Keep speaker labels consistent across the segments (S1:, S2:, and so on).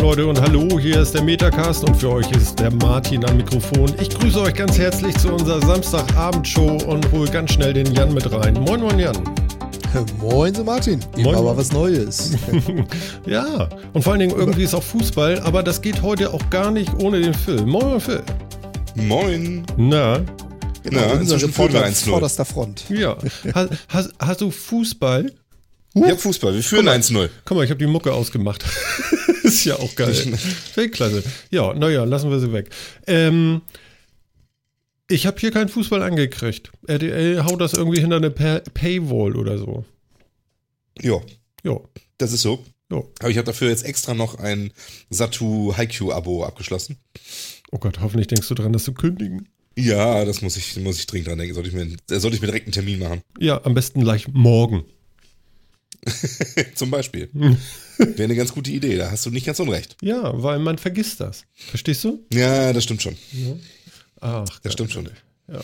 S1: Moin Leute und hallo, hier ist der Metacast und für euch ist der Martin am Mikrofon. Ich grüße euch ganz herzlich zu unserer Samstagabendshow und hole ganz schnell den Jan mit rein. Moin, moin Jan.
S2: Moin, so Martin.
S1: Moin.
S2: Immer mal was Neues.
S1: Ja, und vor allen Dingen irgendwie ist auch Fußball, aber das geht heute auch gar nicht ohne den Phil. Moin, moin Phil.
S3: Moin.
S1: Na,
S2: Genau,
S3: Ja,
S2: unser Reporter
S3: 1-0.
S2: vorderster Front.
S1: ja. Hast, hast, hast du Fußball?
S3: Ja, Fußball. Wir führen 1-0.
S1: Guck mal, ich habe die Mucke ausgemacht. ist ja auch geil. Weltklasse. Ja, naja, lassen wir sie weg. Ähm, ich habe hier keinen Fußball angekriegt. RTL haut das irgendwie hinter eine Pa- Paywall oder so.
S3: Ja,
S1: Ja,
S3: das ist so.
S1: ja.
S3: Aber ich habe dafür jetzt extra noch ein Satu Haiku-Abo abgeschlossen.
S1: Oh Gott, hoffentlich denkst du dran, das zu kündigen.
S3: Ja, das muss ich, muss ich dringend dran denken. Sollte ich, mir, sollte ich mir direkt einen Termin machen.
S1: Ja, am besten gleich morgen.
S3: Zum Beispiel. Wäre eine ganz gute Idee. Da hast du nicht ganz unrecht.
S1: Ja, weil man vergisst das. Verstehst du?
S3: Ja, das stimmt schon.
S1: Ach,
S3: Das stimmt schon.
S1: Ja.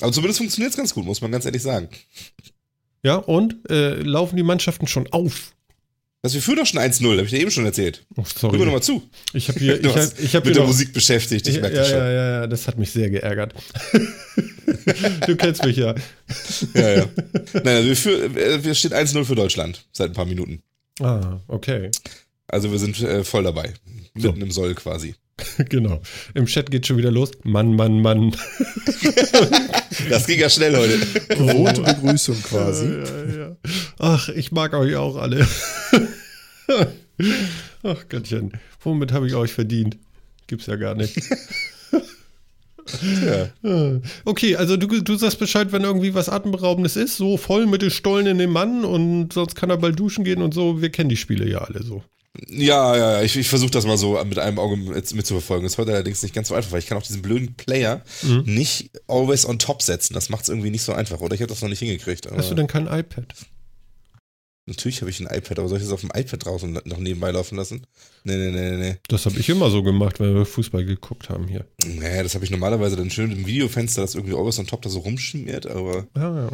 S3: Aber zumindest funktioniert es ganz gut, muss man ganz ehrlich sagen.
S1: Ja, und äh, laufen die Mannschaften schon auf?
S3: Das wir führen doch schon 1-0, habe ich dir eben schon erzählt.
S1: Oh,
S3: Hör mir
S1: sorry.
S3: nochmal zu.
S1: Ich habe hier, ich hab, ich hab
S3: mit der
S1: noch,
S3: Musik beschäftigt, ich
S1: ja,
S3: merke
S1: ja,
S3: das schon.
S1: ja, ja, ja, das hat mich sehr geärgert. du kennst mich ja.
S3: Ja, ja. Nein, also wir, für, äh, wir steht 1-0 für Deutschland seit ein paar Minuten.
S1: Ah, okay.
S3: Also wir sind äh, voll dabei.
S1: So.
S3: Mitten im Soll quasi.
S1: genau. Im Chat geht schon wieder los. Mann, Mann, Mann.
S3: Das ging ja schnell heute.
S2: Gewohnte Begrüßung quasi.
S1: Ja, ja. Ach, ich mag euch auch alle. Ach Gottchen, womit habe ich euch verdient? Gibt's ja gar nicht.
S3: Ja.
S1: Okay, also du, du sagst Bescheid, wenn irgendwie was Atemberaubendes ist, so voll mit den Stollen in dem Mann und sonst kann er bald duschen gehen und so. Wir kennen die Spiele ja alle so.
S3: Ja, ja, ja, ich, ich versuche das mal so mit einem Auge mit, mitzuverfolgen. Das ist heute allerdings nicht ganz so einfach, weil ich kann auch diesen blöden Player
S1: Mhm.
S3: nicht always on top setzen. Das macht es irgendwie nicht so einfach. Oder ich habe das noch nicht hingekriegt.
S1: Hast du denn kein iPad?
S3: Natürlich habe ich ein iPad, aber soll ich das auf dem iPad draußen noch nebenbei laufen lassen? Nee, nee, nee, nee,
S1: Das habe ich immer so gemacht, wenn wir Fußball geguckt haben hier.
S3: Naja, das habe ich normalerweise dann schön im Videofenster, das irgendwie always on top da so rumschmiert, aber
S1: Ja, ja.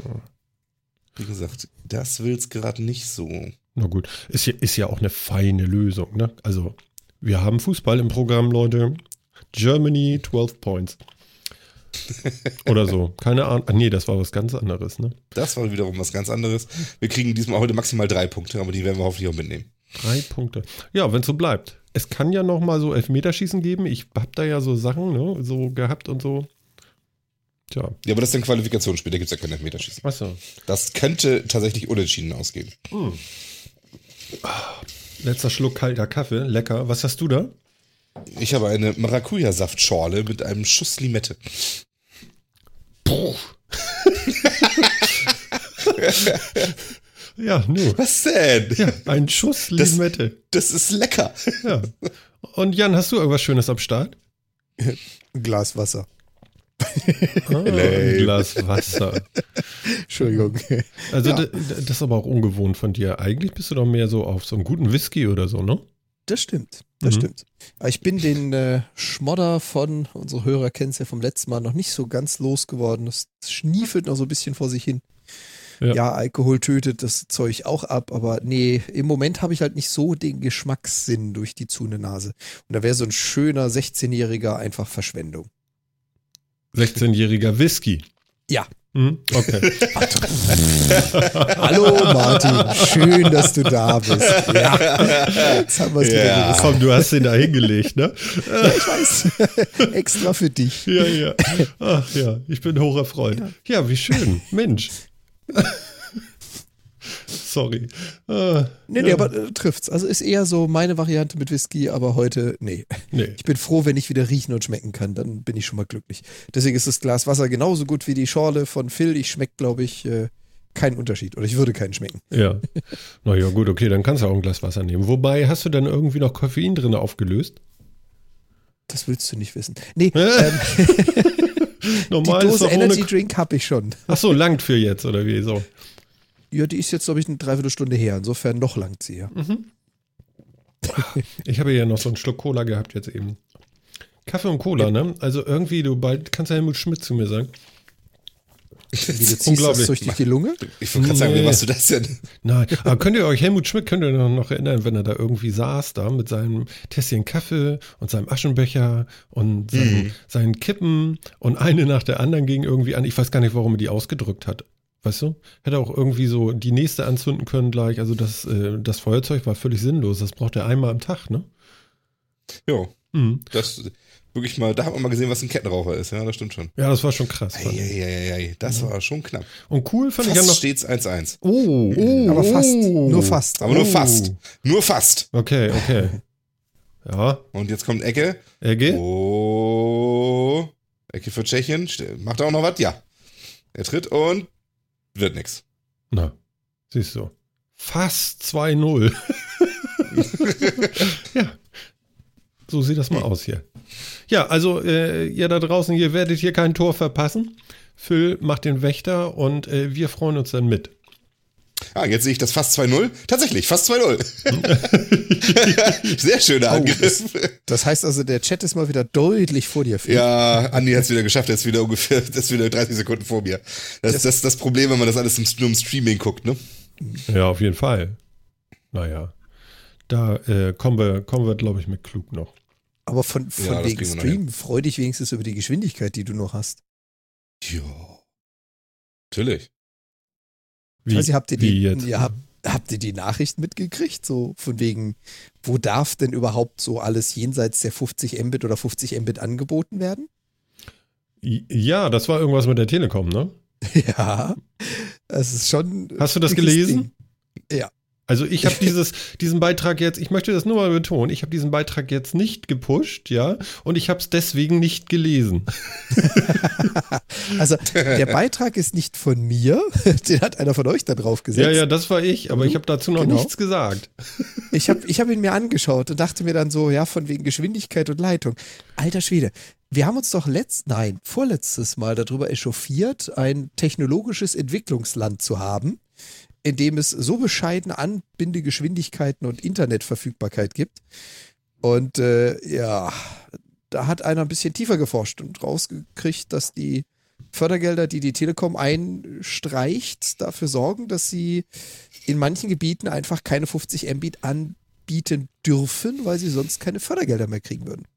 S3: wie gesagt, das will's gerade nicht so.
S1: Na gut, ist ja, ist ja auch eine feine Lösung. Ne? Also, wir haben Fußball im Programm, Leute. Germany 12 Points. Oder so. Keine Ahnung. Ah, nee, das war was ganz anderes. Ne?
S3: Das war wiederum was ganz anderes. Wir kriegen diesmal heute maximal drei Punkte, aber die werden wir hoffentlich auch mitnehmen.
S1: Drei Punkte. Ja, wenn es so bleibt. Es kann ja noch mal so Elfmeterschießen geben. Ich habe da ja so Sachen ne, so gehabt und so. Tja,
S3: Ja, aber das ist ein Qualifikationsspiel, da gibt's ja kein Elfmeterschießen.
S1: achso.
S3: Das könnte tatsächlich unentschieden ausgehen.
S1: Letzter Schluck kalter Kaffee. Lecker. Was hast du da?
S3: Ich habe eine Maracuja-Saftschorle mit einem Schuss Limette.
S1: Ja, nur.
S3: Was denn?
S1: Ja, ein Schuss
S3: Das-
S1: Limette.
S3: Das ist lecker.
S1: Ja. Und Jan, hast du irgendwas Schönes am Start?
S2: Ein Glas Wasser.
S1: Ah, ein Glas Wasser.
S2: Entschuldigung.
S1: Also
S2: Ja.
S1: d- d- das ist aber auch ungewohnt von dir. Eigentlich bist du doch mehr so auf so einen guten Whisky oder so, ne?
S2: Das stimmt. Das
S1: Mhm.
S2: stimmt. Aber ich bin den äh, Schmodder von, unsere Hörer kennen es ja vom letzten Mal, noch nicht so ganz losgeworden. Das schniefelt noch so ein bisschen vor sich hin.
S1: Ja.
S2: Ja, Alkohol tötet das Zeug auch ab, aber nee, im Moment habe ich halt nicht so den Geschmackssinn durch die zune Nase. Und da wäre so ein schöner 16-Jähriger einfach Verschwendung.
S1: 16-jähriger Whisky.
S2: Ja.
S1: Hm? Okay.
S2: Hallo Martin, schön, dass du da bist. Ja, jetzt haben wir es
S3: Ja.
S2: wieder gewusst.
S1: Komm, du hast den da hingelegt, ne?
S2: Ja, ich weiß. Extra für dich.
S1: Ja, ja. Ach ja, ich bin hoch erfreut. Ja, wie schön. Mensch. Sorry. Äh,
S2: Nee, nee, aber äh, trifft's. Also ist eher so meine Variante mit Whisky, aber heute, nee.
S1: nee.
S2: Ich bin froh, wenn ich wieder riechen und schmecken kann, dann bin ich schon mal glücklich. Deswegen ist das Glas Wasser genauso gut wie die Schorle von Phil. Ich schmecke, glaube ich, äh, keinen Unterschied. Oder ich würde keinen schmecken.
S1: Ja. Naja, gut, okay, dann kannst du auch ein Glas Wasser nehmen. Wobei, hast du dann irgendwie noch Koffein drin aufgelöst?
S2: Das willst du nicht wissen. Nee, ähm, die
S1: Normal ist
S2: Dose. Energy Drink habe ich schon.
S1: Ach so, langt für jetzt, oder wie so?
S2: Ja, die ist jetzt, glaube ich, eine Dreiviertelstunde her. Insofern noch langt sie ja.
S1: Ich habe ja noch so einen Schluck Cola gehabt jetzt eben. Kaffee und Cola, ne? Also irgendwie, du bald kannst ja Helmut Schmidt zu mir sagen.
S2: Wie du ziehst
S1: Unglaublich.
S2: das durch die Lunge?
S3: Ich wollte gerade sagen, wie
S1: Nee.
S3: machst du das denn?
S1: Nein, aber könnt ihr euch, Helmut Schmidt, könnt ihr euch noch erinnern, wenn er da irgendwie saß, da mit seinem Tässchen Kaffee und seinem Aschenbecher und seinen,
S3: Mhm.
S1: seinen Kippen und eine nach der anderen ging irgendwie an. Ich weiß gar nicht, warum er die ausgedrückt hat. Weißt du? Hätte auch irgendwie so die nächste anzünden können gleich. Also das, äh, das Feuerzeug war völlig sinnlos. Das braucht er einmal am Tag, ne?
S3: Jo,
S1: Mhm.
S3: das wirklich mal, da hat man mal gesehen, was ein Kettenraucher ist, ja, das stimmt schon.
S1: Ja, das war schon krass. fand ich.
S3: Eieieiei, das war schon knapp.
S1: Und cool fand ich ja
S3: Fast
S1: noch.
S3: steht's 1-1.
S1: Oh, oh,
S2: Aber fast.
S1: oh.
S2: Nur fast.
S3: Aber nur
S1: Oh.
S3: fast. Nur fast.
S1: Okay, okay. Ja,
S3: Und jetzt kommt Ecke.
S1: Ecke.
S3: Oh. Ecke für Tschechien. Macht er auch noch was? Ja. Er tritt und wird nix.
S1: Na, siehst du. Fast 2-0. ja. So sieht das mal aus hier. Ja, also äh, ihr da draußen, ihr werdet hier kein Tor verpassen. Phil macht den Wächter und äh, wir freuen uns dann mit.
S3: Ah, jetzt sehe ich das fast 2-0. Tatsächlich, fast 2-0. Sehr schöner
S2: Oh,
S3: Angriff.
S2: Das heißt also, der Chat ist mal wieder deutlich vor dir. Phil.
S3: Ja, Andi hat es wieder geschafft, er ist wieder ungefähr, das ist wieder 30 Sekunden vor mir. Das ist das, das Problem, wenn man das alles im, nur im Streaming guckt, ne?
S1: Ja, auf jeden Fall. Naja, da äh, kommen wir, kommen wir glaube ich, mit klug noch.
S2: Aber von, von
S3: Ja, das
S2: wegen Stream, freu dich wenigstens über die Geschwindigkeit, die du noch hast.
S3: Ja. Natürlich.
S1: Wie,
S2: also, habt ihr die? Ja, habt, habt ihr die Nachricht mitgekriegt? So von wegen, wo darf denn überhaupt so alles jenseits der 50 Mbit oder 50 Mbit angeboten werden?
S1: Ja, das war irgendwas mit der Telekom, ne?
S2: Ja, es ist schon.
S1: Hast du das gelesen?
S2: Ding. Ja.
S1: Also ich habe dieses, diesen Beitrag jetzt, ich möchte das nur mal betonen, ich habe diesen Beitrag jetzt nicht gepusht, ja, und ich habe es deswegen nicht gelesen.
S2: Also der Beitrag ist nicht von mir, den hat einer von euch da drauf gesetzt.
S1: Ja, ja, das war ich, aber ich habe dazu noch
S2: Genau.
S1: nichts gesagt.
S2: Ich habe ich hab ihn mir angeschaut und dachte mir dann so, ja, von wegen Geschwindigkeit und Leitung. Alter Schwede, wir haben uns doch letzt, nein, vorletztes Mal darüber echauffiert, ein technologisches Entwicklungsland zu haben, in dem es so bescheidene Anbindegeschwindigkeiten und Internetverfügbarkeit gibt. Und äh, ja, da hat einer ein bisschen tiefer geforscht und rausgekriegt, dass die Fördergelder, die die Telekom einstreicht, dafür sorgen, dass sie in manchen Gebieten einfach keine 50 Mbit anbieten dürfen, weil sie sonst keine Fördergelder mehr kriegen würden.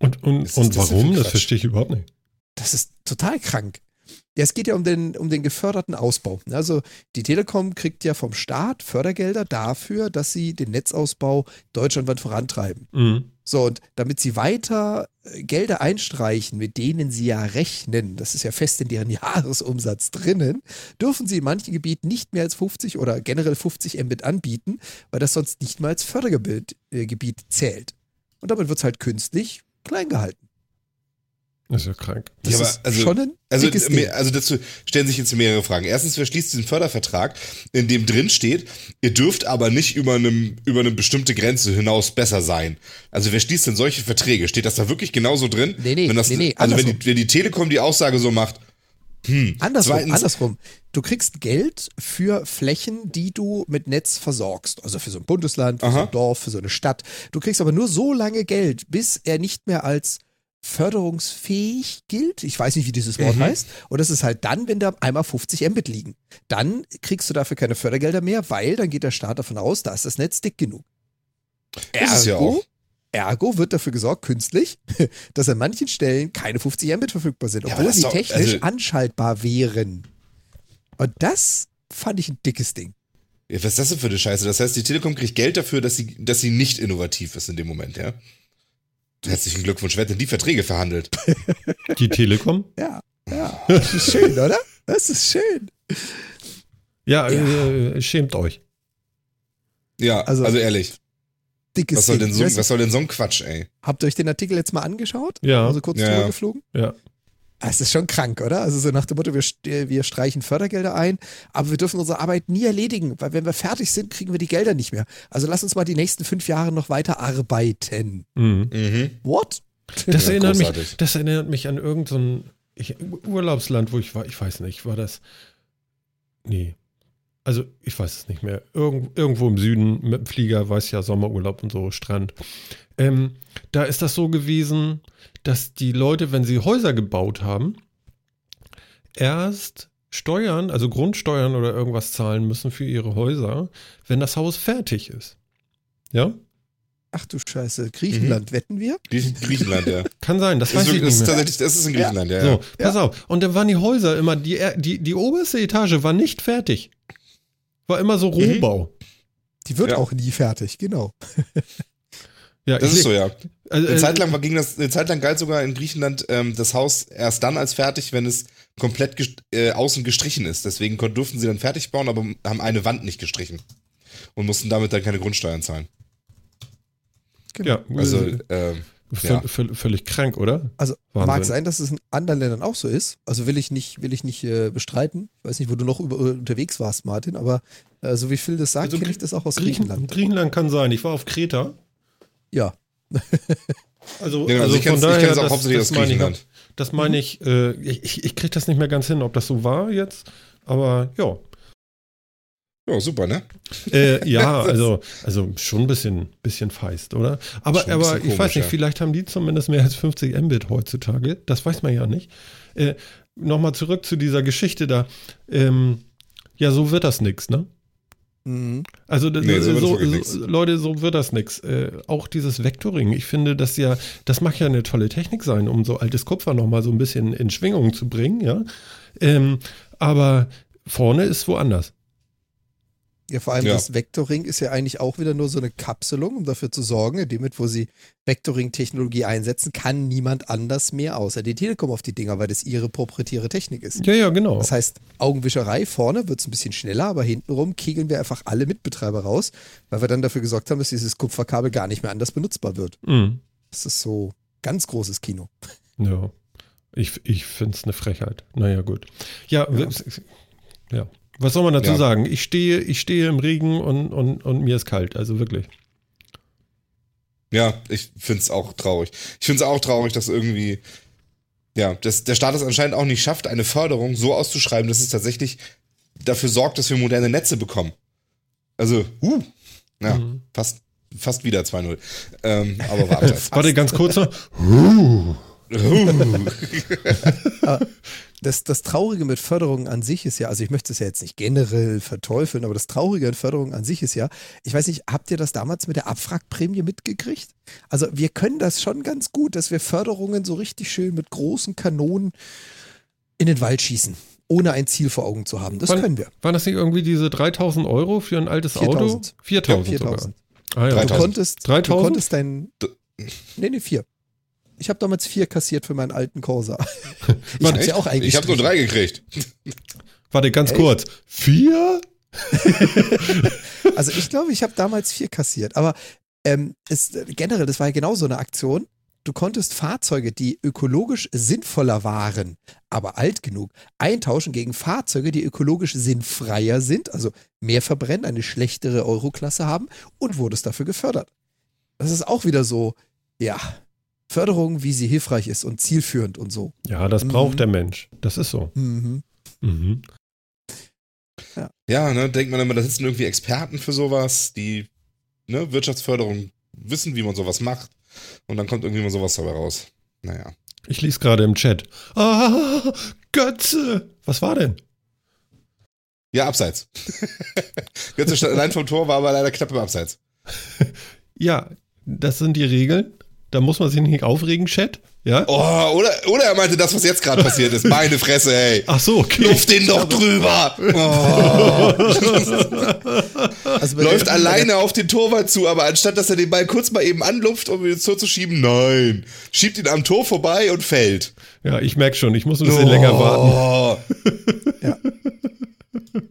S1: Und, und, und
S3: das denn
S1: warum? Das verstehe ich überhaupt nicht.
S2: Das ist total krank. Ja, es geht ja um den, um den geförderten Ausbau. Also die Telekom kriegt ja vom Staat Fördergelder dafür, dass sie den Netzausbau deutschlandweit vorantreiben.
S1: Mhm.
S2: So, und damit sie weiter äh, Gelder einstreichen, mit denen sie ja rechnen, das ist ja fest in deren Jahresumsatz drinnen, dürfen sie in manchen Gebieten nicht mehr als 50 oder generell 50 Mbit anbieten, weil das sonst nicht mal als Fördergebiet äh, zählt. Und damit wird es halt künstlich klein gehalten.
S1: Das ist ja krank.
S2: Das
S3: Ja, aber
S2: ist
S3: also-
S2: schon ein
S3: Also, also dazu stellen sich jetzt mehrere Fragen. Erstens, wer schließt diesen Fördervertrag, in dem drin steht, ihr dürft aber nicht über, einem, über eine bestimmte Grenze hinaus besser sein. Also wer schließt denn solche Verträge? Steht das da wirklich genauso drin?
S2: Nee, nee,
S3: wenn das,
S2: nee, nee,
S3: Also wenn
S2: andersrum.
S3: die, wenn die Telekom die Aussage so macht, hm,
S2: Andersrum,
S3: zweitens,
S2: andersrum. Du kriegst Geld für Flächen, die du mit Netz versorgst. Also für so ein Bundesland, für so
S3: Aha.
S2: ein Dorf, für so eine Stadt. Du kriegst aber nur so lange Geld, bis er nicht mehr als förderungsfähig gilt. Ich weiß nicht, wie dieses Wort
S3: Mhm.
S2: heißt. Und das ist halt dann, wenn da einmal 50 Mbit liegen. Dann kriegst du dafür keine Fördergelder mehr, weil dann geht der Staat davon aus, da ist das Netz dick genug.
S3: es ja auch.
S2: Ergo wird dafür gesorgt, künstlich, dass an manchen Stellen keine 50 Mbit verfügbar sind,
S3: Ja,
S2: obwohl
S3: das
S2: sie
S3: doch-
S2: technisch
S3: also-
S2: anschaltbar wären. Und das fand ich ein dickes Ding.
S3: Ja, was ist das denn für eine Scheiße? Das heißt, die Telekom kriegt Geld dafür, dass sie, dass sie nicht innovativ ist in dem Moment, ja? Herzlichen Glückwunsch, wer hat denn die Verträge verhandelt?
S1: Die Telekom?
S2: Ja, ja. Das ist schön, oder? Das ist schön.
S1: Ja,
S2: Ja.
S1: Äh, schämt euch.
S3: Ja, also,
S2: Also-
S3: ehrlich,
S2: Dickes
S3: was soll,
S2: Ding.
S3: denn so, was soll denn so ein Quatsch, ey?
S2: Habt ihr euch den Artikel jetzt mal angeschaut?
S1: Ja.
S2: Also kurz
S3: Ja,
S2: drüber geflogen?
S1: Ja.
S2: Ah, Es ist schon krank, oder? Also so nach dem Motto, wir, st- wir streichen Fördergelder ein, aber wir dürfen unsere Arbeit nie erledigen, weil wenn wir fertig sind, kriegen wir die Gelder nicht mehr. Also lass uns mal die nächsten fünf Jahre noch weiter arbeiten.
S1: Mhm.
S3: Mhm.
S2: What?
S1: Das,
S3: Ja,
S1: erinnert mich, das erinnert mich an irgendein so Urlaubsland, wo ich war. Ich weiß nicht, war das. Nee. Also, ich weiß es nicht mehr. Irgend, irgendwo im Süden mit dem Flieger, weiß ja, Sommerurlaub und so, Strand. Ähm, da ist das so gewesen, dass die Leute, wenn sie Häuser gebaut haben, erst Steuern, also Grundsteuern oder irgendwas zahlen müssen für ihre Häuser, wenn das Haus fertig ist. Ja?
S2: Ach du Scheiße, Griechenland, wetten wir?
S3: Griech- Griechenland, ja.
S1: Kann sein, das
S3: Das
S1: weiß
S3: ist,
S1: ich
S3: das ist
S1: nicht mehr.
S3: tatsächlich, das ist in Griechenland, ja.
S1: So,
S3: ja.
S1: pass auf. Und dann waren die Häuser immer, die, die, die oberste Etage war nicht fertig. War immer so Rohbau.
S2: Die wird
S3: Ja.
S2: auch nie fertig, genau.
S1: Ja,
S3: Das
S1: ich-
S3: ist so, ja.
S1: Also,
S3: Eine
S1: äh,
S3: Zeit lang war, ging das, eine Zeit lang galt sogar in Griechenland ähm, das Haus erst dann als fertig, wenn es komplett gest- äh, außen gestrichen ist. Deswegen durften sie dann fertig bauen, aber haben eine Wand nicht gestrichen. Und mussten damit dann keine Grundsteuern zahlen.
S1: ja,
S3: Also,
S1: also,
S3: ähm, ja.
S1: vö- völlig krank, oder?
S2: Also
S1: Wahnsinn.
S2: mag sein, dass es in anderen Ländern auch so ist. Also will ich nicht, will ich nicht äh, bestreiten. Ich weiß nicht, wo du noch über, unterwegs warst, Martin, aber äh, so wie Phil das sagt,
S1: Also
S2: kenne ich das auch aus
S1: Griechen,
S2: Griechenland.
S1: Griechenland kann sein. Ich war auf Kreta.
S2: Ja.
S1: Also,
S3: Genau,
S1: also
S3: ich
S1: daher,
S3: kenn's auch
S1: das,
S3: hauptsächlich
S1: das
S3: aus
S1: meine ich,
S3: Griechenland.
S1: das meine ich, äh, ich, ich kriege das nicht mehr ganz hin, ob das so war jetzt, aber ja.
S3: Ja, super, ne?
S1: Äh, ja, also, also schon ein bisschen, bisschen feist, oder? Aber, aber
S3: bisschen
S1: ich weiß
S3: komisch,
S1: nicht,
S3: ja.
S1: vielleicht haben die zumindest mehr als 50 Mbit heutzutage. Das weiß man ja nicht. Äh, Nochmal zurück zu dieser Geschichte da. Ähm, ja, so wird das nix, ne?
S2: Mhm.
S1: Also das,
S3: Nee, so wird
S1: so, so. Leute, so wird das nix. Äh, auch dieses Vectoring, ich finde, das ja, das mag ja eine tolle Technik sein, um so altes Kupfer nochmal so ein bisschen in Schwingung zu bringen, ja. Ähm, aber vorne ist woanders.
S2: Ja, vor allem
S3: Ja.
S2: das Vectoring ist ja eigentlich auch wieder nur so eine Kapselung, um dafür zu sorgen, in dem Moment, wo sie Vectoring-Technologie einsetzen, kann niemand anders mehr außer die Telekom auf die Dinger, weil das ihre proprietäre Technik ist.
S1: Ja, ja, genau.
S2: Das heißt, Augenwischerei vorne wird es ein bisschen schneller, aber hintenrum kegeln wir einfach alle Mitbetreiber raus, weil wir dann dafür gesorgt haben, dass dieses Kupferkabel gar nicht mehr anders benutzbar wird.
S1: Mhm.
S2: Das ist so ganz großes Kino.
S1: Ja. Ich, ich finde es eine Frechheit. Naja, gut. Ja, ja. ja. Was soll man dazu
S3: Ja.
S1: sagen? Ich stehe, ich stehe im Regen und, und, und mir ist kalt, also wirklich.
S3: Ja, ich find's auch traurig. Ich find's auch traurig, dass irgendwie, ja, dass der Staat es anscheinend auch nicht schafft, eine Förderung so auszuschreiben, dass es tatsächlich dafür sorgt, dass wir moderne Netze bekommen. Also, uh, ja,
S1: Mhm.
S3: fast, fast wieder 2-0. Ähm, aber warte.
S1: Warte, ganz kurz noch.
S2: Das, das Traurige mit Förderungen an sich ist ja, also ich möchte es ja jetzt nicht generell verteufeln, aber das Traurige an Förderungen an sich ist ja, ich weiß nicht, habt ihr das damals mit der Abwrackprämie mitgekriegt? Also wir können das schon ganz gut, dass wir Förderungen so richtig schön mit großen Kanonen in den Wald schießen, ohne ein Ziel vor Augen zu haben. Das
S1: Wann-
S2: können wir.
S1: Waren das nicht irgendwie diese 3000 Euro für ein altes Auto?
S2: 4000.
S1: 4000
S2: Ja,
S1: sogar.
S2: 4000.
S1: Ah, ja.
S2: Du
S3: 3000.
S2: konntest, du
S1: 3000?
S2: konntest dein. Nee, nee, vier. Ich habe damals vier kassiert für meinen alten Corsa. ich hab's ja auch
S3: ich habe nur drei gekriegt.
S1: Warte, ganz
S2: Echt?
S1: kurz. Vier?
S2: Also ich glaube, ich habe damals vier kassiert. Aber ähm, es, generell, das war ja genau so eine Aktion. Du konntest Fahrzeuge, die ökologisch sinnvoller waren, aber alt genug, eintauschen gegen Fahrzeuge, die ökologisch sinnfreier sind, also mehr verbrennen, eine schlechtere Euroklasse haben und wurdest dafür gefördert. Das ist auch wieder so, ja, Förderung, wie sie hilfreich ist und zielführend und so.
S1: Ja, das
S2: Mhm.
S1: braucht der Mensch. Das ist so.
S2: Mhm.
S1: Mhm.
S3: Ja, ne, denkt man immer, da sitzen irgendwie Experten für sowas, die ne, Wirtschaftsförderung wissen, wie man sowas macht. Und dann kommt irgendwie mal sowas dabei raus. Naja.
S1: Ich lese gerade im Chat. Ah, Götze! Was war denn?
S3: Ja, abseits. Götze stand allein vom Tor, war aber leider knapp im Abseits.
S1: Ja, das sind die Regeln. Da muss man sich nicht aufregen, Chat. Ja?
S3: Oh, oder, oder er meinte das, was jetzt gerade passiert ist. Meine Fresse, ey.
S1: Ach so, okay.
S3: Luft den doch drüber. Oh.
S2: Also
S3: Läuft
S2: der-
S3: alleine auf den Torwart zu, aber anstatt dass er den Ball kurz mal eben anlupft, um ihn ins Tor zu schieben, nein. Schiebt ihn am Tor vorbei und fällt.
S1: Ja, ich merke schon, ich muss ein bisschen länger warten.
S3: warten.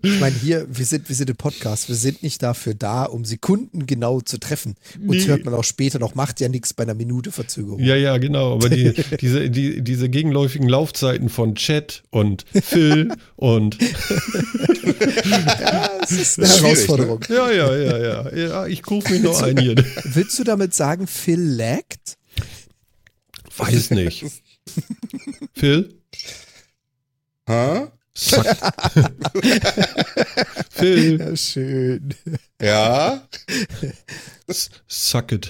S2: Ich meine, hier, wir sind, wir sind im Podcast, wir sind nicht dafür da, um Sekunden genau zu treffen. Uns
S1: Nee.
S2: hört man auch später noch, macht ja nichts bei einer Minute Verzögerung.
S1: Ja, ja, genau. Aber die, diese, die, diese gegenläufigen Laufzeiten von Chat und Phil und
S2: Ja, es ist eine
S3: Das ist schwierig,
S2: Herausforderung.
S1: ja, ja, ja, ja. ja ich rufe mich noch ein hier.
S2: Willst du damit sagen, Phil laggt?
S1: Weiß nicht. Phil,
S3: Ha?
S1: Suck. Phil,
S2: Ja, schön.
S3: Ja.
S1: suck it.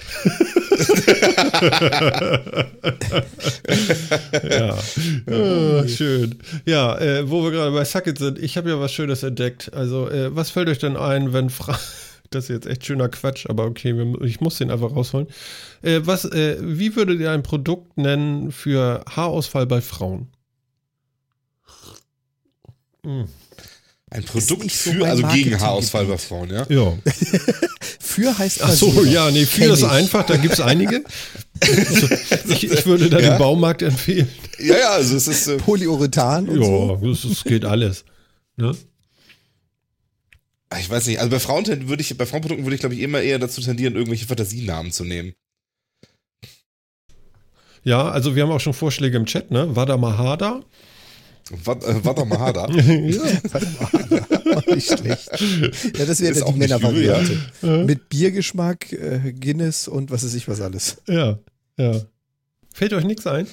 S1: ja, Ah, schön. Ja, äh, wo wir gerade bei Suck it sind, ich habe ja was Schönes entdeckt. Also, äh, was fällt euch denn ein, wenn Fra Das ist jetzt echt schöner Quatsch, aber okay, wir, ich muss den einfach rausholen. Äh, was, äh, wie würdet ihr ein Produkt nennen für Haarausfall bei Frauen? Hm.
S3: Ein Produkt
S2: so
S3: für, also gegen. Haarausfall bei Frauen, ja?
S1: Ja.
S2: Für heißt
S1: Ach so, ja, nee, für
S2: Kenn
S1: ist
S2: ich.
S1: einfach, da gibt es einige. Also, ich, ich würde da
S3: Ja?
S1: den Baumarkt empfehlen.
S3: Ja, ja, also es ist. Äh,
S2: Polyurethan und so.
S1: Ja, das, das geht alles. Ne?
S3: ich weiß nicht, also bei Frauen würde ich, bei Frauenprodukten würde ich, glaube ich, immer eher dazu tendieren, irgendwelche Fantasienamen zu nehmen.
S1: Ja, also wir haben auch schon Vorschläge im Chat, ne? Wada Mahada.
S3: Wat- äh, Warte mal, Hada.
S1: ja.
S2: Auch nicht schlecht. Ja, das wäre die Männervariante.
S1: Ja.
S2: Mit Biergeschmack, äh, Guinness und was weiß ich was alles.
S1: ja, ja. Fällt euch nichts ein?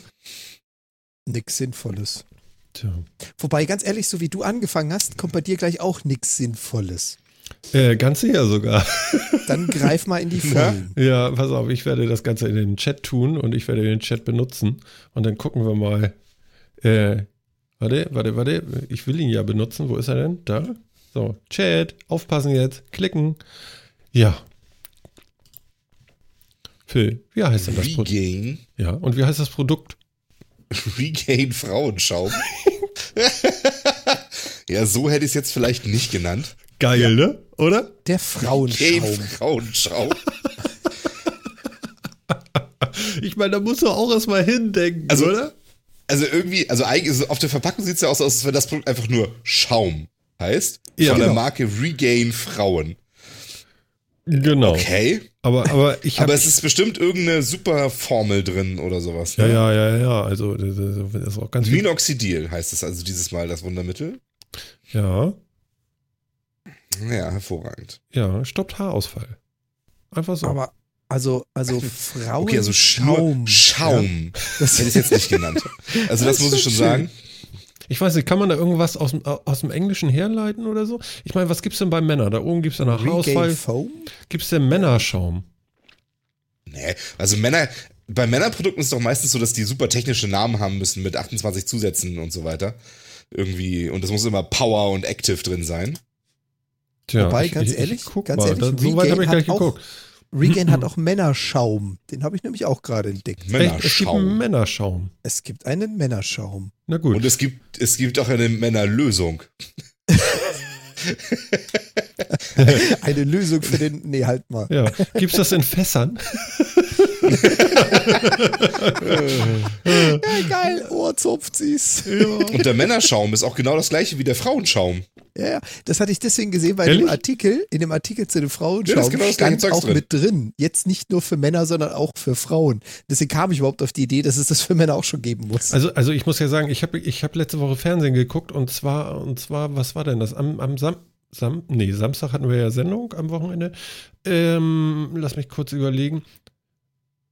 S2: Nix Sinnvolles.
S1: Tja.
S2: Wobei, ganz ehrlich, so wie du angefangen hast, kommt bei dir gleich auch nichts Sinnvolles.
S1: Äh, ganz sicher sogar.
S2: Dann greif mal in die Vollen.
S1: Ja, pass auf, ich werde das Ganze in den Chat tun und ich werde den Chat benutzen und dann gucken wir mal. Äh, warte, warte, warte. Ich will ihn ja benutzen. Wo ist er denn? Da. So, Chat, aufpassen jetzt, klicken. Ja. Phil, wie heißt denn das Produkt?
S3: Regain.
S1: Ja, und wie heißt das Produkt?
S3: Regain Frauenschaum. ja, so hätte ich es jetzt vielleicht nicht genannt.
S1: Geil, ne? Oder?
S2: Der
S3: Regain
S2: Frauenschaum.
S3: Frauenschaum.
S1: Ich meine, da musst du auch erstmal hindenken,
S3: Also-
S1: oder?
S3: Also irgendwie, also eigentlich, so auf der Verpackung sieht es ja aus, als wenn das Produkt einfach nur Schaum heißt.
S1: Ja,
S3: von der
S1: genau.
S3: Marke Regain Frauen.
S1: Genau.
S3: Okay.
S1: Aber, aber ich
S3: Aber es ist bestimmt irgendeine Superformel drin oder sowas.
S1: Ja,
S3: Ne?
S1: ja, ja, ja. Also, das ist auch ganz.
S3: Minoxidil heißt es also dieses Mal, das Wundermittel.
S1: Ja,
S3: Ja, hervorragend.
S1: ja, stoppt Haarausfall. Einfach so.
S2: Aber also, also Frauenschaum.
S3: Okay, also Schaum. Schaum.
S2: Das
S3: Hätte ich jetzt nicht genannt. Also das,
S2: Das
S3: muss ich schon
S2: schön.
S3: sagen.
S1: Ich weiß nicht, kann man da irgendwas aus dem, aus dem Englischen herleiten oder so? Ich meine, was gibt's denn bei Männern? Da oben gibt's ja nach Haarausfall. Gibt's denn Männerschaum?
S3: Nee, also Männer, bei Männerprodukten ist es doch meistens so, dass die super technische Namen haben müssen mit 28 Zusätzen und so weiter. Irgendwie, und das muss immer Power und Active drin sein.
S1: Tja,
S2: Wobei,
S1: ich,
S2: ganz
S1: ich,
S2: ehrlich,
S1: ich guck
S2: ganz
S1: mal.
S2: ehrlich,
S1: da, so weit habe ich gleich
S2: auch-
S1: geguckt.
S2: Regain hat auch Männerschaum. Den habe ich nämlich auch gerade entdeckt.
S1: Echt, es gibt einen
S3: Männerschaum.
S1: Männerschaum.
S2: Es gibt einen Männerschaum.
S1: Na gut.
S3: Und es gibt, es gibt auch eine Männerlösung.
S2: Eine Lösung für den. Nee, halt mal.
S1: ja. Gibt's das in Fässern?
S2: Ja, geil. Oh, zupft sie's.
S3: Und der Männerschaum ist auch genau das gleiche wie der Frauenschaum.
S2: Ja, ja, das hatte ich deswegen gesehen, weil
S1: Ehrlich?
S2: im Artikel, in dem Artikel zu dem
S3: Ja,
S2: Frauenschaum
S3: ist genau
S2: stand auch
S3: drin.
S2: mit drin. Jetzt nicht nur für Männer, sondern auch für Frauen. Deswegen kam ich überhaupt auf die Idee, dass es das für Männer auch schon geben muss.
S1: Also, also ich muss ja sagen, ich habe ich hab letzte Woche Fernsehen geguckt und zwar, und zwar, was war denn das? Am, am Sam, Sam, nee, Samstag hatten wir ja Sendung am Wochenende. Ähm, lass mich kurz überlegen.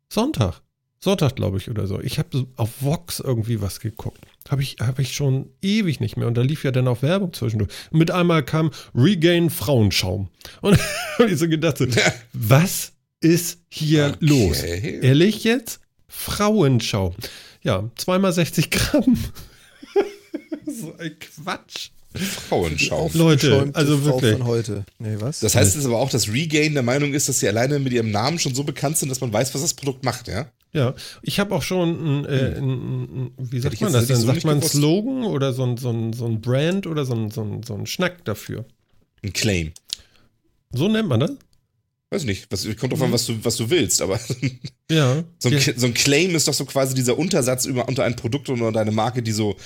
S1: Sonntag. Sonntag, glaube ich, oder so. Ich habe auf Vox irgendwie was geguckt. Habe ich, hab ich schon ewig nicht mehr. Und da lief ja dann auch Werbung zwischendurch. Und mit einmal kam Regain Frauenschaum. Und hab ich so gedacht, so, was ist hier
S3: Okay.
S1: los? Ehrlich jetzt? Frauenschaum. Ja, zweimal 60 Gramm. so ein Quatsch.
S3: Frauenschaum.
S1: Leute, also
S2: Frau
S1: wirklich.
S2: von heute. Nee, was?
S3: Das heißt jetzt aber auch, dass Regain der Meinung ist, dass sie alleine mit ihrem Namen schon so bekannt sind, dass man weiß, was das Produkt macht, ja?
S1: Ja, ich habe auch schon ein, äh, ein, ein, wie sagt
S3: ich
S1: man das denn?
S3: so
S1: Sagt man
S3: gewusst.
S1: Slogan oder so ein, so ein, so ein Brand oder so ein, so ein, so ein Schnack dafür?
S3: Ein Claim.
S1: So nennt man das?
S3: Weiß nicht, was, kommt drauf an, was du, was du willst, aber
S1: Ja.
S3: so ein,
S1: ja.
S3: so ein Claim ist doch so quasi dieser Untersatz über, unter ein Produkt oder eine Marke, die so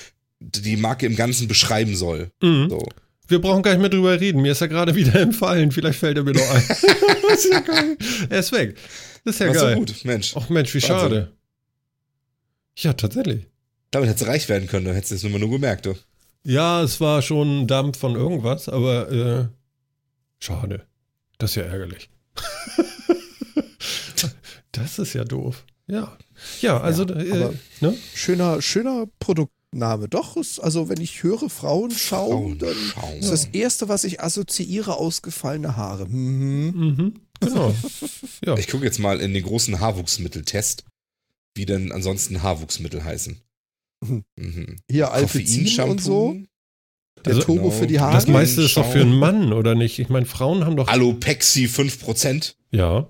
S3: die Marke im Ganzen beschreiben soll.
S1: Mhm.
S3: So.
S1: Wir brauchen gar nicht mehr drüber reden. Mir ist er gerade wieder entfallen. Vielleicht fällt er mir noch ein. ist ja geil. Er ist weg. Das ist ja
S3: War so
S1: geil.
S3: gut, Mensch.
S1: Ach Mensch, wie
S3: Wahnsinn.
S1: schade. Ja, tatsächlich.
S3: Damit hättest du reich werden können, dann hättest du es nur mal nur gemerkt. Du.
S1: Ja, es war schon ein Dampf von irgendwas, aber äh, schade. Das ist ja ärgerlich. das ist ja doof. Ja. Ja, also,
S2: Ja,
S1: äh, ne?
S2: Schöner, schöner Produkt, Name. Doch, ist, also wenn ich höre Frauenschaum, dann
S3: Frauenschaum.
S2: ist das Erste, was ich assoziiere, ausgefallene Haare. Mhm.
S1: Mhm, genau. Ja.
S3: Ich gucke jetzt mal in den großen Haarwuchsmitteltest, wie denn ansonsten Haarwuchsmittel heißen.
S2: Mhm. Hier
S3: Koffeinshampoo,
S2: und so. Der
S1: Also,
S2: Turbo
S3: genau,
S2: für die Haare.
S1: Das meiste ist doch für einen. Mann, oder nicht? Ich meine, Frauen haben doch.
S3: Alopexi 5%,
S1: Ja.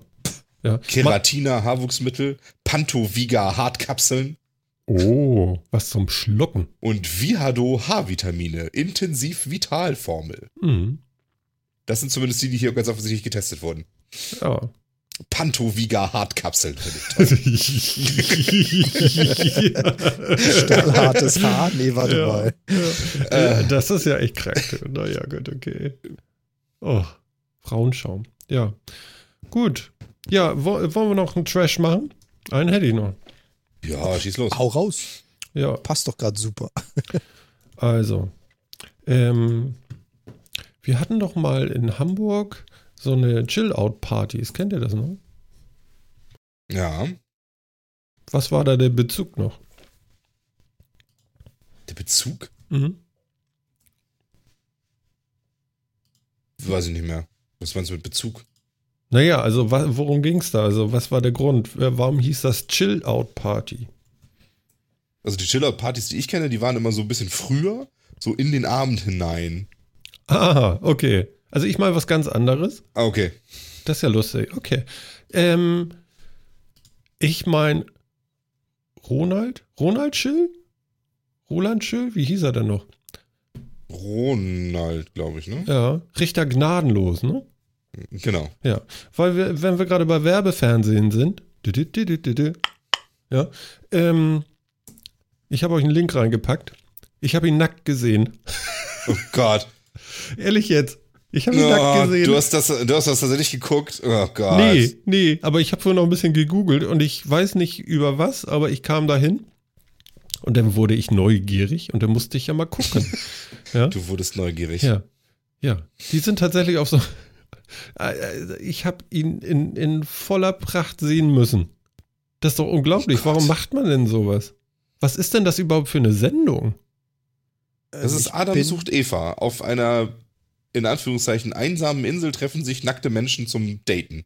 S1: ja.
S3: Keratina Haarwuchsmittel, Pantoviga Hartkapseln
S1: Oh, was zum Schlucken.
S3: und Vihado Haarvitamine, intensiv Vitalformel.
S1: Mhm.
S3: Das sind zumindest die, die hier ganz offensichtlich getestet wurden.
S1: Ja.
S3: Pantoviga Hartkapseln.
S2: Stahlhartes Haar. Nee, warte
S1: Ja.
S2: mal.
S1: ja, das ist ja echt krank. Naja, gut, okay. Oh, Frauenschaum. Ja. Gut. Ja, wo, wollen wir noch einen Trash machen? Einen hätte ich noch.
S3: Ja, schieß los.
S2: Hau raus.
S1: Ja,
S2: Passt doch gerade super.
S1: also. Ähm, wir hatten doch mal in Hamburg so eine Chill-Out-Partys. Kennt ihr das noch?
S3: Ja,
S1: Was war da der Bezug noch?
S3: der Bezug?
S1: Mhm.
S3: Weiß ich nicht mehr. Was meinst du mit Bezug?
S1: Naja, also worum ging es da? Also was war der Grund? Äh, Warum hieß das Chill-Out-Party?
S3: Also die Chill-Out-Partys, die ich kenne, die waren immer so ein bisschen früher, so in den Abend hinein.
S1: Ah, okay. Also ich mal was ganz anderes.
S3: Ah, okay.
S1: Das ist ja lustig. Okay. Ähm, ich mein Ronald? Ronald Schill? Roland Schill? Wie hieß er denn noch?
S3: Ronald, glaube ich, ne?
S1: Ja, Richter Gnadenlos, ne?
S3: Genau.
S1: Ja, weil wir, wenn wir gerade bei Werbefernsehen sind, ja, ähm, ich habe euch einen Link reingepackt. Ich habe ihn nackt gesehen.
S3: Oh Gott.
S1: Ehrlich jetzt. Ich habe ihn nackt
S3: Oh,
S1: gesehen.
S3: du, hast das, du hast das tatsächlich geguckt? Oh Gott.
S1: Nee, nee, aber ich habe vorhin noch ein bisschen gegoogelt und ich weiß nicht über was, aber ich kam dahin und dann wurde ich neugierig und dann musste ich ja mal gucken. ja,
S3: Du wurdest neugierig.
S1: ja, ja. Die sind tatsächlich auf so. Äh, Ich habe ihn in, in voller Pracht sehen müssen. Das ist doch unglaublich.
S3: Oh.
S1: Warum macht man denn sowas? Was ist denn das überhaupt für eine Sendung?
S3: Das ist
S2: Ich
S3: Adam sucht Eva. Auf einer, in Anführungszeichen, einsamen Insel treffen sich nackte Menschen zum Daten.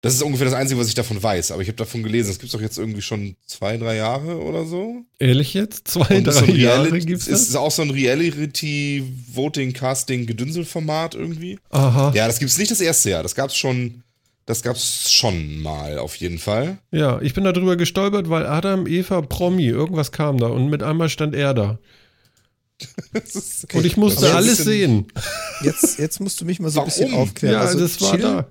S3: Das ist ungefähr das Einzige, was ich davon weiß. Aber ich habe davon gelesen, es gibt doch jetzt irgendwie schon zwei, drei Jahre oder so.
S1: Ehrlich jetzt? Zwei, drei
S3: ist so
S1: Jahre gibt's
S3: ist
S1: das?
S3: auch so ein Reality-Voting-Casting-Gedünselformat irgendwie.
S1: Aha.
S3: Ja, das gibt's nicht das erste Jahr. Das gab's schon, das gab's schon mal auf jeden Fall.
S1: Ja, ich bin da drüber gestolpert, weil Adam, Eva, Promi, irgendwas kam da und mit einmal stand er da.
S3: Ist,
S1: Und ich musste
S3: ist
S1: alles
S3: bisschen-
S1: sehen.
S2: Jetzt, jetzt musst du mich mal so ein bisschen
S3: Warum?
S2: aufklären.
S1: Ja,
S2: also
S1: das war
S2: Chill
S1: da.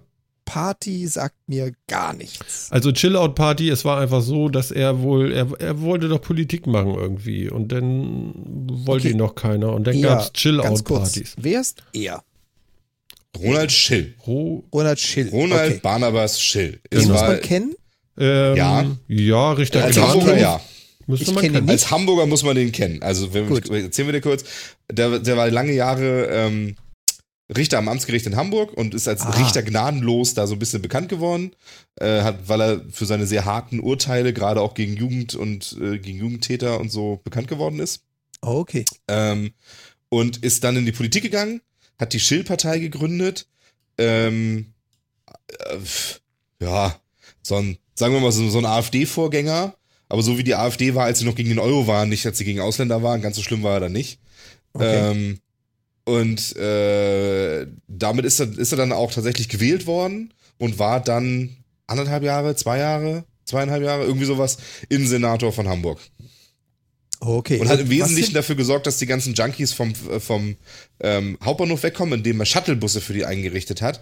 S2: Party sagt mir gar nichts.
S1: Also Chill-Out-Party, es war einfach so, dass er wohl, er, er wollte doch Politik machen irgendwie und dann wollte
S2: Okay.
S1: ihn noch keiner und dann
S2: Ja,
S1: gab's
S2: Ganz kurz.
S1: Chill-Out-Partys.
S2: Wer ist er?
S3: Ronald Schill.
S1: Ro
S2: Ronald Schill.
S3: Ronald
S2: okay.
S3: Barnabas Schill.
S2: Den
S3: Es
S2: muss man kennen.
S1: ähm,
S3: Ja.
S1: Ja, Richter
S3: als. Hamburger, ja.
S1: Müsste
S2: Ich
S1: man kennen.
S3: Als Hamburger muss man den kennen. Also, wenn
S2: Gut.
S3: erzählen wir dir kurz. Der, der war lange Jahre ähm, Richter am Amtsgericht in Hamburg und ist als
S2: Ah.
S3: Richter gnadenlos da so ein bisschen bekannt geworden. Äh, hat, weil er für seine sehr harten Urteile, gerade auch gegen Jugend und äh, gegen Jugendtäter und so bekannt geworden ist.
S2: Oh, okay.
S3: Ähm, und ist dann in die Politik gegangen, hat die Schill-Partei gegründet. Ähm, äh, ja, so ein, sagen wir mal, so, so ein AfD-Vorgänger. Aber so wie die AfD war, als sie noch gegen den Euro waren, nicht als sie gegen Ausländer waren, ganz so schlimm war er dann nicht.
S2: okay.
S3: Ähm, und äh, damit ist er, ist er dann auch tatsächlich gewählt worden und war dann anderthalb Jahre, zwei Jahre, zweieinhalb Jahre, irgendwie sowas, Innensenator von Hamburg.
S2: okay.
S3: Und hat im Wesentlichen dafür gesorgt, dass die ganzen Junkies vom, äh, vom ähm, Hauptbahnhof wegkommen, indem er Shuttlebusse für die eingerichtet hat,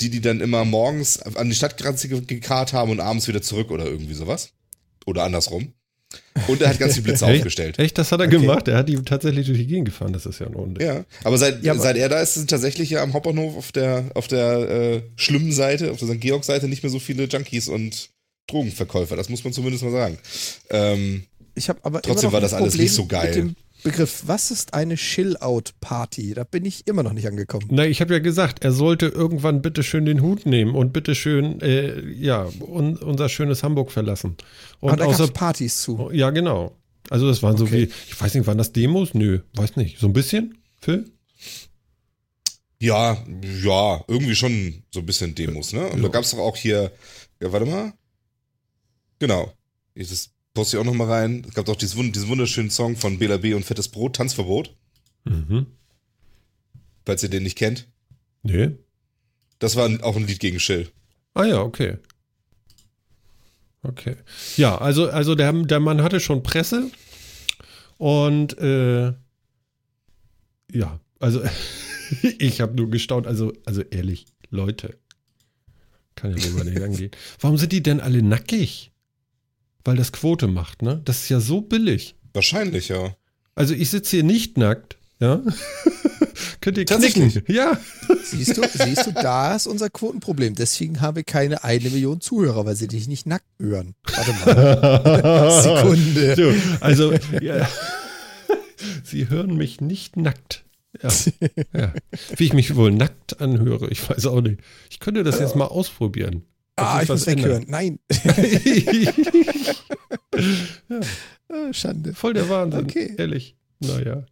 S3: die die dann immer morgens an die Stadtgrenze ge- gekarrt haben und abends wieder zurück oder irgendwie sowas. Oder andersrum. Und er hat ganz viele Blitze aufgestellt.
S1: Echt, das hat er
S2: Okay.
S1: gemacht. Er hat die tatsächlich durch die Gegend gefahren. Das ist ja ein Unding.
S3: Ja, aber seit,
S2: Ja, aber-
S3: seit er da ist, sind tatsächlich ja am Hauptbahnhof auf der, auf der äh, schlimmen Seite, auf der St. Georg-Seite nicht mehr so viele Junkies und Drogenverkäufer. Das muss man zumindest mal sagen. Ähm,
S2: Ich habe aber
S3: Trotzdem
S2: immer noch
S3: war
S2: ein
S3: das alles
S2: Problem
S3: nicht so geil.
S2: Mit dem Begriff, was ist eine Chill-Out-Party? Da bin ich immer noch nicht angekommen.
S1: Na, ich habe ja gesagt, er sollte irgendwann bitte schön den Hut nehmen und bitte schön, äh, ja, un, unser schönes Hamburg verlassen.
S2: Aber
S1: Und
S2: da gab
S1: außer,
S2: es Partys zu.
S1: ja, genau. Also das waren so
S2: Okay.
S1: wie, ich weiß nicht, waren das Demos? Nö, weiß nicht. So ein bisschen, Phil?
S3: Ja, ja, irgendwie schon so ein bisschen Demos, ne? Und
S1: Ja.
S3: da gab's doch auch hier, ja, warte mal. Genau. Das poste ich auch noch mal rein. Es gab doch diesen, diesen wunderschönen Song von Bela B und Fettes Brot, Tanzverbot,
S1: Mhm.
S3: falls ihr den nicht kennt.
S1: Nee.
S3: Das war auch ein Lied gegen Schill.
S1: Ah ja, okay. Okay. Ja, also, also der, der Mann hatte schon Presse und äh, ja, also ich habe nur gestaunt, also, also ehrlich, Leute, kann ja sogar nicht angehen. Warum sind die denn alle nackig? Weil das Quote macht, ne? Das ist ja so billig.
S3: Wahrscheinlich, ja.
S1: Also ich sitze hier nicht nackt, ja? Könnt ihr
S3: Tatsächlich?
S1: knicken? Ja.
S2: Siehst du, siehst du, da ist unser Quotenproblem. Deswegen habe ich keine eine Million Zuhörer, weil sie dich nicht nackt hören. Warte mal. Sekunde.
S1: So, also, ja. Sie hören mich nicht nackt. Ja, ja. Wie ich mich wohl nackt anhöre, ich weiß auch nicht. Ich könnte das jetzt mal ausprobieren.
S2: Ah, ich muss weghören. Nein. Ah, Schande.
S1: Voll der Wahnsinn,
S2: Okay.
S1: ehrlich. Naja.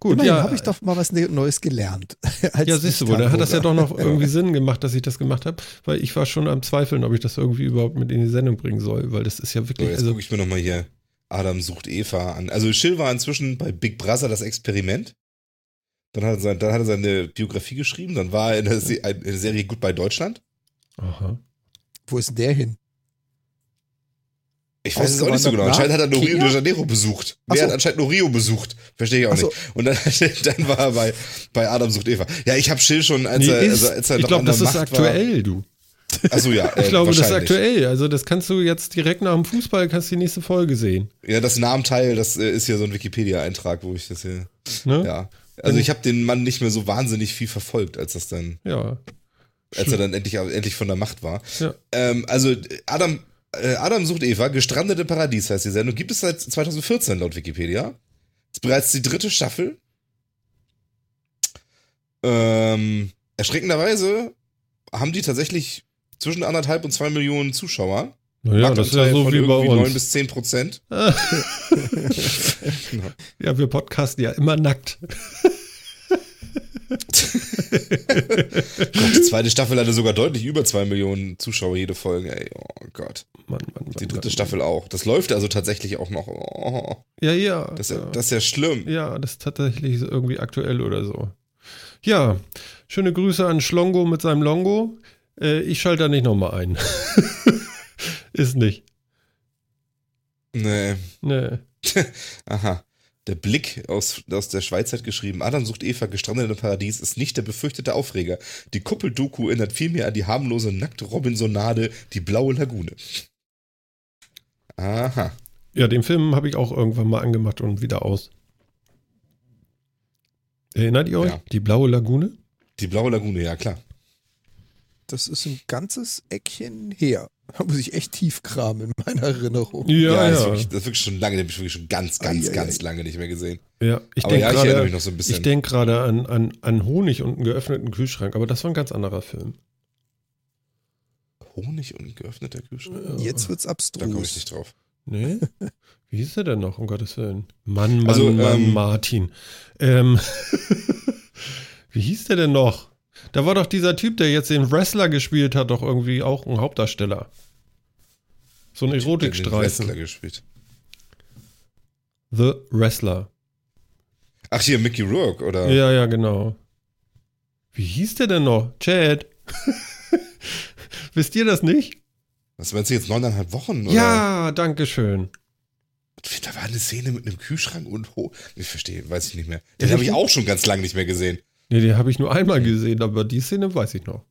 S1: Gut,
S2: Immerhin
S1: ja.
S2: habe ich doch mal was Ne- Neues gelernt. Als
S1: ja, siehst du wohl, da hat das ja doch noch irgendwie Sinn gemacht, dass ich das gemacht habe, weil ich war schon am Zweifeln, ob ich das irgendwie überhaupt mit in die Sendung bringen soll, weil das ist ja
S3: So,
S1: wirklich,
S3: jetzt
S1: also,
S3: gucke ich mir noch mal hier Adam sucht Eva an. Also Schill war inzwischen bei Big Brother das Experiment. Dann hat er, sein, dann hat er seine Biografie geschrieben. Dann war er in der, Se in der Serie Goodbye Deutschland.
S1: aha.
S2: Wo ist denn der hin?
S3: Ich weiß es auch nicht so genau. Anscheinend hat er nur Rio de? Janeiro besucht.
S2: Ach
S3: Wer
S2: so.
S3: hat anscheinend nur Rio besucht? Verstehe ich auch
S2: Ach so.
S3: nicht. Und dann, dann war er bei, bei Adam sucht Eva. Ja, ich habe Schill schon, als
S1: Nee,
S3: er,
S1: ist,
S3: also, als er
S1: ich
S3: noch
S1: glaube,
S3: an
S1: das
S3: der
S1: ist
S3: Macht
S1: aktuell, du.
S3: War. Achso, ja. Äh,
S1: Ich glaube, das ist aktuell. Also das kannst du jetzt direkt nach dem Fußball, kannst du die nächste Folge sehen.
S3: Ja, das Namenteil, das äh, ist ja so ein Wikipedia-Eintrag, wo ich das hier.
S1: Ne?
S3: Ja. Also ich habe den Mann nicht mehr so wahnsinnig viel verfolgt, als das dann,
S1: Ja.
S3: Als er dann endlich, endlich von der Macht war.
S1: Ja.
S3: Ähm, also Adam, äh, Adam sucht Eva, gestrandet im Paradies heißt die Sendung, gibt es seit 2014 laut Wikipedia. Ist bereits die dritte Staffel. Ähm, erschreckenderweise haben die tatsächlich zwischen anderthalb und zwei Millionen Zuschauer.
S1: Naja, das ist ja so wie bei uns.
S3: bis zehn Prozent.
S1: Ja, wir podcasten ja immer nackt.
S3: Die zweite Staffel hatte sogar deutlich über zwei Millionen Zuschauer jede Folge. Ey, oh Gott.
S1: Mann, Mann, Mann,
S3: Die dritte. Staffel auch. Das läuft also tatsächlich auch noch. Oh,
S1: Ja, ja.
S3: das, ist ja,
S1: ja.
S3: das ist ja schlimm.
S1: ja, das ist tatsächlich irgendwie aktuell oder so. Ja, schöne Grüße an Schlongo mit seinem Longo. Äh, ich schalte da nicht nochmal ein. ist nicht.
S3: Nee.
S1: Nee.
S3: Aha. Der Blick aus, aus der Schweiz hat geschrieben, Adam sucht Eva gestrandet im Paradies ist nicht der befürchtete Aufreger. Die Kuppeldoku erinnert vielmehr an die harmlose nackte Robinsonade, die blaue Lagune. Aha.
S1: Ja, den Film habe ich auch irgendwann mal angemacht und wieder aus. Erinnert ihr euch?
S3: Ja.
S1: Die blaue Lagune?
S3: Die blaue Lagune, ja klar.
S2: Das ist ein ganzes Eckchen her. Da muss ich echt tief kramen in meiner Erinnerung.
S1: Ja,
S3: das, ist
S1: ja.
S3: wirklich, das ist wirklich schon lange, den habe ich wirklich schon ganz, ganz,
S2: Ei, ei,
S3: ganz lange nicht mehr gesehen.
S1: Ja, ich denke
S3: ja,
S1: gerade
S3: so ein
S1: ich gerade an, an, an Honig und einen geöffneten Kühlschrank, aber das war ein ganz anderer Film.
S3: Honig und geöffneter Kühlschrank?
S2: Jetzt wird's
S3: Da komme ich
S2: abstrus.
S3: nicht drauf.
S1: Nee? Wie hieß der denn noch, um Gottes Willen? Mann, Mann,
S3: Also,
S1: Mann,
S3: ähm,
S1: Martin. Ähm, wie hieß der denn noch? Da war doch dieser Typ, der jetzt den Wrestler gespielt hat, doch irgendwie auch ein Hauptdarsteller. So ein
S3: Den Wrestler
S1: Erotikstreifen.
S3: gespielt.
S1: The Wrestler.
S3: Ach hier, Mickey Rourke, oder?
S1: Ja, ja, genau. Wie hieß der denn noch? Chad. Wisst ihr das nicht?
S3: Was meinst du jetzt, neuneinhalb Wochen? Oder?
S1: Ja, danke schön.
S3: Da war eine Szene mit einem Kühlschrank und Ho Ich verstehe, weiß ich nicht mehr. Den habe ich- auch schon ganz lange nicht mehr gesehen.
S1: Nee, den habe ich nur einmal gesehen, aber die Szene weiß ich noch.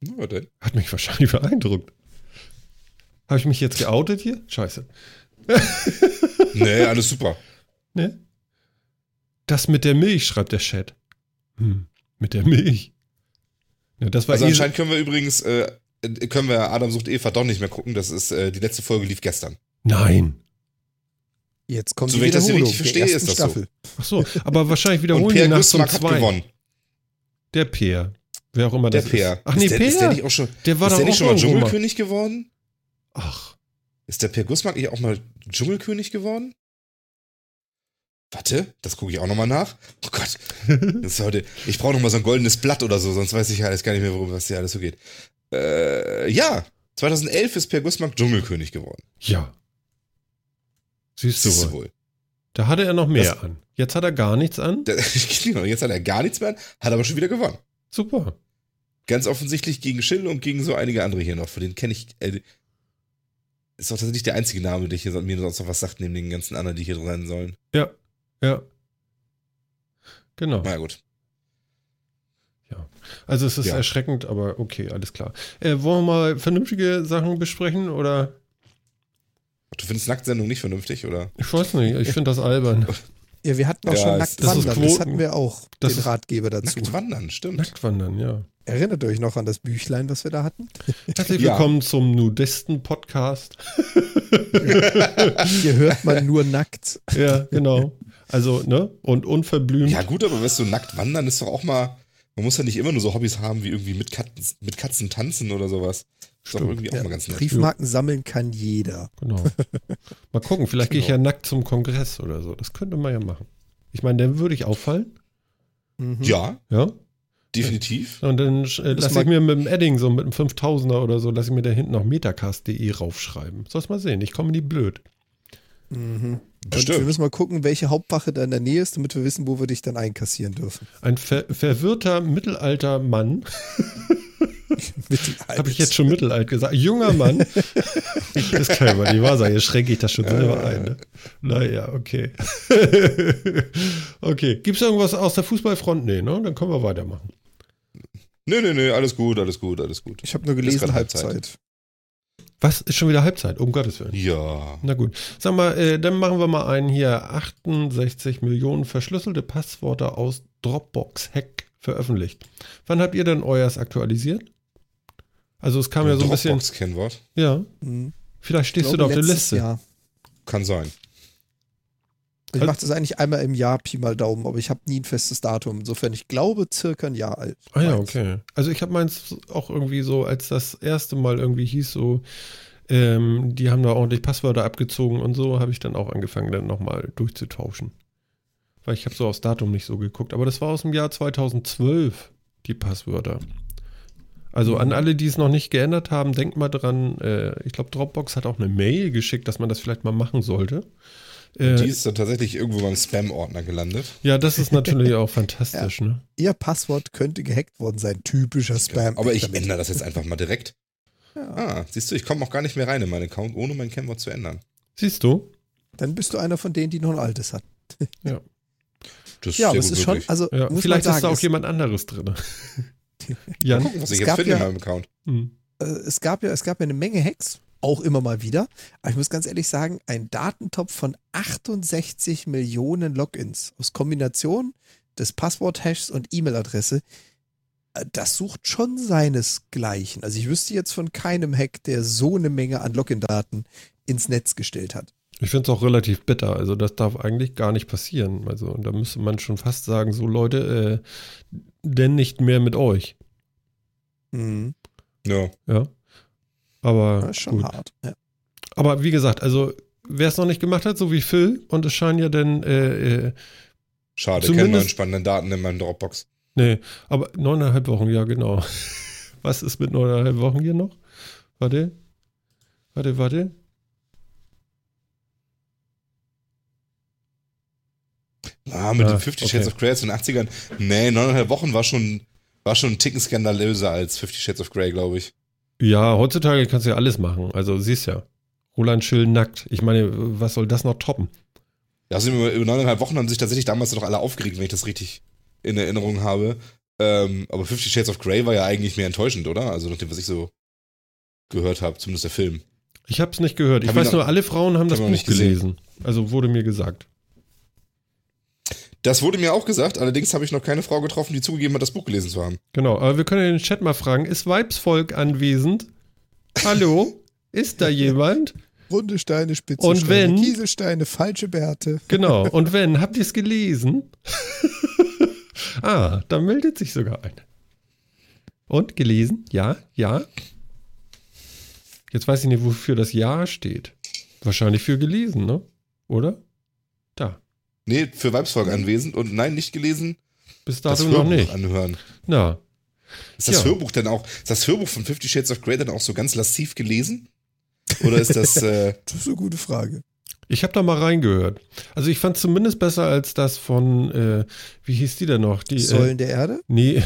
S3: Ja.
S1: Hat mich wahrscheinlich beeindruckt. Habe ich mich jetzt geoutet hier? Scheiße.
S3: Nee, alles super.
S1: Ne? Das mit der Milch, schreibt der Chat. Hm, mit der Milch. Ja, das war
S3: Also
S1: eh-
S3: anscheinend können wir übrigens, äh, können wir Adam sucht Eva doch nicht mehr gucken. Das ist, äh, die letzte Folge lief gestern.
S1: Nein.
S2: Jetzt kommt
S3: So,
S2: die
S3: wenn ich das
S2: Wiederholung
S3: richtig
S2: der
S3: verstehe, ist das so.
S2: Staffel.
S1: Ach so, aber wahrscheinlich
S3: Und
S1: wiederholen die
S3: Per
S1: nach zum
S3: hat
S1: zwei.
S3: gewonnen.
S1: Der Peer. Wer auch immer
S3: Der
S1: das
S3: Peer.
S1: ist. Ach nee,
S3: ist der,
S1: Peer.
S3: Ist der nicht auch schon,
S1: der war
S3: ist
S1: doch
S3: der nicht
S1: auch
S3: schon mal Dschungelkönig geworden?
S1: Ach,
S3: Ist der Per Gussmack nicht auch mal Dschungelkönig geworden? Warte, das gucke ich auch nochmal nach. Oh Gott. Das ist heute, ich brauche nochmal so ein goldenes Blatt oder so, sonst weiß ich ja alles gar nicht mehr, worum was hier alles so geht. Äh, ja, 2011 ist Per Gusmark Dschungelkönig geworden.
S1: Ja. Siehst du
S3: Siehst
S1: wohl.
S3: wohl.
S1: Da hatte er noch mehr
S3: Das-
S1: an. Jetzt hat er gar nichts an.
S3: Genau, Jetzt hat er gar nichts mehr, an, hat aber schon wieder gewonnen.
S1: Super.
S3: Ganz offensichtlich gegen Schill und gegen so einige andere hier noch. Von denen kenne ich. Äh, ist doch tatsächlich der einzige Name, der hier mir sonst noch was sagt, neben den ganzen anderen, die hier drin sein sollen.
S1: Ja. Ja. Genau.
S3: Na ja, gut.
S1: Also es ist
S3: Ja.
S1: erschreckend, aber okay, alles klar. Äh, wollen wir mal vernünftige Sachen besprechen oder?
S3: Du findest Nacktsendung nicht vernünftig, oder?
S1: Ich weiß nicht, ich finde das albern.
S2: Ja, wir hatten auch
S3: Ja,
S2: schon
S3: es-
S2: Nackt
S1: das.
S2: Das
S1: Quoten.
S2: hatten wir auch,
S1: Das
S2: den Ratgeber dazu.
S3: Nackt wandern, stimmt.
S1: Nacktwandern, ja.
S2: Erinnert euch noch an das Büchlein, was wir da hatten?
S1: Herzlich
S3: Ja.
S1: willkommen zum Nudisten-Podcast.
S2: Hier hört man nur nackt.
S1: Ja, genau. Also, ne? Und unverblümt.
S3: Ja, gut, aber weißt du, nackt wandern ist doch auch mal. Man muss ja nicht immer nur so Hobbys haben wie irgendwie mit Katzen, mit Katzen tanzen oder sowas. Ist doch
S1: Stimmt.
S3: irgendwie auch
S2: Ja,
S3: mal ganz nett.
S2: Briefmarken sammeln kann jeder.
S1: Genau. Mal gucken, vielleicht gehe ich ja nackt zum Kongress oder so. Das könnte man ja machen. Ich meine, dann würde ich auffallen.
S2: Mhm.
S3: Ja,
S1: Ja.
S3: definitiv.
S1: Und dann äh, lasse ich mir mit dem Edding, so mit einem 5000er oder so, lasse ich mir da hinten noch metacast.de raufschreiben. Sollst mal sehen, ich komme nie blöd.
S2: Mhm.
S3: Bestimmt.
S2: wir müssen mal gucken, welche Hauptwache da in der Nähe ist, damit wir wissen, wo wir dich dann einkassieren dürfen.
S1: Ein ver verwirrter mittelalter Mann,
S2: Mittelalter.
S1: habe ich jetzt schon mittelalt gesagt, junger Mann. das kann ja mal nicht wahr sein, jetzt schränke ich das schon selber ein. Ne? Naja, okay. okay, gibt es irgendwas aus der Fußballfront? Nee, ne? Dann können wir weitermachen.
S3: Nö, nö, nö, alles gut, alles gut, alles gut.
S2: Ich habe nur gelesen, Halbzeit.
S3: Halbzeit.
S1: Was? Ist schon wieder Halbzeit? Um Gottes Willen.
S3: Ja.
S1: Na gut. Sag mal, äh, dann machen wir mal einen hier. 68 Millionen verschlüsselte Passworte aus Dropbox-Hack veröffentlicht. Wann habt ihr denn euers aktualisiert? Also es kam ja so ein bisschen.
S3: Dropbox-Kennwort.
S1: Ja,
S2: Mhm.
S1: vielleicht
S2: Ich
S1: stehst du
S2: glaube,
S1: da auf der Liste.
S2: Jahr.
S3: Kann sein.
S2: Ich
S1: Also-
S2: mache das eigentlich einmal im Jahr, Pi mal Daumen, aber ich habe nie ein festes Datum. Insofern, ich glaube, circa ein Jahr alt.
S1: Ah ja,
S2: Meins.
S1: okay. Also ich habe meins auch irgendwie so, als das erste Mal irgendwie hieß so, ähm, die haben da ordentlich Passwörter abgezogen und so, habe ich dann auch angefangen, dann nochmal durchzutauschen. Weil ich habe so aufs Datum nicht so geguckt. Aber das war aus dem Jahr 2012, die Passwörter. Also an alle, die es noch nicht geändert haben, denkt mal dran, äh, ich glaube, Dropbox hat auch eine Mail geschickt, dass man das vielleicht mal machen sollte. Äh,
S3: Die ist dann tatsächlich irgendwo beim Spam-Ordner gelandet.
S1: ja, das ist natürlich auch fantastisch, ne?
S2: Ihr Passwort könnte gehackt worden sein. Typischer Spam.
S3: Aber ich ändere das jetzt einfach mal direkt.
S2: Ja.
S3: Ah, siehst du, ich komme auch gar nicht mehr rein in meinen Account, ohne mein Kennwort zu ändern.
S1: Siehst du?
S2: Dann bist du einer von denen, die noch ein altes hat.
S3: Das
S2: Ja, aber es ist schon,
S3: möglich.
S2: also
S1: Ja,
S2: muss
S1: vielleicht
S2: man
S1: ist da
S2: sagen,
S1: auch jemand anderes drin.
S3: Mal
S1: Jan?
S3: gucken, was
S2: es
S3: ich jetzt
S2: gab
S3: finde
S2: ja-
S3: in meinem Account.
S1: Hm.
S2: äh, es gab ja, es gab ja eine Menge Hacks, auch immer mal wieder. Aber ich muss ganz ehrlich sagen, ein Datentopf von 68 Millionen Logins aus Kombination des Passwort-Hashs und E-Mail-Adresse, äh, das sucht schon seinesgleichen. Also ich wüsste jetzt von keinem Hack, der so eine Menge an Login-Daten ins Netz gestellt hat.
S1: Ich finde es auch relativ bitter. Also das darf eigentlich gar nicht passieren. Also da müsste man schon fast sagen, so Leute, äh, denn nicht mehr mit euch.
S2: Mhm.
S3: Ja.
S1: Ja. Aber
S2: Das ist schon
S1: gut.
S2: hart. Ja.
S1: Aber wie gesagt, also wer es noch nicht gemacht hat, so wie Phil, und es scheinen ja dann, äh, äh,
S3: Schade,
S1: Zumindest-
S3: keine neuen spannenden Daten in meinem Dropbox.
S1: nee, aber neuneinhalb Wochen, ja genau. Was ist mit neuneinhalb Wochen hier noch? Warte. Warte, warte.
S3: Ah, mit
S1: Ah,
S3: den 50 Shades
S1: okay.
S3: of Grey aus den 80ern. Nee, neuneinhalb Wochen war schon, war schon einen Ticken skandalöser als 50 Shades of Grey, glaube ich.
S1: Ja, heutzutage kannst du ja alles machen. Also siehst ja. Roland Schill nackt. Ich meine, was soll das noch toppen?
S3: Ja, also über, über neuneinhalb Wochen haben sich tatsächlich damals noch alle aufgeregt, wenn ich das richtig in Erinnerung habe. Ähm, aber 50 Shades of Grey war ja eigentlich mehr enttäuschend, oder? Also nach dem, was ich so gehört habe, zumindest der Film.
S1: Ich habe es nicht gehört. Ich
S3: Hab
S1: weiß nur, alle Frauen haben das Buch gelesen. Also wurde mir gesagt.
S3: Das wurde mir auch gesagt, allerdings habe ich noch keine Frau getroffen, die zugegeben hat, das Buch gelesen zu haben.
S1: Genau, aber wir können ja den Chat mal fragen, ist Weibsvolk anwesend? Hallo? Ist da jemand?
S2: Runde Steine, spitze
S1: Und
S2: Steine,
S1: wenn-
S2: Kieselsteine, falsche Bärte.
S1: Genau. Und wenn, habt ihr es gelesen? ah, da meldet sich sogar eine. Und gelesen? Ja, ja. Jetzt weiß ich nicht, wofür das Ja steht. Wahrscheinlich für gelesen, ne? Oder?
S3: Nee, für Weibsvolk anwesend und nein, nicht gelesen.
S1: Bis
S3: Das
S1: dato noch
S3: Hörbuch
S1: nicht.
S3: anhören.
S1: Na,
S3: Ist das
S1: Ja.
S3: Hörbuch denn auch, ist das Hörbuch von Fifty Shades of Grey dann auch so ganz lassiv gelesen? Oder ist das, äh,
S2: Das ist eine gute Frage.
S1: ich habe da mal reingehört. Also ich fand zumindest besser als das von, äh, wie hieß die denn noch? Die,
S2: Säulen
S1: äh,
S2: der Erde?
S1: nee.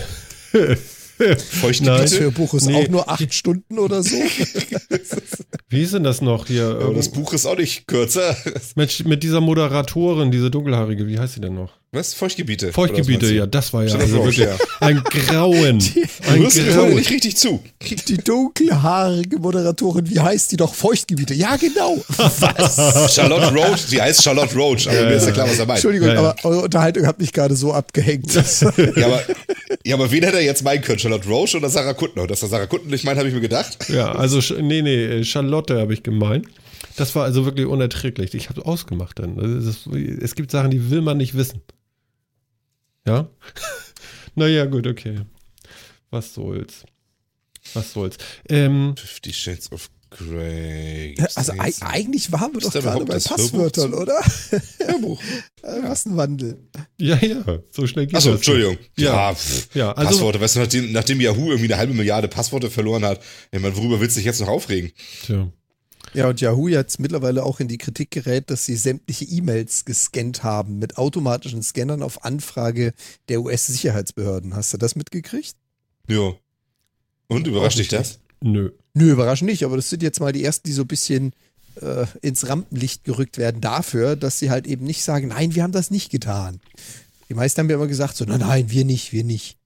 S3: Feuchtgebiete?
S2: Das Hörbuch ist
S1: Nee.
S2: auch nur acht Stunden oder so.
S1: Wie hieß denn das noch hier?
S3: Aber das Buch ist auch nicht kürzer.
S1: mit, mit dieser Moderatorin, diese dunkelhaarige, wie heißt sie denn noch?
S3: Was? Feuchtgebiete? Was
S1: Feuchtgebiete,
S3: du?
S1: ja, das war ja
S3: Charlotte
S1: also wirklich
S3: ja.
S1: ein Grauen.
S3: Du
S1: Ein
S3: hörst mir heute
S1: Grauen.
S3: nicht richtig zu.
S2: Die dunkelhaarige Moderatorin, wie heißt die doch? Feuchtgebiete. Ja, genau. Was?
S3: Charlotte Roach, die heißt Charlotte Roach, aber mir ist ja klar, was er meint.
S2: Entschuldigung,
S1: Ja, ja.
S2: aber eure Unterhaltung hat mich gerade so abgehängt.
S3: Ja aber, ja, aber wen hätte er jetzt meinen können? Charlotte Roach oder Sarah Kuttner? Dass er Sarah Kuttner nicht meint, habe ich mir gedacht.
S1: Ja, also, nee, nee, Charlotte habe ich gemeint. Das war also wirklich unerträglich. Ich habe ausgemacht dann. Es gibt Sachen, die will man nicht wissen. Ja? naja, gut, okay. Was soll's? Was soll's? Ähm,
S3: Fifty Shades of Grey.
S2: Also ei- eigentlich waren wir
S3: Ist
S2: doch gerade bei
S3: Hörbuch
S2: Passwörtern, oder?
S3: Hörbuch.
S2: Äh, Was ein Wandel.
S1: ja, ja, so schnell geht
S3: Achso,
S1: das.
S3: Entschuldigung.
S1: Ja.
S3: pff,
S1: Ja, also-
S3: Passworte. Weißt du, nachdem, nachdem Yahoo irgendwie eine halbe Milliarde Passworte verloren hat, ich meine, worüber willst du dich jetzt noch aufregen?
S1: Tja.
S2: Ja, und Yahoo jetzt mittlerweile auch in die Kritik gerät, dass sie sämtliche E-Mails gescannt haben mit automatischen Scannern auf Anfrage der US-Sicherheitsbehörden. Hast du das mitgekriegt?
S3: Ja. Und, überrascht dich das?
S1: Nö.
S2: Nö, überraschend nicht, aber das sind jetzt mal die ersten, die so ein bisschen äh, ins Rampenlicht gerückt werden dafür, dass sie halt eben nicht sagen, nein, wir haben das nicht getan. Die meisten haben ja immer gesagt, so, nein, nein, wir nicht, wir nicht.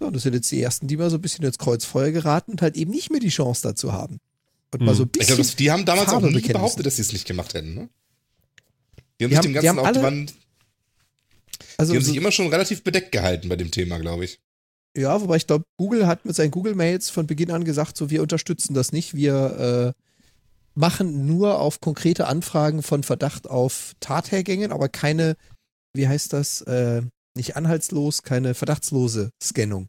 S2: So, das sind jetzt die ersten, die mal so ein bisschen ins Kreuzfeuer geraten und halt eben nicht mehr die Chance dazu haben. Und mal
S1: Hm.
S2: so ein
S3: Ich
S2: bisschen.
S3: glaube, die haben damals
S2: Farbe
S3: auch nie behauptet, dass sie es nicht gemacht hätten, ne? Die haben
S2: Die
S3: sich
S2: haben-
S3: dem
S2: die
S3: Ganzen
S2: haben
S3: auch, die, waren,
S2: also,
S3: die haben
S2: so-
S3: sich immer schon relativ bedeckt gehalten bei dem Thema, glaube ich.
S2: Ja, wobei ich glaube, Google hat mit seinen Google-Mails von Beginn an gesagt, so wir unterstützen das nicht, wir äh, machen nur auf konkrete Anfragen von Verdacht auf Tathergängen, aber keine, wie heißt das, äh, nicht anhaltslos, keine verdachtslose Scannung.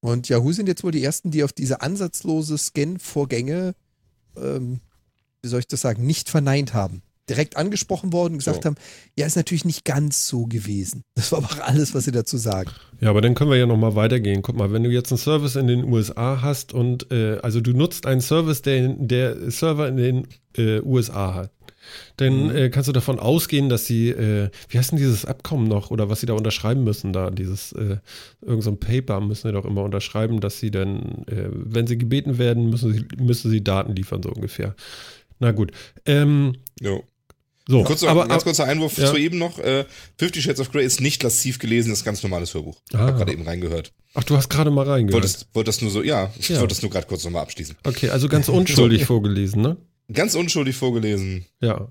S2: Und Yahoo sind jetzt wohl die ersten, die auf diese ansatzlose Scan-Vorgänge, ähm, wie soll ich das sagen, nicht verneint haben. Direkt angesprochen worden und gesagt
S3: Ja.
S2: haben, ja, ist natürlich nicht ganz so gewesen. Das war aber alles, was sie dazu sagen.
S1: Ja, aber dann können wir ja nochmal weitergehen. Guck mal, wenn du jetzt einen Service in den USA hast und äh, also du nutzt einen Service, der der Server in den äh, USA hat, dann äh, kannst du davon ausgehen, dass sie, äh, wie heißt denn dieses Abkommen noch oder was sie da unterschreiben müssen da, dieses, äh, irgend so ein Paper müssen sie doch immer unterschreiben, dass sie dann, äh, wenn sie gebeten werden, müssen sie, müssen sie Daten liefern, so ungefähr. Na gut. Ähm,
S3: Ja.
S1: So,
S3: Kurz, noch-
S1: aber,
S3: ganz kurzer Einwurf
S1: ja.
S3: zu eben noch. Äh, Fifty Shades of Grey ist nicht lassiv gelesen, das ist ganz normales Hörbuch. Ich
S1: Ah.
S3: habe gerade eben reingehört.
S1: ach, du hast gerade mal reingehört.
S3: Wolltest, wollte das nur so, ja, ich
S1: Ja.
S3: wollte das nur gerade kurz nochmal abschließen.
S1: Okay, also ganz unschuldig vorgelesen, ne?
S3: Ganz unschuldig vorgelesen.
S1: Ja.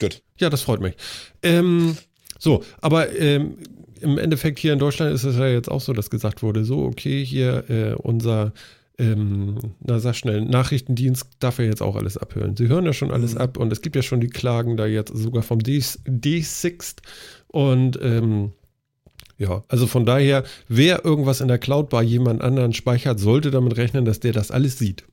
S3: Gut.
S1: Ja, das freut mich. Ähm, so, aber ähm, im Endeffekt hier in Deutschland ist es ja jetzt auch so, dass gesagt wurde, so, okay, hier äh, unser, ähm, na sag schnell, Nachrichtendienst darf ja jetzt auch alles abhören. Sie hören ja schon alles
S2: Mhm.
S1: ab und es gibt ja schon die Klagen da jetzt sogar vom D- D6 und ähm, ja, also von daher, wer irgendwas in der Cloud bei jemand anderen speichert, sollte damit rechnen, dass der das alles sieht.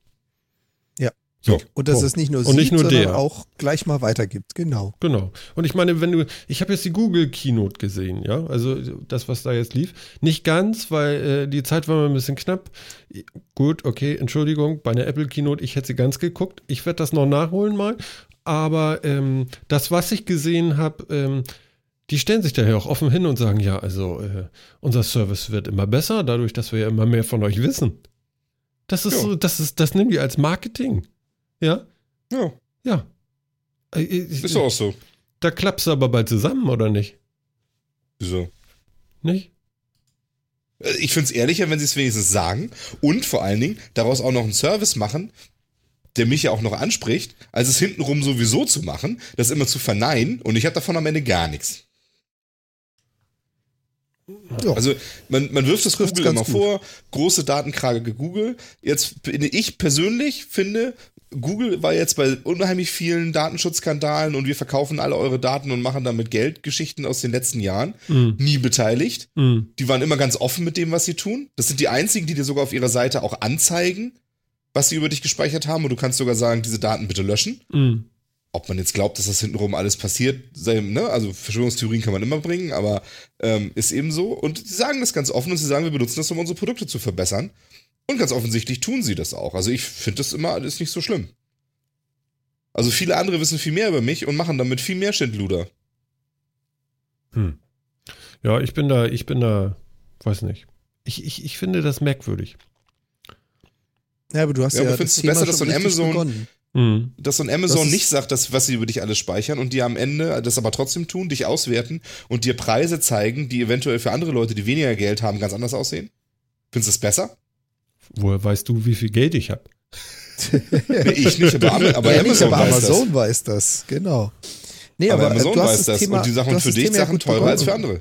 S1: So,
S2: Und dass es nicht nur
S1: Und
S2: sieht,
S1: nicht nur
S2: sondern
S1: der.
S2: auch gleich mal weitergibt. Genau.
S1: Genau. Und ich meine, wenn du, ich habe jetzt die Google Keynote gesehen, ja, also das, was da jetzt lief. Nicht ganz, weil äh, die Zeit war mir ein bisschen knapp. Gut, okay, Entschuldigung, bei einer Apple Keynote, ich hätte sie ganz geguckt. Ich werde das noch nachholen mal. Aber ähm, das, was ich gesehen habe, ähm, die stellen sich daher auch offen hin und sagen, ja, also äh, unser Service wird immer besser, dadurch, dass wir ja immer mehr von euch wissen. Das ist
S3: Ja.
S1: so, das ist, das nehmen die als Marketing. Ja,
S3: Ja,
S1: ja. Äh, ich-
S3: ist doch auch so.
S1: da klappst du aber bald zusammen, oder nicht?
S3: Wieso?
S1: Nicht?
S3: Äh, Ich finde es ehrlicher, wenn sie es wenigstens sagen und vor allen Dingen daraus auch noch einen Service machen, der mich ja auch noch anspricht, als es hintenrum sowieso zu machen, das immer zu verneinen und ich habe davon am Ende gar nichts.
S2: Ja.
S3: Also man, man wirft es
S2: Trifft's
S3: Google
S2: ganz
S3: immer
S2: gut.
S3: vor, große Datenkrage Google. Jetzt bin ich persönlich finde, Google war jetzt bei unheimlich vielen Datenschutzskandalen und wir verkaufen alle eure Daten und machen damit Geld, Geschichten aus den letzten Jahren,
S1: Mm.
S3: nie beteiligt.
S1: Mm.
S3: Die waren immer ganz offen mit dem, was sie tun. Das sind die einzigen, die dir sogar auf ihrer Seite auch anzeigen, was sie über dich gespeichert haben. Und du kannst sogar sagen, diese Daten bitte löschen.
S1: Mm.
S3: ob man jetzt glaubt, dass das hintenrum alles passiert, sei, ne? also Verschwörungstheorien kann man immer bringen, aber ähm, ist eben so. Und sie sagen das ganz offen und sie sagen, wir benutzen das, um unsere Produkte zu verbessern. Und ganz offensichtlich tun sie das auch. Also ich finde das immer alles nicht so schlimm. Also viele andere wissen viel mehr über mich und machen damit viel mehr Schindluder.
S1: Hm. Ja, ich bin da, ich bin da, weiß nicht. Ich, ich, ich finde das merkwürdig.
S2: Ja, aber du hast
S3: Ja,
S2: ja,
S3: aber
S2: das
S3: findest du
S2: Thema
S3: besser, dass so ein Amazon-.
S1: Hm.
S3: Dass so ein Amazon
S2: Das
S3: nicht sagt, dass, was sie über dich alles speichern und die am Ende das aber trotzdem tun, dich auswerten und dir Preise zeigen, die eventuell für andere Leute, die weniger Geld haben, ganz anders aussehen? Findest du das besser?
S1: Woher weißt du, wie viel Geld ich habe?
S3: Ich nicht, aber, aber
S2: ja,
S3: Amazon,
S2: nicht, aber
S3: weiß
S2: Amazon weiß das, genau. Nee,
S3: das. Aber
S2: aber, äh,
S3: Amazon
S2: du hast
S3: weiß
S2: das
S3: das.
S2: Thema,
S3: und die Sachen für
S2: das
S3: dich Sachen teurer als für andere.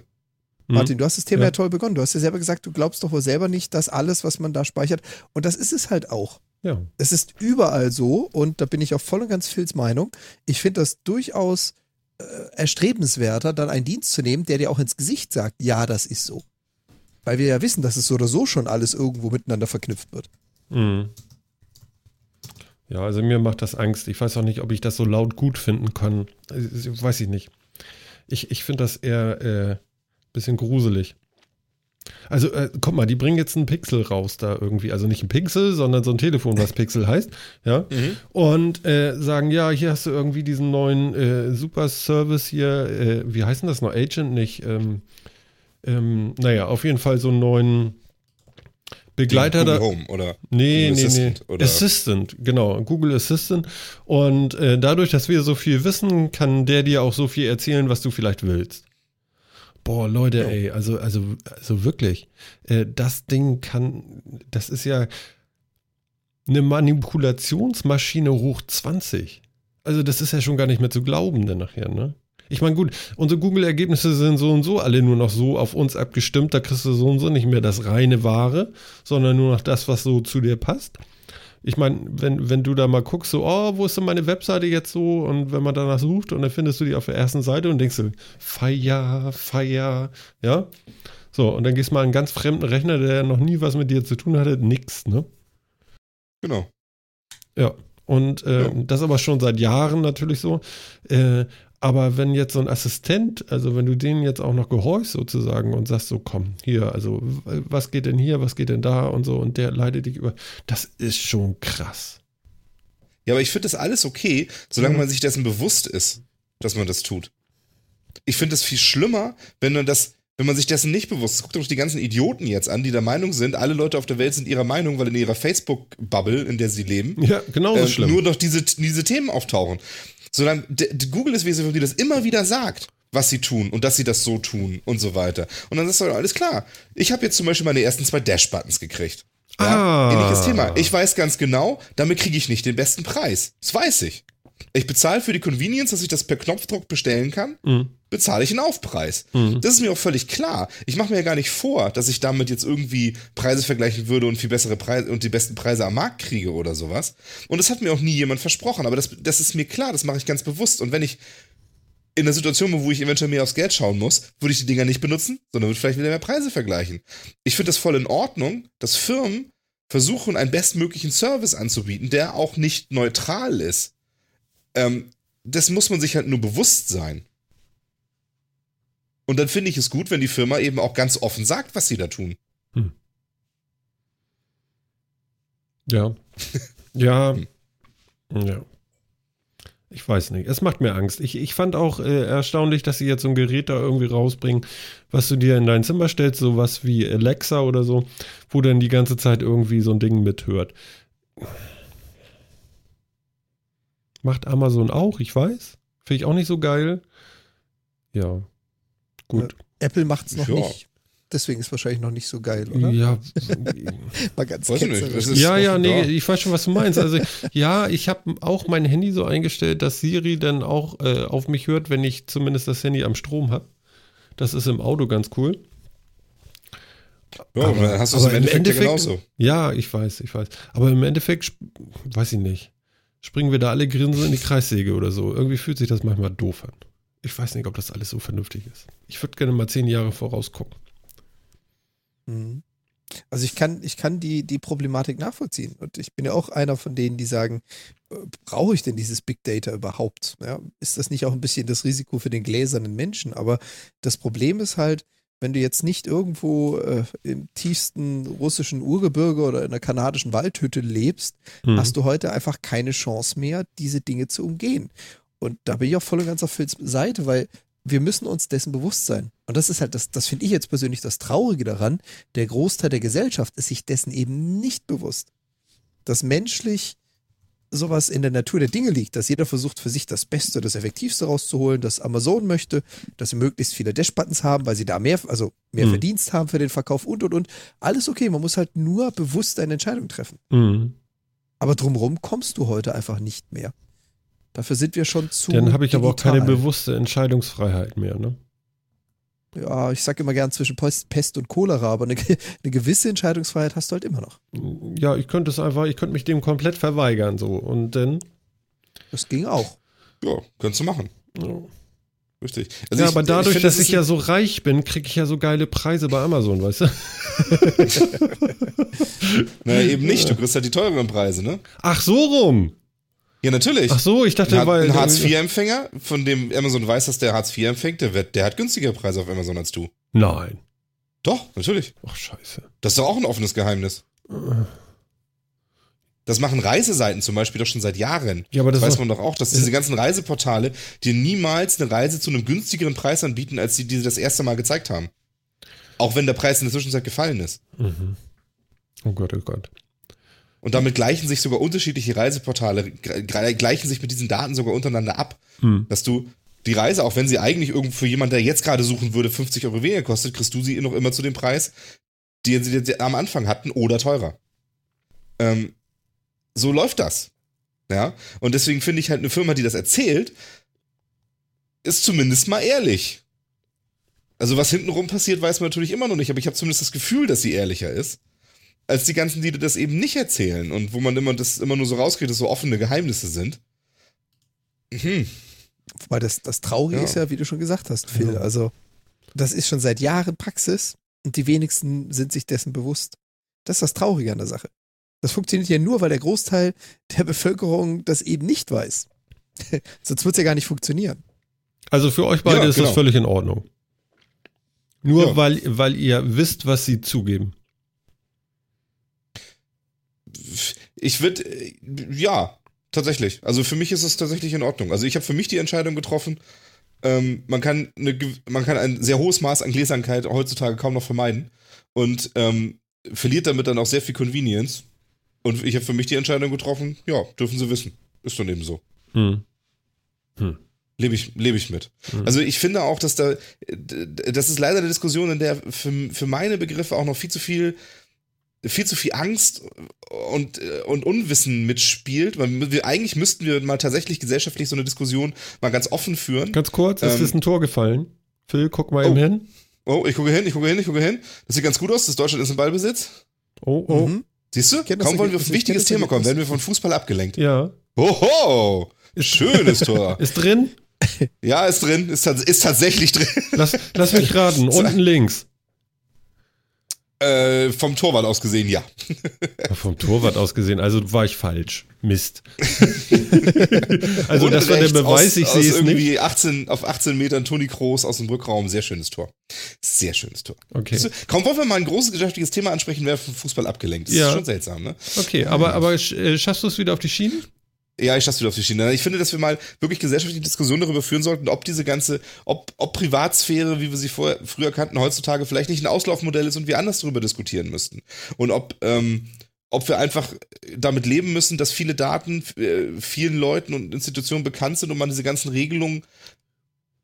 S2: Martin, du hast das Thema
S1: Ja.
S2: ja. toll begonnen. Du hast ja selber gesagt, du glaubst doch wohl selber nicht, dass alles, was man da speichert, und das ist es halt auch.
S1: Ja.
S2: Es ist überall so, und da bin ich auch voll und ganz Phils Meinung. Ich finde das durchaus äh, erstrebenswerter, dann einen Dienst zu nehmen, der dir auch ins Gesicht sagt, ja, das ist so. Weil wir ja wissen, dass es so oder so schon alles irgendwo miteinander verknüpft wird.
S1: Mhm. Ja, also mir macht das Angst. Ich weiß auch nicht, ob ich das so laut gut finden kann. Weiß ich nicht. Ich, ich finde das eher äh, bisschen gruselig. Also, äh, guck mal, die bringen jetzt einen Pixel raus da irgendwie. Also nicht ein Pixel, sondern so ein Telefon, was Pixel heißt. Ja. Und äh, sagen, ja, hier hast du irgendwie diesen neuen äh, Super-Service hier. Äh, wie heißt denn das noch? Agent nicht. Ähm, ähm, naja, auf jeden Fall so einen neuen Begleiter
S3: Google
S1: da.
S3: Home oder
S1: Nee,
S3: Google
S1: nee,
S3: Assistant
S1: nee.
S3: oder-
S1: Assistant, genau, Google Assistant. Und äh, dadurch, dass wir so viel wissen, kann der dir auch so viel erzählen, was du vielleicht willst. Boah, Leute, ey, also, also, also wirklich, äh, das Ding kann, das ist ja eine Manipulationsmaschine hoch 20. Also, das ist ja schon gar nicht mehr zu glauben dann nachher, ne? Ich meine, gut, unsere Google-Ergebnisse sind so und so alle nur noch so auf uns abgestimmt. Da kriegst du so und so nicht mehr das reine Wahre, sondern nur noch das, was so zu dir passt. Ich meine, wenn, wenn du da mal guckst, so, oh, wo ist denn meine Webseite jetzt so? Und wenn man danach sucht und dann findest du die auf der ersten Seite und denkst du, Feier, Feier, ja? So, und dann gehst du mal an einen ganz fremden Rechner, der noch nie was mit dir zu tun hatte, nix, ne?
S3: Genau.
S1: Ja, und äh,
S3: Ja.
S1: das aber schon seit Jahren natürlich so. Äh, aber wenn jetzt so ein Assistent, also wenn du denen jetzt auch noch gehorchst sozusagen und sagst so, komm, hier, also was geht denn hier, was geht denn da und so und der leitet dich über, das ist schon krass.
S3: Ja, aber ich finde das alles okay, solange
S1: Mhm.
S3: man sich dessen bewusst ist, dass man das tut. Ich finde es viel schlimmer, wenn man das, wenn man sich dessen nicht bewusst ist. Guckt doch die ganzen Idioten jetzt an, die der Meinung sind, alle Leute auf der Welt sind ihrer Meinung, weil in ihrer Facebook-Bubble, in der sie leben,
S1: Ja, genauso
S3: ähm,
S1: schlimm.
S3: nur noch diese, diese Themen auftauchen. D- Google ist wesentlich, die das immer wieder sagt, was sie tun und dass sie das so tun und so weiter. Und dann ist doch alles klar. Ich habe jetzt zum Beispiel meine ersten zwei Dash-Buttons gekriegt. Ja,
S1: Ah.
S3: ähnliches Thema. Ich weiß ganz genau, damit kriege ich nicht den besten Preis. Das weiß ich. Ich bezahle für die Convenience, dass ich das per Knopfdruck bestellen kann,
S1: Mhm.
S3: bezahle ich einen Aufpreis.
S1: Mhm.
S3: Das ist mir auch völlig klar. Ich mache mir ja gar nicht vor, dass ich damit jetzt irgendwie Preise vergleichen würde und viel bessere Preise und die besten Preise am Markt kriege oder sowas. Und das hat mir auch nie jemand versprochen, aber das, das ist mir klar, das mache ich ganz bewusst. Und wenn ich in einer Situation bin, wo ich eventuell mehr aufs Geld schauen muss, würde ich die Dinger nicht benutzen, sondern würde vielleicht wieder mehr Preise vergleichen. Ich finde das voll in Ordnung, dass Firmen versuchen, einen bestmöglichen Service anzubieten, der auch nicht neutral ist. Ähm, das muss man sich halt nur bewusst sein. Und dann finde ich es gut, wenn die Firma eben auch ganz offen sagt, was sie da tun.
S1: Ja. Ja. ja. Ich weiß nicht. Es macht mir Angst. Ich, ich fand auch äh, erstaunlich, dass sie jetzt so ein Gerät da irgendwie rausbringen, was du dir in dein Zimmer stellst, sowas wie Alexa oder so, wo dann die ganze Zeit irgendwie so ein Ding mithört. Macht Amazon auch, ich weiß. Finde ich auch nicht so geil. Ja. Gut.
S2: Apple macht es noch
S3: Ja.
S2: nicht. Deswegen ist wahrscheinlich noch nicht so geil, oder?
S1: Ja.
S2: Mal ganz
S3: Weiß ich nicht.
S1: Ja, ja, nee,
S3: da.
S1: ich weiß schon, was du meinst. Also, ja, ich habe auch mein Handy so eingestellt, dass Siri dann auch äh, auf mich hört, wenn ich zumindest das Handy am Strom habe. Das ist im Auto ganz cool.
S3: Ja, aber hast du es im Endeffekt, ja genauso.
S1: Ja, ich weiß, ich weiß. Aber im Endeffekt, weiß ich nicht, springen wir da alle grinsend in die Kreissäge oder so. Irgendwie fühlt sich das manchmal doof an. Ich weiß nicht, ob das alles so vernünftig ist. Ich würde gerne mal zehn Jahre vorausgucken.
S2: Mhm. Also ich kann, ich kann die, die Problematik nachvollziehen. Und ich bin ja auch einer von denen, die sagen, äh, brauche ich denn dieses Big Data überhaupt? Ja, ist das nicht auch ein bisschen das Risiko für den gläsernen Menschen? Aber das Problem ist halt, wenn du jetzt nicht irgendwo äh, im tiefsten russischen Urgebirge oder in einer kanadischen Waldhütte lebst,
S1: Hm.
S2: hast du heute einfach keine Chance mehr, diese Dinge zu umgehen. Und da bin ich auch voll und ganz auf Phils Seite, weil wir müssen uns dessen bewusst sein. Und das ist halt, das, das finde ich jetzt persönlich das Traurige daran. Der Großteil der Gesellschaft ist sich dessen eben nicht bewusst. Dass menschlich sowas in der Natur der Dinge liegt, dass jeder versucht für sich das Beste, das Effektivste rauszuholen, dass Amazon möchte, dass sie möglichst viele Dash-Buttons haben, weil sie da mehr, also mehr
S1: Hm.
S2: Verdienst haben für den Verkauf und und und. Alles okay, man muss halt nur bewusst eine Entscheidung treffen.
S1: Mhm.
S2: Aber drumherum kommst du heute einfach nicht mehr. Dafür sind wir schon zu.
S1: Dann habe ich aber auch keine
S2: digital.
S1: bewusste Entscheidungsfreiheit mehr. Ne?
S2: Ja, ich sage immer gern zwischen Pest Pest und Cholera, aber eine, eine gewisse Entscheidungsfreiheit hast du halt immer noch.
S1: Ja, ich könnte es einfach, ich könnte mich dem komplett verweigern so und dann.
S2: Das ging auch.
S3: Ja, kannst du machen.
S1: Ja,
S3: Richtig. Also
S1: ja
S3: ich-
S1: aber dadurch,
S3: finde,
S1: dass
S3: das
S1: ich ja so reich bin, kriege ich ja so geile Preise bei Amazon, weißt du?
S3: Na, eben nicht. Du kriegst halt die teureren Preise, ne?
S1: Ach so rum.
S3: Ja, natürlich.
S1: Ach so, ich dachte,
S3: Ein,
S1: weil
S3: ein Hartz-IV-Empfänger, von dem Amazon weiß, dass der Hartz IV empfängt, der, wird, der hat günstigere Preise auf Amazon als du.
S1: Nein.
S3: Doch, natürlich.
S1: Ach scheiße.
S3: Das ist doch auch ein offenes Geheimnis. Das machen Reiseseiten zum Beispiel doch schon seit Jahren.
S1: Ja, aber das,
S3: weiß man doch auch, dass diese ganzen Reiseportale dir niemals eine Reise zu einem günstigeren Preis anbieten, als die, die sie das erste Mal gezeigt haben. Auch wenn der Preis in der Zwischenzeit gefallen ist.
S1: Mhm. Oh Gott, oh Gott.
S3: Und damit gleichen sich sogar unterschiedliche Reiseportale, gleichen sich mit diesen Daten sogar untereinander ab.
S1: Hm.
S3: Dass du die Reise, auch wenn sie eigentlich irgendwo für jemanden, der jetzt gerade suchen würde, 50 Euro weniger kostet, kriegst du sie noch immer zu dem Preis, den sie dir am Anfang hatten oder teurer. Ähm, so läuft das. Ja. Und deswegen finde ich halt, eine Firma, die das erzählt, ist zumindest mal ehrlich. Also was hintenrum passiert, weiß man natürlich immer noch nicht, aber ich habe zumindest das Gefühl, dass sie ehrlicher ist als die ganzen, die das eben nicht erzählen und wo man immer das immer nur so rauskriegt, dass so offene Geheimnisse sind. Mhm.
S2: Wobei das, das Traurige
S3: Ja.
S2: ist ja, wie du schon gesagt hast, Phil.
S1: Ja.
S2: Also, das ist schon seit Jahren Praxis und die wenigsten sind sich dessen bewusst. Das ist das Traurige an der Sache. Das funktioniert ja nur, weil der Großteil der Bevölkerung das eben nicht weiß. Sonst wird es ja gar nicht funktionieren.
S1: Also für euch beide
S3: Ja,
S1: ist das
S3: genau.
S1: völlig in Ordnung. Nur
S3: Ja.
S1: weil, weil ihr wisst, was sie zugeben.
S3: Ich würde, ja, tatsächlich. Also für mich ist es tatsächlich in Ordnung. Also ich habe für mich die Entscheidung getroffen, ähm, man, kann eine, man kann ein sehr hohes Maß an Gläsernkeit heutzutage kaum noch vermeiden und ähm, verliert damit dann auch sehr viel Convenience. Und ich habe für mich die Entscheidung getroffen, ja, dürfen sie wissen. Ist dann eben so.
S1: Hm.
S3: Lebe ich, lebe ich mit.
S1: Mhm.
S3: Also ich finde auch, dass da, das ist leider eine Diskussion, in der für, für meine Begriffe auch noch viel zu viel, viel zu viel Angst und, und Unwissen mitspielt. Weil wir, eigentlich müssten wir mal tatsächlich gesellschaftlich so eine Diskussion mal ganz offen führen.
S1: Ganz kurz, es
S3: Ähm,
S1: ist ein Tor gefallen. Phil, guck mal
S3: Oh.
S1: eben hin.
S3: Oh, ich gucke hin, ich gucke hin, ich gucke hin. Das sieht ganz gut aus, das Deutschland ist im Ballbesitz.
S1: Oh, oh.
S2: Mhm.
S3: Siehst du? Kaum wollen wir auf ein wichtiges Thema kommen, werden wir von Fußball abgelenkt.
S1: Ja.
S3: Oho! Schönes Tor.
S1: Ist drin?
S3: Ja, ist drin, ist, ist tatsächlich drin.
S1: Lass, lass mich raten. Unten links.
S3: Äh, vom Torwart aus gesehen, ja.
S1: Vom Torwart aus gesehen, also war ich falsch. Mist. also
S3: Und
S1: das war der Beweis,
S3: aus,
S1: ich sehe es nicht.
S3: irgendwie 18, auf 18 Metern Toni Kroos aus dem Rückraum. Sehr schönes Tor. Sehr schönes Tor.
S1: Okay.
S3: Du, Kaum wollen wir mal ein großes gesellschaftliches Thema ansprechen, wäre vom Fußball abgelenkt. Das
S1: Ja.
S3: ist schon seltsam, ne?
S1: Okay, aber, aber äh, schaffst du es wieder auf die Schienen?
S3: Ja, ich schaff's wieder auf die Schiene. Ich finde, dass wir mal wirklich gesellschaftliche Diskussionen darüber führen sollten, ob diese ganze, ob, ob Privatsphäre, wie wir sie vorher, früher kannten, heutzutage vielleicht nicht ein Auslaufmodell ist und wir anders darüber diskutieren müssten. Und ob, ähm, ob wir einfach damit leben müssen, dass viele Daten äh, vielen Leuten und Institutionen bekannt sind und man diese ganzen Regelungen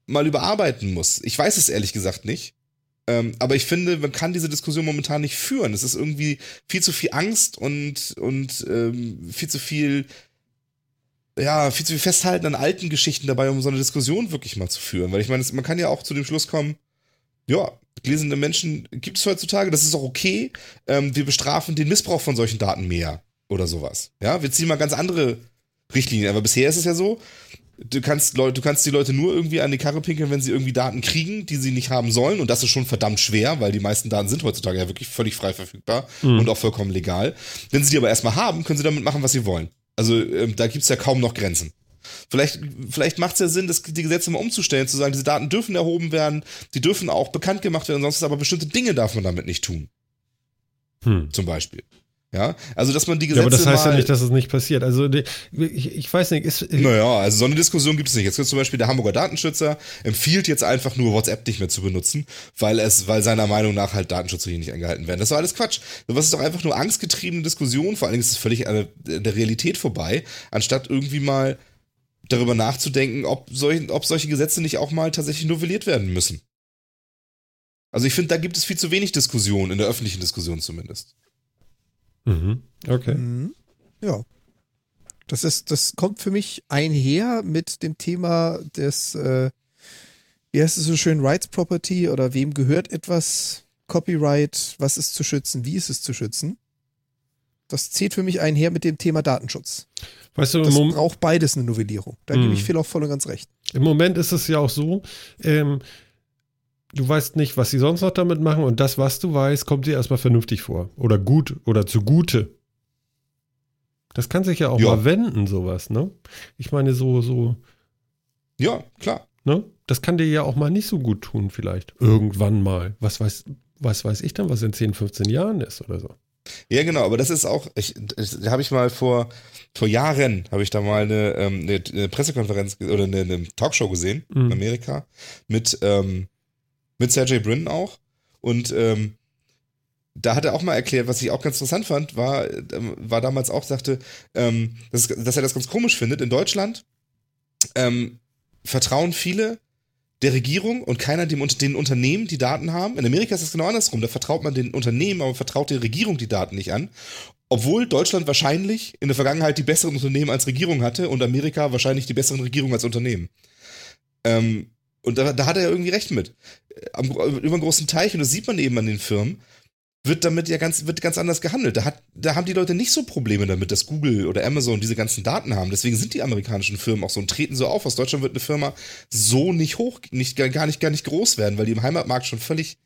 S3: mal überarbeiten muss. Ich weiß es ehrlich gesagt nicht. Ähm, aber ich finde, man kann diese Diskussion momentan nicht führen. Es ist irgendwie viel zu viel Angst und, und ähm, viel zu viel ja, viel zu viel Festhalten an alten Geschichten dabei, um so eine Diskussion wirklich mal zu führen. Weil ich meine, man kann ja auch zu dem Schluss kommen, ja, gläsende Menschen gibt es heutzutage, das ist auch okay. Ähm, wir bestrafen den Missbrauch von solchen Daten mehr oder sowas. Ja, wir ziehen mal ganz andere Richtlinien. Aber bisher ist es ja so, Du kannst, Leute, du kannst die Leute nur irgendwie an die Karre pinkeln, wenn sie irgendwie Daten kriegen, die sie nicht haben sollen. Und das ist schon verdammt schwer, weil die meisten Daten sind heutzutage ja wirklich völlig frei verfügbar mhm. und auch vollkommen legal. Wenn sie die aber erstmal haben, können sie damit machen, was sie wollen. Also ähm, da gibt's ja kaum noch Grenzen. Vielleicht, vielleicht macht es ja Sinn, das, die Gesetze mal umzustellen, zu sagen, diese Daten dürfen erhoben werden, die dürfen auch bekannt gemacht werden, sonst aber bestimmte Dinge darf man damit nicht tun. Hm. Zum Beispiel. Ja, also dass man die Gesetze.
S1: Ja, aber das heißt ja nicht, dass es nicht passiert. Also ich, ich weiß nicht. Ist,
S3: naja, also so eine Diskussion gibt es nicht. Jetzt wird zum Beispiel der Hamburger Datenschützer empfiehlt jetzt einfach nur WhatsApp nicht mehr zu benutzen, weil es, weil seiner Meinung nach halt Datenschutzregeln nicht eingehalten werden. Das ist doch alles Quatsch. Das ist doch einfach nur angstgetriebene Diskussion. Vor allen Dingen ist es völlig an der Realität vorbei, anstatt irgendwie mal darüber nachzudenken, ob, solch, ob solche Gesetze nicht auch mal tatsächlich novelliert werden müssen. Also ich finde, da gibt es viel zu wenig Diskussion, in der öffentlichen Diskussion zumindest.
S1: Mhm. Okay.
S2: Mhm. Ja. Das ist, das kommt für mich einher mit dem Thema des, äh, wie heißt es so schön, Rights Property oder wem gehört etwas, Copyright, was ist zu schützen, wie ist es zu schützen. Das zählt für mich einher mit dem Thema Datenschutz.
S1: Weißt du,
S2: das braucht beides eine Novellierung. Da mhm. gebe ich viel auch voll und ganz recht.
S1: Im Moment ist es ja auch so, ähm, du weißt nicht, was sie sonst noch damit machen und das, was du weißt, kommt dir erstmal vernünftig vor. Oder gut oder zugute. Das kann sich ja auch ja. mal wenden, sowas, ne? Ich meine, so, so.
S3: Ja, klar.
S1: Ne? Das kann dir ja auch mal nicht so gut tun, vielleicht. Irgendwann mal. Was weiß, was weiß ich dann, was in 10, 15 Jahren ist oder so.
S3: Ja, genau, aber das ist auch, ich, da habe ich mal vor, vor Jahren, habe ich da mal eine, ähm, eine, eine Pressekonferenz oder eine, eine Talkshow gesehen mhm. in Amerika mit, ähm, mit Sergey Brin auch. Und ähm, da hat er auch mal erklärt, was ich auch ganz interessant fand, war, ähm, war damals auch, sagte, ähm, dass, dass er das ganz komisch findet. In Deutschland ähm, vertrauen viele der Regierung und keiner dem, den Unternehmen, die Daten haben. In Amerika ist es genau andersrum. Da vertraut man den Unternehmen, aber vertraut der Regierung die Daten nicht an. Obwohl Deutschland wahrscheinlich in der Vergangenheit die besseren Unternehmen als Regierung hatte und Amerika wahrscheinlich die besseren Regierungen als Unternehmen. Ähm, und da, da hat er ja irgendwie recht mit. Am, über einen großen Teich, und das sieht man eben an den Firmen, wird damit ja ganz, wird ganz anders gehandelt. Da, hat, da haben die Leute nicht so Probleme damit, dass Google oder Amazon diese ganzen Daten haben. Deswegen sind die amerikanischen Firmen auch so und treten so auf. Aus Deutschland wird eine Firma so nicht hoch, nicht, gar nicht, gar nicht groß werden, weil die im Heimatmarkt schon völlig,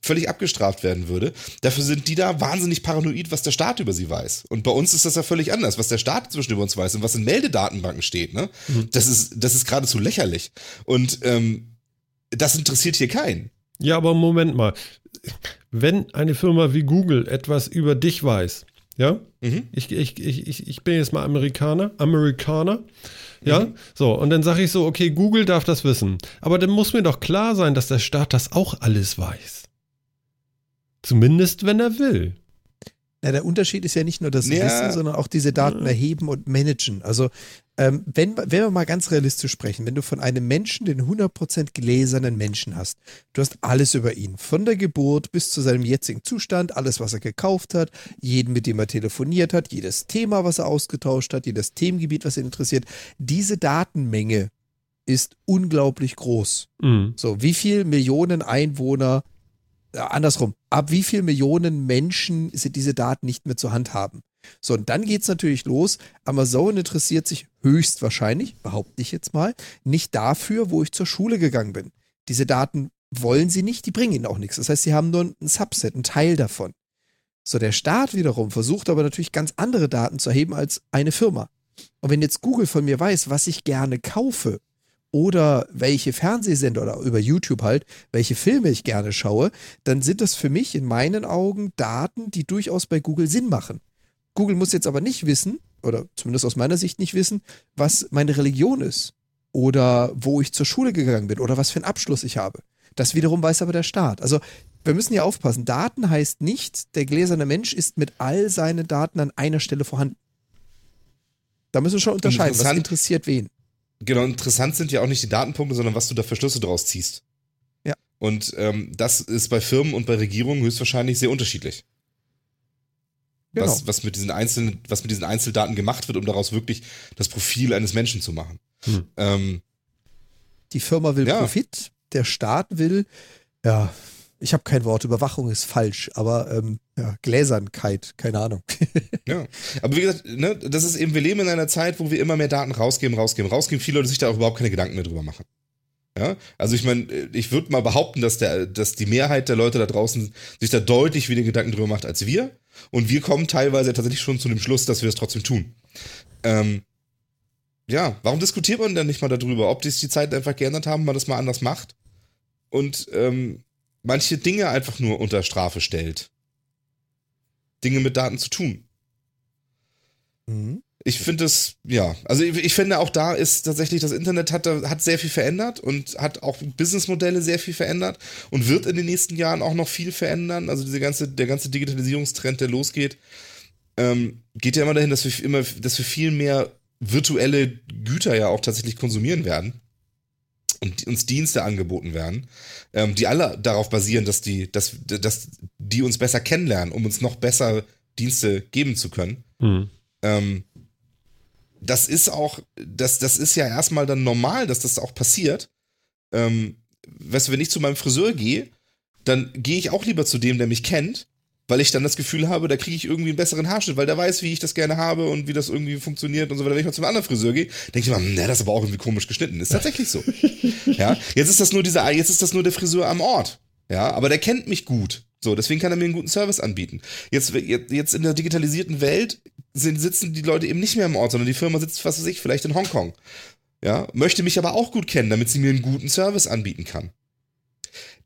S3: völlig abgestraft werden würde. Dafür sind die da wahnsinnig paranoid, was der Staat über sie weiß. Und bei uns ist das ja völlig anders, was der Staat zwischen über uns weiß und was in Meldedatenbanken steht. Ne? Mhm. Das ist, das ist geradezu lächerlich. Und ähm, das interessiert hier keinen.
S1: Ja, aber Moment mal wenn eine Firma wie Google etwas über dich weiß, ja, mhm. ich, ich, ich, ich bin jetzt mal Amerikaner, Amerikaner, ja, mhm. so, und dann sage ich so, okay, Google darf das wissen. Aber dann muss mir doch klar sein, dass der Staat das auch alles weiß. Zumindest, wenn er will.
S2: Ja, der Unterschied ist ja nicht nur das ja. Wissen, sondern auch diese Daten erheben und managen. Also ähm, wenn, wenn wir mal ganz realistisch sprechen, wenn du von einem Menschen den 100% gläsernen Menschen hast, du hast alles über ihn, von der Geburt bis zu seinem jetzigen Zustand, alles, was er gekauft hat, jeden, mit dem er telefoniert hat, jedes Thema, was er ausgetauscht hat, jedes Themengebiet, was ihn interessiert, diese Datenmenge ist unglaublich groß. Mhm. So, wie viel Millionen Einwohner andersrum, ab wie viel Millionen Menschen sind diese Daten nicht mehr zu handhaben? So, und dann geht es natürlich los. Amazon interessiert sich höchstwahrscheinlich, behaupte ich jetzt mal, nicht dafür, wo ich zur Schule gegangen bin. Diese Daten wollen sie nicht, die bringen ihnen auch nichts. Das heißt, sie haben nur ein Subset, einen Teil davon. So, der Staat wiederum versucht aber natürlich ganz andere Daten zu erheben als eine Firma. Und wenn jetzt Google von mir weiß, was ich gerne kaufe, oder welche Fernsehsender oder über YouTube halt, welche Filme ich gerne schaue, dann sind das für mich in meinen Augen Daten, die durchaus bei Google Sinn machen. Google muss jetzt aber nicht wissen, oder zumindest aus meiner Sicht nicht wissen, was meine Religion ist oder wo ich zur Schule gegangen bin oder was für einen Abschluss ich habe. Das wiederum weiß aber der Staat. Also wir müssen hier aufpassen. Daten heißt nicht, der gläserne Mensch ist mit all seinen Daten an einer Stelle vorhanden. Da müssen wir schon unterscheiden, was interessiert wen.
S3: Genau, interessant sind ja auch nicht die Datenpunkte, sondern was du da für Schlüsse draus ziehst.
S2: Ja.
S3: Und ähm, das ist bei Firmen und bei Regierungen höchstwahrscheinlich sehr unterschiedlich. Genau. Was, was, mit diesen einzelnen, was mit diesen Einzeldaten gemacht wird, um daraus wirklich das Profil eines Menschen zu machen. Hm. Ähm,
S2: die Firma will ja. Profit, der Staat will, ja, ich habe kein Wort, Überwachung ist falsch, aber ähm, ja, Gläsernkeit, keine Ahnung.
S3: ja, aber wie gesagt, ne, das ist eben, wir leben in einer Zeit, wo wir immer mehr Daten rausgeben, rausgeben, rausgeben, viele Leute sich da auch überhaupt keine Gedanken mehr drüber machen. Ja, also ich meine, ich würde mal behaupten, dass, der, dass die Mehrheit der Leute da draußen sich da deutlich weniger Gedanken drüber macht als wir. Und wir kommen teilweise tatsächlich schon zu dem Schluss, dass wir es trotzdem tun. Ähm, ja, warum diskutiert man denn nicht mal darüber, ob sich die Zeiten einfach geändert haben, man das mal anders macht und ähm, manche Dinge einfach nur unter Strafe stellt? Dinge mit Daten zu tun. Mhm. Ich finde es, ja, also ich, ich, finde auch da ist tatsächlich, das Internet hat, hat sehr viel verändert und hat auch Businessmodelle sehr viel verändert und wird in den nächsten Jahren auch noch viel verändern. Also diese ganze, der ganze Digitalisierungstrend, der losgeht, ähm, geht ja immer dahin, dass wir immer, dass wir viel mehr virtuelle Güter ja auch tatsächlich konsumieren werden und uns Dienste angeboten werden, ähm, die alle darauf basieren, dass die, dass, dass die uns besser kennenlernen, um uns noch besser Dienste geben zu können. Mhm. Ähm, das ist auch, das, das ist ja erstmal dann normal, dass das auch passiert. Ähm, weißt du, wenn ich zu meinem Friseur gehe, dann gehe ich auch lieber zu dem, der mich kennt, weil ich dann das Gefühl habe, da kriege ich irgendwie einen besseren Haarschnitt, weil der weiß, wie ich das gerne habe und wie das irgendwie funktioniert und so weiter. Wenn ich mal zum anderen Friseur gehe, denke ich mal, na, das ist aber auch irgendwie komisch geschnitten. Ist tatsächlich so. ja, jetzt ist das nur dieser, jetzt ist das nur der Friseur am Ort. Ja, aber der kennt mich gut. So, deswegen kann er mir einen guten Service anbieten. Jetzt, jetzt in der digitalisierten Welt sind, sitzen die Leute eben nicht mehr im Ort, sondern die Firma sitzt, was weiß ich, vielleicht in Hongkong. Ja, möchte mich aber auch gut kennen, damit sie mir einen guten Service anbieten kann.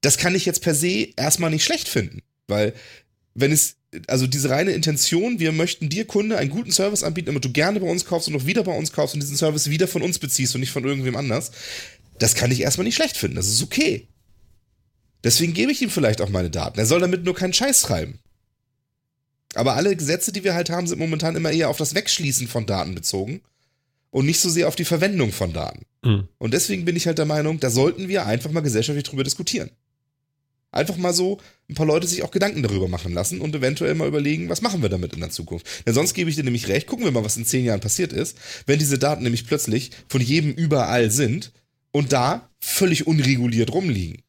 S3: Das kann ich jetzt per se erstmal nicht schlecht finden, weil wenn es, also diese reine Intention, wir möchten dir Kunde einen guten Service anbieten, damit du gerne bei uns kaufst und auch wieder bei uns kaufst und diesen Service wieder von uns beziehst und nicht von irgendwem anders, das kann ich erstmal nicht schlecht finden. Das ist okay. Deswegen gebe ich ihm vielleicht auch meine Daten. Er soll damit nur keinen Scheiß schreiben. Aber alle Gesetze, die wir halt haben, sind momentan immer eher auf das Wegschließen von Daten bezogen und nicht so sehr auf die Verwendung von Daten. Mhm. Und deswegen bin ich halt der Meinung, da sollten wir einfach mal gesellschaftlich drüber diskutieren. Einfach mal so ein paar Leute sich auch Gedanken darüber machen lassen und eventuell mal überlegen, was machen wir damit in der Zukunft. Denn sonst gebe ich dir nämlich recht, gucken wir mal, was in zehn Jahren passiert ist, wenn diese Daten nämlich plötzlich von jedem überall sind und da völlig unreguliert rumliegen.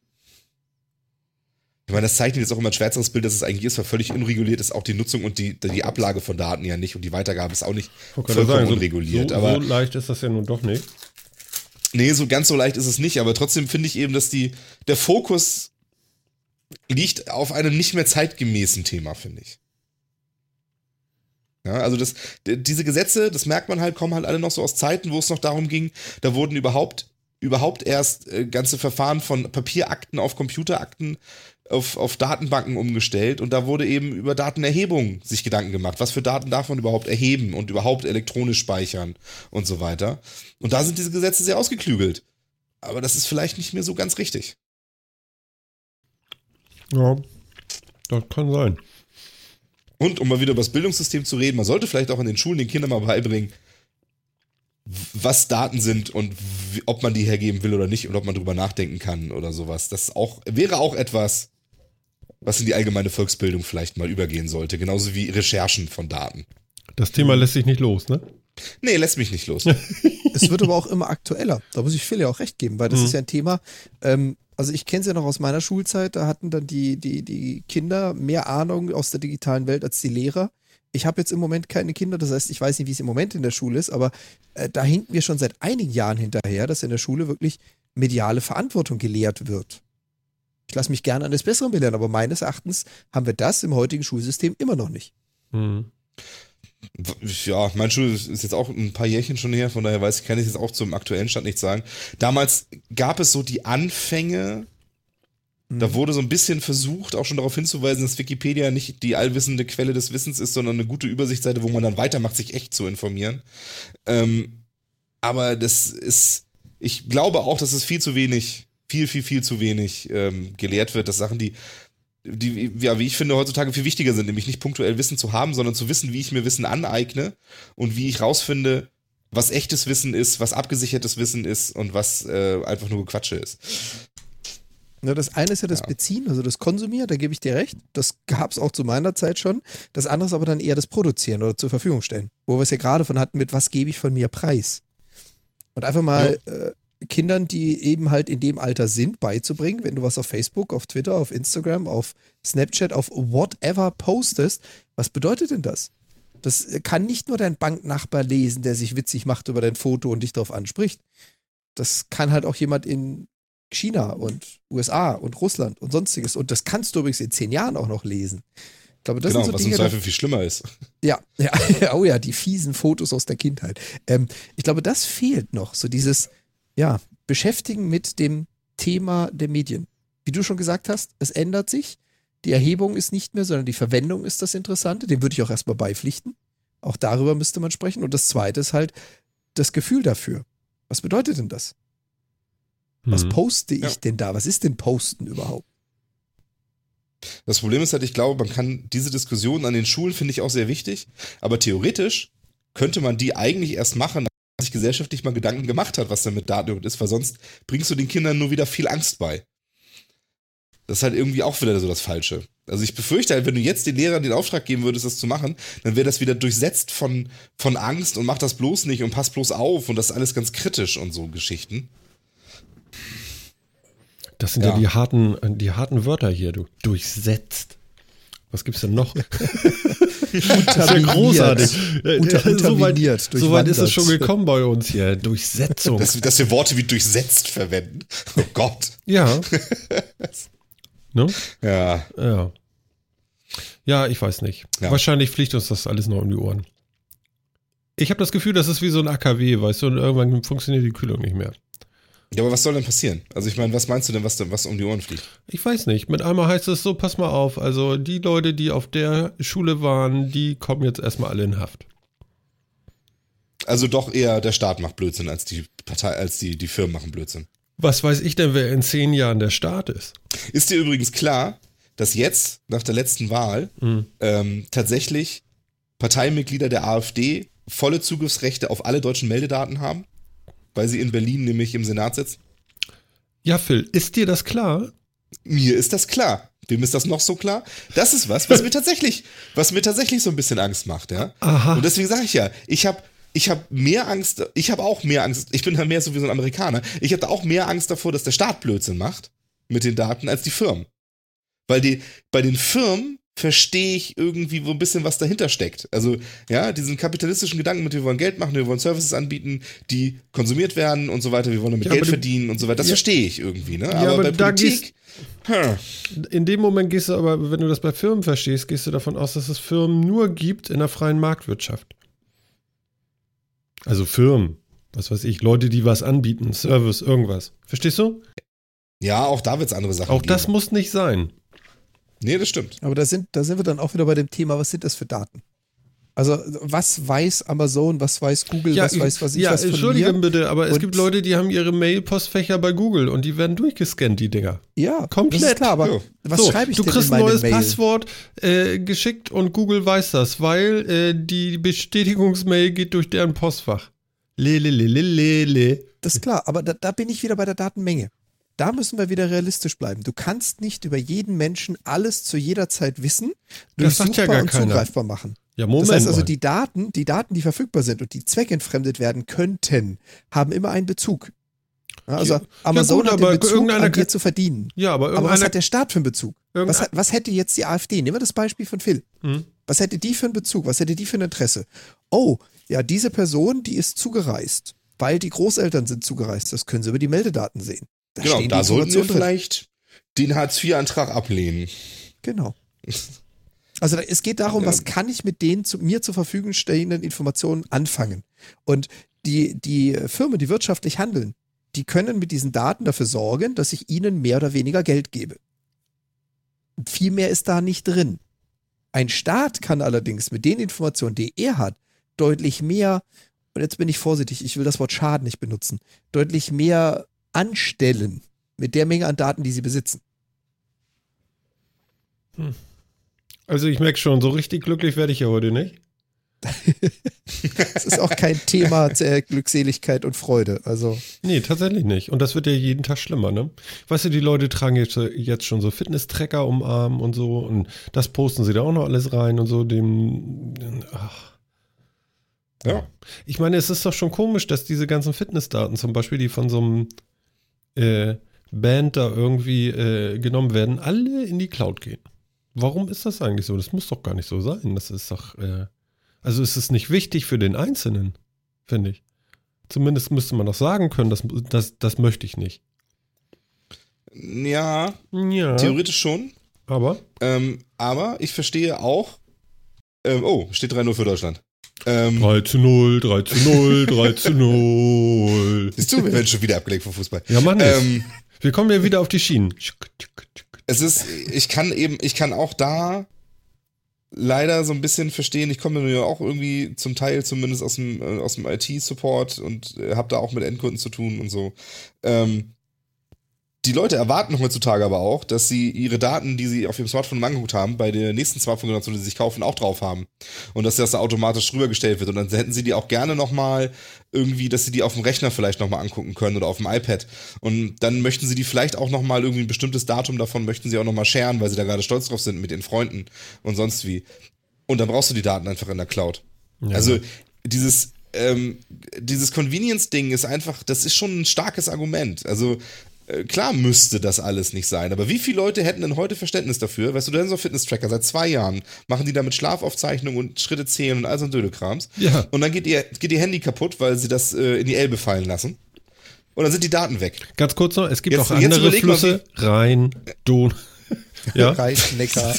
S3: Ich meine, das zeichnet jetzt auch immer ein schwärzeres Bild, dass es eigentlich ist, weil völlig unreguliert ist auch die Nutzung und die, die Ablage von Daten ja nicht und die Weitergabe ist auch nicht vollkommen sagen, unreguliert.
S1: So,
S3: aber
S1: so leicht ist das ja nun doch nicht.
S3: Nee, so ganz so leicht ist es nicht, aber trotzdem finde ich eben, dass die, der Fokus liegt auf einem nicht mehr zeitgemäßen Thema, finde ich. Ja, also das, diese Gesetze, das merkt man halt, kommen halt alle noch so aus Zeiten, wo es noch darum ging, da wurden überhaupt, überhaupt erst äh, ganze Verfahren von Papierakten auf Computerakten auf, auf Datenbanken umgestellt und da wurde eben über Datenerhebung sich Gedanken gemacht. Was für Daten darf man überhaupt erheben und überhaupt elektronisch speichern und so weiter. Und da sind diese Gesetze sehr ausgeklügelt. Aber das ist vielleicht nicht mehr so ganz richtig.
S1: Ja, das kann sein.
S3: Und um mal wieder über das Bildungssystem zu reden, man sollte vielleicht auch in den Schulen den Kindern mal beibringen, was Daten sind und ob man die hergeben will oder nicht und ob man drüber nachdenken kann oder sowas. Das auch, wäre auch etwas, was in die allgemeine Volksbildung vielleicht mal übergehen sollte, genauso wie Recherchen von Daten.
S1: Das Thema lässt sich nicht los, ne?
S3: Nee, lässt mich nicht los.
S2: es wird aber auch immer aktueller. Da muss ich Phil ja auch recht geben, weil das mhm. ist ja ein Thema, ähm, also ich kenne es ja noch aus meiner Schulzeit, da hatten dann die, die, die Kinder mehr Ahnung aus der digitalen Welt als die Lehrer. Ich habe jetzt im Moment keine Kinder, das heißt, ich weiß nicht, wie es im Moment in der Schule ist, aber äh, da hinken wir schon seit einigen Jahren hinterher, dass in der Schule wirklich mediale Verantwortung gelehrt wird. Ich lasse mich gerne eines Besseren belehren, aber meines Erachtens haben wir das im heutigen Schulsystem immer noch nicht. Mhm.
S3: Ja, mein Schul ist jetzt auch ein paar Jährchen schon her, von daher weiß ich, kann ich jetzt auch zum aktuellen Stand nicht sagen. Damals gab es so die Anfänge, mhm. da wurde so ein bisschen versucht, auch schon darauf hinzuweisen, dass Wikipedia nicht die allwissende Quelle des Wissens ist, sondern eine gute Übersichtsseite, wo man dann weitermacht, sich echt zu informieren. Ähm, aber das ist, ich glaube auch, dass es viel zu wenig, viel, viel, viel zu wenig ähm, gelehrt wird, dass Sachen, die die, ja, wie ich finde, heutzutage viel wichtiger sind, nämlich nicht punktuell Wissen zu haben, sondern zu wissen, wie ich mir Wissen aneigne und wie ich rausfinde, was echtes Wissen ist, was abgesichertes Wissen ist und was äh, einfach nur Quatsche ist.
S2: Ja, das eine ist ja das ja. Beziehen, also das Konsumieren, da gebe ich dir recht. Das gab es auch zu meiner Zeit schon. Das andere ist aber dann eher das Produzieren oder zur Verfügung stellen. Wo wir es ja gerade von hatten, mit was gebe ich von mir preis. Und einfach mal ja. äh, Kindern, die eben halt in dem Alter sind, beizubringen, wenn du was auf Facebook, auf Twitter, auf Instagram, auf Snapchat, auf whatever postest, was bedeutet denn das? Das kann nicht nur dein Banknachbar lesen, der sich witzig macht über dein Foto und dich darauf anspricht. Das kann halt auch jemand in China und USA und Russland und sonstiges. Und das kannst du übrigens in zehn Jahren auch noch lesen. Ich glaube, das
S3: genau,
S2: sind so
S3: was
S2: Dinge,
S3: im Zweifel viel schlimmer ist.
S2: ja, ja, oh ja, die fiesen Fotos aus der Kindheit. Ähm, ich glaube, das fehlt noch, so dieses, ja, Beschäftigen mit dem Thema der Medien. Wie du schon gesagt hast, es ändert sich. Die Erhebung ist nicht mehr, sondern die Verwendung ist das Interessante. Dem würde ich auch erstmal beipflichten. Auch darüber müsste man sprechen. Und das Zweite ist halt das Gefühl dafür. Was bedeutet denn das? Was
S1: Mhm.
S2: poste ich
S3: Ja.
S2: denn da? Was ist denn Posten überhaupt?
S3: Das Problem ist halt, ich glaube, man kann diese Diskussion an den Schulen finde ich auch sehr wichtig, aber theoretisch könnte man die eigentlich erst machen, sich gesellschaftlich mal Gedanken gemacht hat, was denn mit Daten ist, weil sonst bringst du den Kindern nur wieder viel Angst bei. Das ist halt irgendwie auch wieder so das Falsche. Also ich befürchte halt, wenn du jetzt den Lehrern den Auftrag geben würdest, das zu machen, dann wäre das wieder durchsetzt von, von Angst und mach das bloß nicht und pass bloß auf und das ist alles ganz kritisch und so Geschichten.
S1: Das sind ja,
S3: Ja.
S1: die, harten, die harten Wörter hier, du. Durchsetzt. Was gibt's denn noch? das ist ja
S2: Unterminiert.
S1: großartig.
S2: Unter-
S1: so weit,
S2: unterminiert,
S1: so weit ist es schon gekommen bei uns hier. Durchsetzung.
S3: Dass, dass wir Worte wie durchsetzt verwenden. Oh Gott.
S1: ja. ne?
S3: Ja.
S1: Ja. Ja, ich weiß nicht.
S3: Ja.
S1: Wahrscheinlich fliegt uns das alles noch um die Ohren. Ich habe das Gefühl, das ist wie so ein AKW, weißt du, und irgendwann funktioniert die Kühlung nicht mehr.
S3: Ja, aber was soll denn passieren? Also ich meine, was meinst du denn, was, denn- was um die Ohren fliegt?
S1: Ich weiß nicht. Mit einmal heißt es so, pass mal auf. Also die Leute, die auf der Schule waren, die kommen jetzt erstmal alle in Haft.
S3: Also doch eher der Staat macht Blödsinn, als die Partei, als die, die Firmen machen Blödsinn.
S1: Was weiß ich denn, wer in zehn Jahren der Staat ist?
S3: Ist dir übrigens klar, dass jetzt, nach der letzten Wahl,
S1: Hm.
S3: ähm, tatsächlich Parteimitglieder der AfD volle Zugriffsrechte auf alle deutschen Meldedaten haben? Weil sie in Berlin nämlich im Senat sitzen?
S1: Ja, Phil, ist dir das klar?
S3: Mir ist das klar. Wem ist das noch so klar? Das ist was, was mir tatsächlich, was mir tatsächlich so ein bisschen Angst macht, ja.
S1: Aha.
S3: Und deswegen sage ich ja, ich habe ich habe mehr Angst, ich habe auch mehr Angst, ich bin da mehr so wie so ein Amerikaner, ich habe da auch mehr Angst davor, dass der Staat Blödsinn macht mit den Daten als die Firmen. Weil die, bei den Firmen verstehe ich irgendwie, wo ein bisschen was dahinter steckt. Also, ja, diesen kapitalistischen Gedanken mit, wir wollen Geld machen, wir wollen Services anbieten, die konsumiert werden und so weiter, wir wollen damit
S1: Ja, aber
S3: Geld verdienen und so weiter. Das
S1: Ja.
S3: verstehe ich irgendwie, ne?
S1: aber
S3: bei
S1: da
S3: Politik, hm,
S1: In dem Moment gehst du aber, wenn du das bei Firmen verstehst, gehst du davon aus, dass es Firmen nur gibt in der freien Marktwirtschaft. Also Firmen, was weiß ich, Leute, die was anbieten, Service, irgendwas. Verstehst du?
S3: ja, auch da wird es andere Sachen
S1: Auch das
S3: geben.
S1: muss nicht sein.
S3: Nee, das stimmt.
S2: Aber da sind, da sind wir dann auch wieder bei dem Thema, was sind das für Daten? Also, was weiß Amazon, was weiß Google, was weiß was ich
S1: ja,
S2: was von
S1: entschuldige
S2: mir?
S1: bitte, aber es
S2: Und-
S1: gibt Leute, die haben ihre Mail-Postfächer bei Google und die werden durchgescannt, die Dinger.
S2: Ja,
S1: Komplett.
S2: Das ist klar, aber
S3: Ja.
S2: was
S1: so,
S2: schreibe ich
S1: du
S2: denn
S1: kriegst
S2: in
S1: ein neues
S2: Mail?
S1: Passwort äh, geschickt und Google weiß das, weil äh, die Bestätigungsmail geht durch deren Postfach. Lele, lele, lele.
S2: Das ist klar, aber da, da bin ich wieder bei der Datenmenge. Da müssen wir wieder realistisch bleiben. Du kannst nicht über jeden Menschen alles zu jeder Zeit wissen,
S1: ja
S2: durchsuchbar
S1: gar
S2: und
S1: keiner.
S2: zugreifbar machen.
S1: Ja, Moment
S2: das heißt also, die Daten, die Daten, die verfügbar sind und die zweckentfremdet werden könnten, haben immer einen Bezug. Ja, also
S1: Ja,
S2: Amazon
S1: gut,
S2: hat den Bezug, an dir zu verdienen.
S1: ja, aber
S2: Aber was hat der Staat für einen Bezug? Was, hat, was hätte jetzt die AfD? Nehmen wir das Beispiel von Phil.
S1: Hm.
S2: Was hätte die für einen Bezug? Was hätte die für ein Interesse? Oh, ja, diese Person, die ist zugereist, weil die Großeltern sind zugereist. Das können sie über die Meldedaten sehen. Da
S3: Genau, da sollten wir vielleicht den Hartz-IV-Antrag ablehnen.
S2: Genau. Also es geht darum,
S3: Ja.
S2: was kann ich mit den zu, mir zur Verfügung stehenden Informationen anfangen? Und die, die Firmen, die wirtschaftlich handeln, die können mit diesen Daten dafür sorgen, dass ich ihnen mehr oder weniger Geld gebe. Viel mehr ist da nicht drin. Ein Staat kann allerdings mit den Informationen, die er hat, deutlich mehr, und jetzt bin ich vorsichtig, ich will das Wort Schaden nicht benutzen, deutlich mehr anstellen mit der Menge an Daten, die sie besitzen.
S1: Also ich merke schon, so richtig glücklich werde ich ja heute nicht.
S2: Es ist auch kein Thema der Glückseligkeit und Freude. Also,
S1: Nee, tatsächlich nicht. Und das wird ja jeden Tag schlimmer, ne? Weißt du, die Leute tragen jetzt, jetzt schon so Fitness-Tracker um Arm und so und das posten sie da auch noch alles rein und so dem. Ach.
S3: Ja.
S1: Ich meine, es ist doch schon komisch, dass diese ganzen Fitnessdaten, zum Beispiel die von so einem äh, Band da irgendwie äh, genommen werden, alle in die Cloud gehen. Warum ist das eigentlich so? Das muss doch gar nicht so sein. Das ist doch, äh, also ist es nicht wichtig für den Einzelnen, finde ich. Zumindest müsste man doch sagen können, das, das, das möchte ich nicht.
S3: Ja,
S1: Ja.
S3: theoretisch schon.
S1: Aber?
S3: Ähm, aber ich verstehe auch. Ähm, oh, steht 3-0 für Deutschland. Ähm,
S1: 3 zu 0, 3 zu 0, 3 zu 0.
S3: siehst du, wir werden schon wieder abgelenkt vom Fußball.
S1: Ja, Mann.
S3: Ähm,
S1: Wir kommen ja wieder auf die Schienen.
S3: es ist, ich kann eben, ich kann auch da leider so ein bisschen verstehen. Ich komme ja auch irgendwie zum Teil zumindest aus dem, äh, aus dem IT-Support und äh, habe da auch mit Endkunden zu tun und so. Ähm, die Leute erwarten heutzutage aber auch, dass sie ihre Daten, die sie auf ihrem Smartphone angeguckt haben, bei der nächsten Smartphone-Generation, die sie sich kaufen, auch drauf haben. Und dass das da automatisch rübergestellt wird. Und dann hätten sie die auch gerne nochmal irgendwie, dass sie die auf dem Rechner vielleicht nochmal angucken können oder auf dem iPad. Und dann möchten sie die vielleicht auch nochmal irgendwie ein bestimmtes Datum davon möchten sie auch nochmal sharen, weil sie da gerade stolz drauf sind mit den Freunden und sonst wie. Und dann brauchst du die Daten einfach in der Cloud.
S1: Ja.
S3: Also dieses, ähm, dieses Convenience-Ding ist einfach, das ist schon ein starkes Argument. Also klar müsste das alles nicht sein, aber wie viele Leute hätten denn heute Verständnis dafür? Weißt du, du hast so einen Fitness-Tracker seit zwei Jahren, machen die damit Schlafaufzeichnungen und Schritte zählen und all so ein Dödekrams.
S1: Ja.
S3: Und dann geht ihr, geht ihr Handy kaputt, weil sie das äh, in die Elbe fallen lassen. Und dann sind die Daten weg.
S1: Ganz kurz noch, es gibt
S3: Jetzt-
S1: auch andere
S3: mal,
S1: Flüsse. Rhein, Don. Ja,
S2: Rhein, Neckar.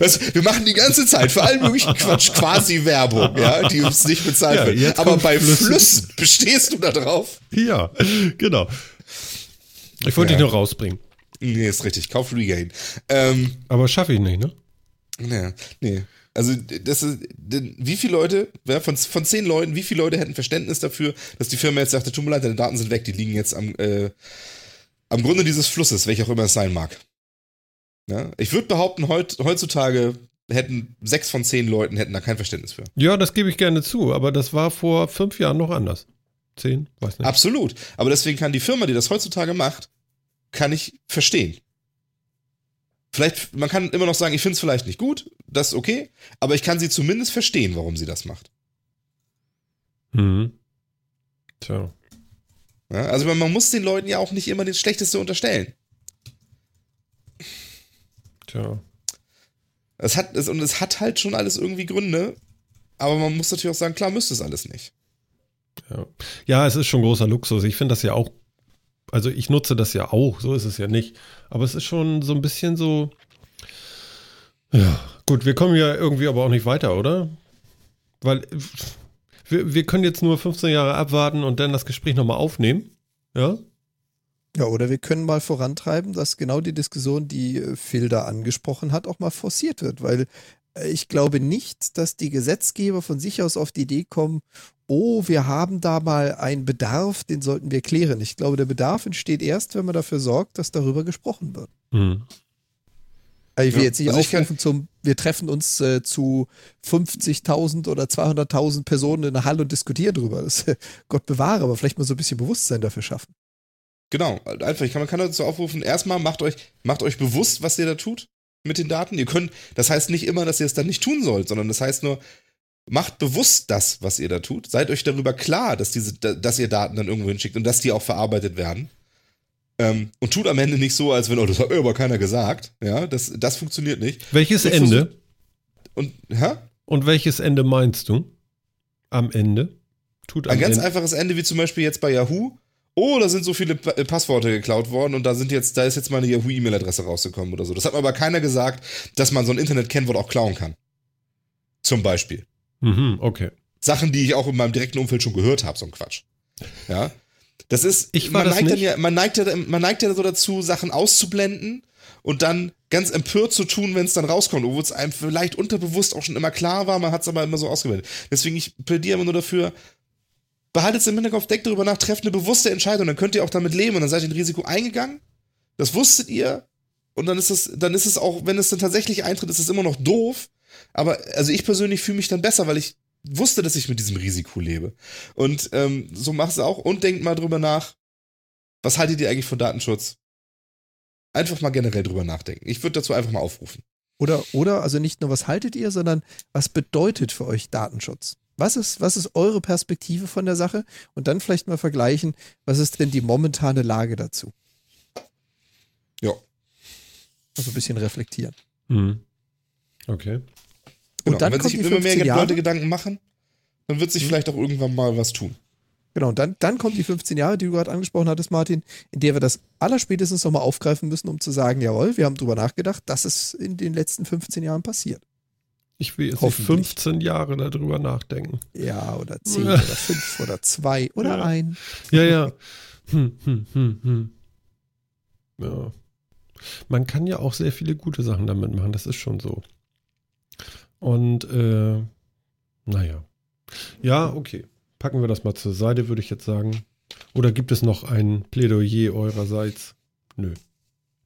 S3: Das, wir machen die ganze Zeit für allen möglichen Quatsch quasi Werbung, ja, die uns nicht bezahlt
S1: Ja,
S3: wird. Aber bei
S1: Flüsse.
S3: Flüssen bestehst du da drauf?
S1: ja, genau. Ich wollte
S3: Ja.
S1: dich nur rausbringen.
S3: Nee, ist richtig. Kauf Regain. Ähm,
S1: Aber schaffe ich nicht, ne?
S3: nee, nee. Also, das ist, wie viele Leute, ja, von, von zehn Leuten, wie viele Leute hätten Verständnis dafür, dass die Firma jetzt sagte, tut mir leid, deine Daten sind weg, die liegen jetzt am, äh, am Grunde dieses Flusses, welcher auch immer es sein mag. Ja? Ich würde behaupten, heut, heutzutage hätten sechs von zehn Leuten hätten da kein Verständnis für.
S1: Ja, das gebe ich gerne zu, aber das war vor fünf Jahren noch anders. Zehn? Weiß nicht.
S3: Absolut. Aber deswegen kann die Firma, die das heutzutage macht, kann ich verstehen. Vielleicht, man kann immer noch sagen, ich finde es vielleicht nicht gut, das ist okay, aber ich kann sie zumindest verstehen, warum sie das macht.
S1: Mhm. Tja.
S3: Ja, also man, man muss den Leuten ja auch nicht immer das Schlechteste unterstellen.
S1: Tja.
S3: Es hat, es, und es hat halt schon alles irgendwie Gründe, aber man muss natürlich auch sagen, klar müsste es alles nicht.
S1: Ja. ja, es ist schon großer Luxus. Ich finde das ja auch, also ich nutze das ja auch, so ist es ja nicht. Aber es ist schon so ein bisschen so, ja, gut, wir kommen ja irgendwie aber auch nicht weiter, oder? Weil wir, wir können jetzt nur 15 Jahre abwarten und dann das Gespräch nochmal aufnehmen. Ja?
S2: Ja, oder wir können mal vorantreiben, dass genau die Diskussion, die äh, Phil da angesprochen hat, auch mal forciert wird, weil äh, ich glaube nicht, dass die Gesetzgeber von sich aus auf die Idee kommen, oh, wir haben da mal einen Bedarf, den sollten wir klären. Ich glaube, der Bedarf entsteht erst, wenn man dafür sorgt, dass darüber gesprochen wird.
S1: Hm.
S2: Also ich will
S3: Ja,
S2: jetzt nicht
S3: also
S2: aufrufen zum, wir treffen uns äh, zu 50.000 oder 200.000 Personen in der Halle und diskutieren drüber. Das, äh, Gott bewahre, aber vielleicht mal so ein bisschen Bewusstsein dafür schaffen.
S3: Genau, einfach, ich kann, man kann dazu aufrufen, erstmal macht euch, macht euch bewusst, was ihr da tut mit den Daten. Ihr könnt, das heißt nicht immer, dass ihr es dann nicht tun sollt, sondern das heißt nur, macht bewusst das, was ihr da tut. Seid euch darüber klar, dass diese, dass ihr Daten dann irgendwo hinschickt und dass die auch verarbeitet werden. Ähm, und tut am Ende nicht so, als wenn, oh, das hat mir aber keiner gesagt. Ja, das, das funktioniert nicht.
S1: Welches
S3: Und
S1: Ende?
S3: Und, hä?
S1: Und welches Ende meinst du? Am Ende? Tut am
S3: Ein ganz
S1: Ende.
S3: einfaches Ende, wie zum Beispiel jetzt bei Yahoo. Oh, da sind so viele Pa- äh, Passworte geklaut worden und da sind jetzt, da ist jetzt meine Yahoo-E-Mail-Adresse rausgekommen oder so. Das hat mir aber keiner gesagt, dass man so ein Internet-Kennwort auch klauen kann. Zum Beispiel.
S1: Mhm, okay.
S3: Sachen, die ich auch in meinem direkten Umfeld schon gehört habe, so ein Quatsch. Ja. Das ist,
S1: Ich
S3: man,
S1: das
S3: neigt
S1: nicht.
S3: ja, man, neigt ja, man neigt ja so dazu, Sachen auszublenden und dann ganz empört zu tun, wenn es dann rauskommt, obwohl es einem vielleicht unterbewusst auch schon immer klar war, man hat es aber immer so ausgeblendet. Deswegen, ich plädiere immer nur dafür, behaltet es im Hinterkopf, denkt darüber nach, trefft eine bewusste Entscheidung, dann könnt ihr auch damit leben und dann seid ihr ein Risiko eingegangen. Das wusstet ihr. Und dann ist es, dann ist es auch, wenn es dann tatsächlich eintritt, ist es immer noch doof. Aber also ich persönlich fühle mich dann besser, weil ich wusste, dass ich mit diesem Risiko lebe. Und ähm, so machst du auch und denkt mal drüber nach, was haltet ihr eigentlich von Datenschutz? Einfach mal generell drüber nachdenken. Ich würde dazu einfach mal aufrufen.
S2: Oder, oder, also nicht nur, was haltet ihr, sondern was bedeutet für euch Datenschutz? Was ist, was ist eure Perspektive von der Sache? Und dann vielleicht mal vergleichen, was ist denn die momentane Lage dazu?
S3: Ja.
S2: Also ein bisschen reflektieren.
S1: Hm. Okay.
S3: Genau.
S2: Und dann
S3: wenn
S2: kommt
S3: sich
S2: die
S3: immer mehr
S2: 15 Jahre.
S3: Leute Gedanken machen, dann wird sich vielleicht auch irgendwann mal was tun.
S2: Genau, und dann, dann kommt die 15 Jahre, die du gerade angesprochen hattest, Martin, in der wir das allerspätestens nochmal aufgreifen müssen, um zu sagen, jawohl, wir haben drüber nachgedacht, das ist in den letzten 15 Jahren passiert.
S1: Ich will jetzt nicht
S2: Hoffentlich.
S1: 15 Jahre darüber nachdenken.
S2: Ja, oder 10 oder 5 oder 2 oder
S1: Ja.
S2: 1.
S1: Ja, ja. Hm, hm, hm, hm. Ja. Man kann ja auch sehr viele gute Sachen damit machen, das ist schon so. Und, äh, naja. Ja, okay. Packen wir das mal zur Seite, würde ich jetzt sagen. Oder gibt es noch ein Plädoyer eurerseits? Nö.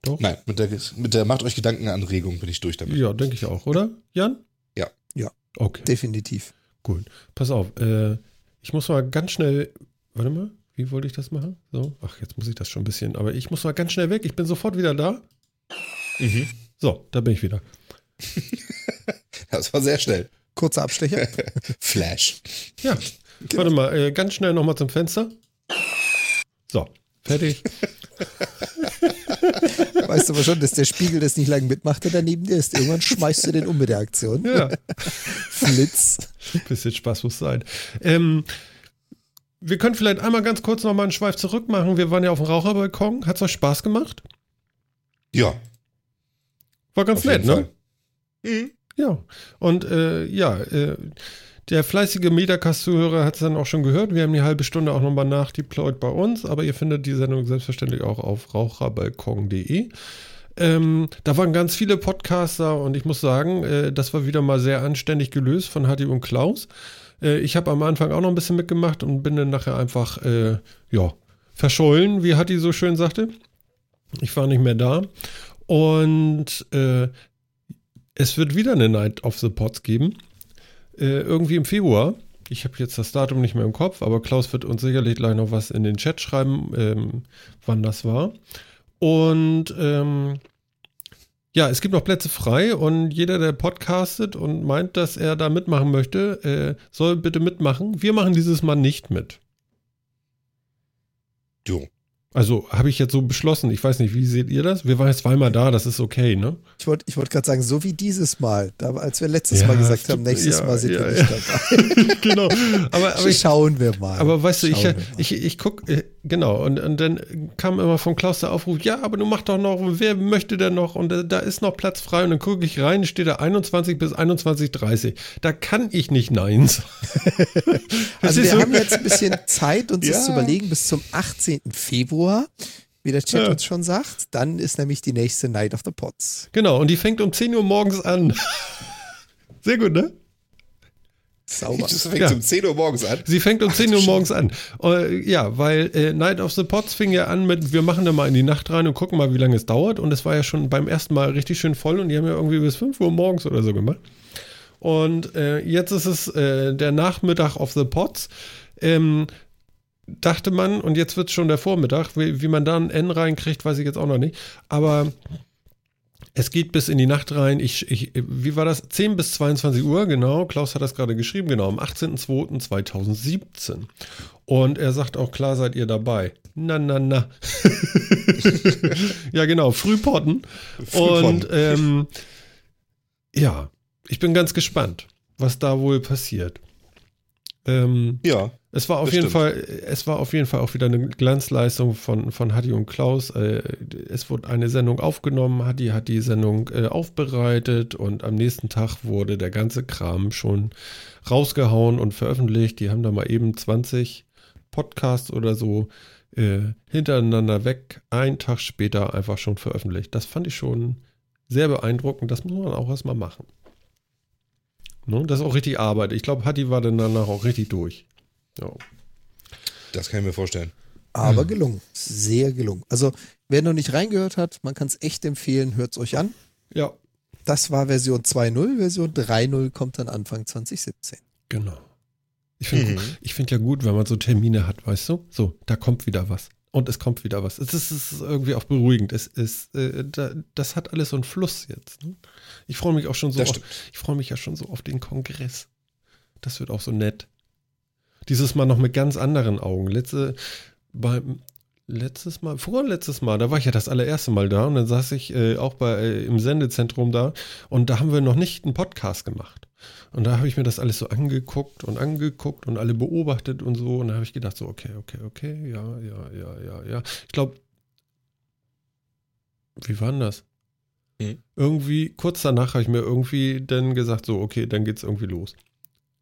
S1: Doch?
S3: Nein, mit der, mit der Macht euch Gedankenanregung bin ich durch damit.
S1: Ja, denke ich auch, oder? Jan?
S3: Ja.
S2: Ja.
S1: Okay.
S2: Definitiv.
S1: Gut, pass auf. Äh, ich muss mal ganz schnell. Warte mal, wie wollte ich das machen? So, ach, jetzt muss ich das schon ein bisschen. Aber ich muss mal ganz schnell weg. Ich bin sofort wieder da.
S3: Mhm.
S1: So, da bin ich wieder.
S3: Das war sehr schnell.
S2: Kurzer Abstecher.
S3: Flash.
S1: Ja, warte mal, äh, ganz schnell nochmal zum Fenster. So, fertig.
S2: weißt du aber schon, dass der Spiegel das nicht lange mitmacht, der daneben dir ist. Irgendwann schmeißt du den um mit der Aktion.
S1: Ja,
S2: Flitz.
S1: bisschen Spaß muss sein. Ähm, wir können vielleicht einmal ganz kurz nochmal einen Schweif zurück machen. Wir waren ja auf dem Raucherbalkon. Hat es euch Spaß gemacht?
S3: Ja,
S1: War ganz
S3: auf
S1: nett, ne?
S3: Mhm.
S1: Ja, und äh, ja, äh, der fleißige Metacast-Zuhörer hat es dann auch schon gehört. Wir haben die halbe Stunde auch nochmal nachdeployed bei uns, aber ihr findet die Sendung selbstverständlich auch auf raucherbalkon.de. Ähm, da waren ganz viele Podcaster und ich muss sagen, äh, das war wieder mal sehr anständig gelöst von Hatti und Klaus. Äh, ich habe am Anfang auch noch ein bisschen mitgemacht und bin dann nachher einfach, äh, ja, verschollen, wie Hatti so schön sagte. Ich war nicht mehr da. Und äh, es wird wieder eine Night of the Pots geben. Äh, irgendwie im Februar. Ich habe jetzt das Datum nicht mehr im Kopf, aber Klaus wird uns sicherlich gleich noch was in den Chat schreiben, ähm, wann das war. Und ähm, ja, es gibt noch Plätze frei und jeder, der podcastet und meint, dass er da mitmachen möchte, äh, soll bitte mitmachen. Wir machen dieses Mal nicht mit.
S3: Jo.
S1: Also habe ich jetzt so beschlossen. Ich weiß nicht, wie seht ihr das? Wir waren jetzt zweimal da, das ist okay, ne?
S2: Ich wollte ich wollt gerade sagen, so wie dieses Mal, da, als wir letztes
S1: Ja,
S2: Mal gesagt haben, nächstes
S1: Ja,
S2: Mal sind
S1: ja,
S2: wir nicht dabei.
S1: genau. Aber, aber ich,
S2: Schauen wir mal.
S1: Aber weißt du, ich,
S2: Schauen mal.
S1: ich, ich guck, äh, genau, und, und dann kam immer von Klaus der Aufruf, ja, aber du mach doch noch, wer möchte denn noch? Und äh, da ist noch Platz frei und dann gucke ich rein, steht da 21 bis 21.30. Da kann ich nicht Nein sagen.
S2: Also wir
S1: du?
S2: haben jetzt ein bisschen Zeit, uns das zu überlegen bis zum 18. Februar, wie der Chat
S1: Ja.
S2: uns schon sagt. Dann ist nämlich die nächste Night of the Pots.
S1: Genau, und die fängt um 10 Uhr morgens an. Sehr gut, ne?
S2: Sauber.
S3: Das fängt
S1: Ja.
S3: um 10 Uhr morgens an.
S1: Sie fängt um
S3: Ach,
S1: 10
S3: du
S1: Uhr morgens an. Äh, ja, weil äh, Night of the Pots fing ja an mit, wir machen da mal in die Nacht rein und gucken mal, wie lange es dauert. Und es war ja schon beim ersten Mal richtig schön voll und die haben ja irgendwie bis 5 Uhr morgens oder so gemacht. Und äh, jetzt ist es äh, der Nachmittag of the Pots. Ähm, dachte man, und jetzt wird es schon der Vormittag, wie, wie man da ein N reinkriegt, weiß ich jetzt auch noch nicht. Aber es geht bis in die Nacht rein. Ich, ich, wie war das? 10 bis 22 Uhr, genau. Klaus hat das gerade geschrieben, genau, am 18.02.2017. Und er sagt auch, klar seid ihr dabei. Na, na, na. ja, genau, Frühpotten.
S3: Frühpotten.
S1: Und ähm, ja, ich bin ganz gespannt, was da wohl passiert. Ähm,
S3: Ja.
S1: es war auf jeden
S3: stimmt.
S1: Fall, es war auf jeden Fall auch wieder eine Glanzleistung von, von Hatti und Klaus. Äh, Es wurde eine Sendung aufgenommen, Hatti hat die Sendung äh, aufbereitet und am nächsten Tag wurde der ganze Kram schon rausgehauen und veröffentlicht. Die haben da mal eben 20 Podcasts oder so äh, hintereinander weg, einen Tag später einfach schon veröffentlicht. Das fand ich schon sehr beeindruckend. Das muss man auch erstmal machen. Ne? Das ist auch richtig Arbeit. Ich glaube, Hatti war dann danach auch richtig durch. Ja.
S3: Das kann ich mir vorstellen.
S2: Aber gelungen. Sehr gelungen. Also, wer noch nicht reingehört hat, man kann es echt empfehlen, hört es euch an.
S1: ja,
S2: Das war Version 2.0. Version 3.0 kommt dann Anfang 2017.
S1: genau. Ich finde
S3: Mhm.
S1: ich find ja gut, wenn man so Termine hat, weißt du? So, da kommt wieder was. Und es kommt wieder was. Es ist, es ist irgendwie auch beruhigend. Es ist, äh, da, das hat alles so einen Fluss jetzt. Ne? Ich freue mich auch schon so auf, ich freue mich ja schon so auf den Kongress. Das wird auch so nett. Dieses Mal noch mit ganz anderen Augen. Letzte, beim, letztes Mal, vorletztes Mal, da war ich ja das allererste Mal da und dann saß ich äh, auch bei, äh, im Sendezentrum da und da haben wir noch nicht einen Podcast gemacht. Und da habe ich mir das alles so angeguckt und angeguckt und alle beobachtet und so. Und da habe ich gedacht, so, okay, okay, okay, ja, ja, ja, ja, ja. Ich glaube, wie war denn das?
S3: Hm.
S1: Irgendwie, kurz danach habe ich mir irgendwie dann gesagt, so, okay, dann geht's irgendwie los.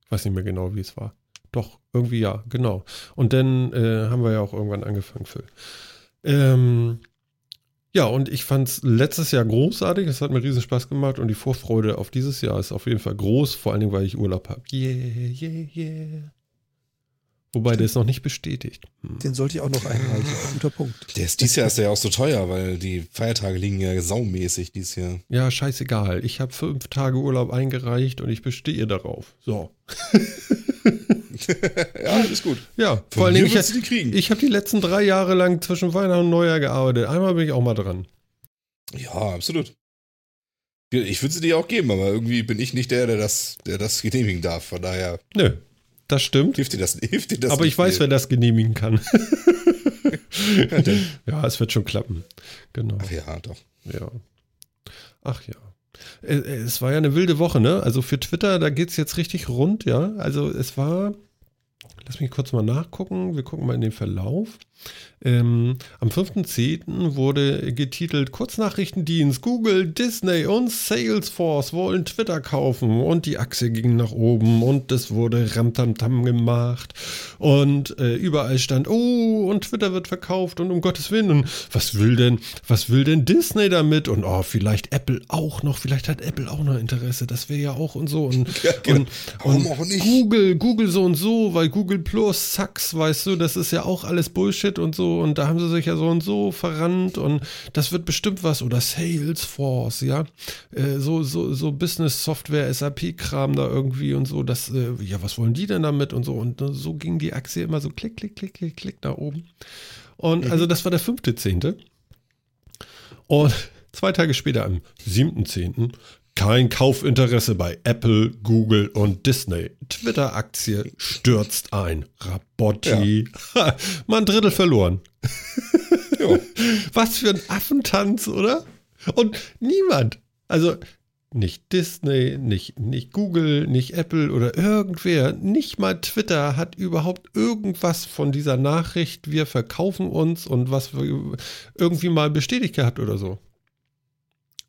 S1: Ich weiß nicht mehr genau, wie es war. Doch, irgendwie ja, genau. Und dann äh, haben wir ja auch irgendwann angefangen, Phil. Ähm, ja, und ich fand es letztes Jahr großartig. Es hat mir riesen Spaß gemacht und die Vorfreude auf dieses Jahr ist auf jeden Fall groß, vor allen Dingen, weil ich Urlaub habe. Yeah, yeah, yeah. Wobei der ist noch nicht bestätigt. Hm.
S2: Den sollte ich auch noch einreichen. Guter Punkt.
S3: Der ist dieses Jahr ist der ja auch so teuer, weil die Feiertage liegen ja saumäßig dieses Jahr.
S1: Ja, scheißegal. Ich habe fünf Tage Urlaub eingereicht und ich bestehe darauf. So.
S3: ja, ist gut.
S1: Ja,
S3: Von
S1: vor allen Dingen,
S3: mir
S1: ich, ich habe die letzten drei Jahre lang zwischen Weihnachten und Neujahr gearbeitet. Einmal bin ich auch mal dran.
S3: Ja, absolut. Ich würde sie dir auch geben, aber irgendwie bin ich nicht der, der das, der das genehmigen darf. Von daher
S1: Nö, das stimmt.
S3: hilft dir das, hilft dir das
S1: Aber ich weiß,
S3: viel.
S1: wer das genehmigen kann.
S3: Ja,
S1: ja, es wird schon klappen. Genau.
S3: Ach ja, doch.
S1: Ja. Ach ja. Äh, äh, Es war ja eine wilde Woche, ne? Also für Twitter, da geht es jetzt richtig rund, ja. Also es war, lass mich kurz mal nachgucken, wir gucken mal in den Verlauf. Ähm, am 5.10. wurde getitelt Kurznachrichtendienst, Google, Disney und Salesforce wollen Twitter kaufen. Und die Achse ging nach oben und es wurde Ramtamtam gemacht. Und äh, überall stand, oh, und Twitter wird verkauft und um Gottes Willen. Und was will denn, was will denn Disney damit? Und oh, vielleicht Apple auch noch, vielleicht hat Apple auch noch Interesse, das wäre ja auch und so. Und,
S3: Ja, genau.
S1: und,
S3: Warum
S1: und
S3: auch nicht?
S1: Google, Google so und so, weil Google Plus, Sachs, weißt du, das ist ja auch alles Bullshit und so und da haben sie sich ja so und so verrannt und das wird bestimmt was oder Salesforce, ja, äh, so, so, so Business-Software, SAP-Kram da irgendwie und so, das, äh, ja, was wollen die denn damit und so und äh, so ging die Aktie immer so klick, klick, klick, klick, klick nach oben. Und also das war der fünfte Zehnte. Und zwei Tage später am siebten Zehnten kein Kaufinteresse bei Apple, Google und Disney. Twitter-Aktie stürzt ein. Rabotti. Ha, Mal ein Drittel verloren.
S3: Ja.
S1: Was für ein Affentanz, oder? Und niemand, also nicht Disney, nicht, nicht Google, nicht Apple oder irgendwer, nicht mal Twitter hat überhaupt irgendwas von dieser Nachricht, wir verkaufen uns und was wir irgendwie mal bestätigt gehabt oder so.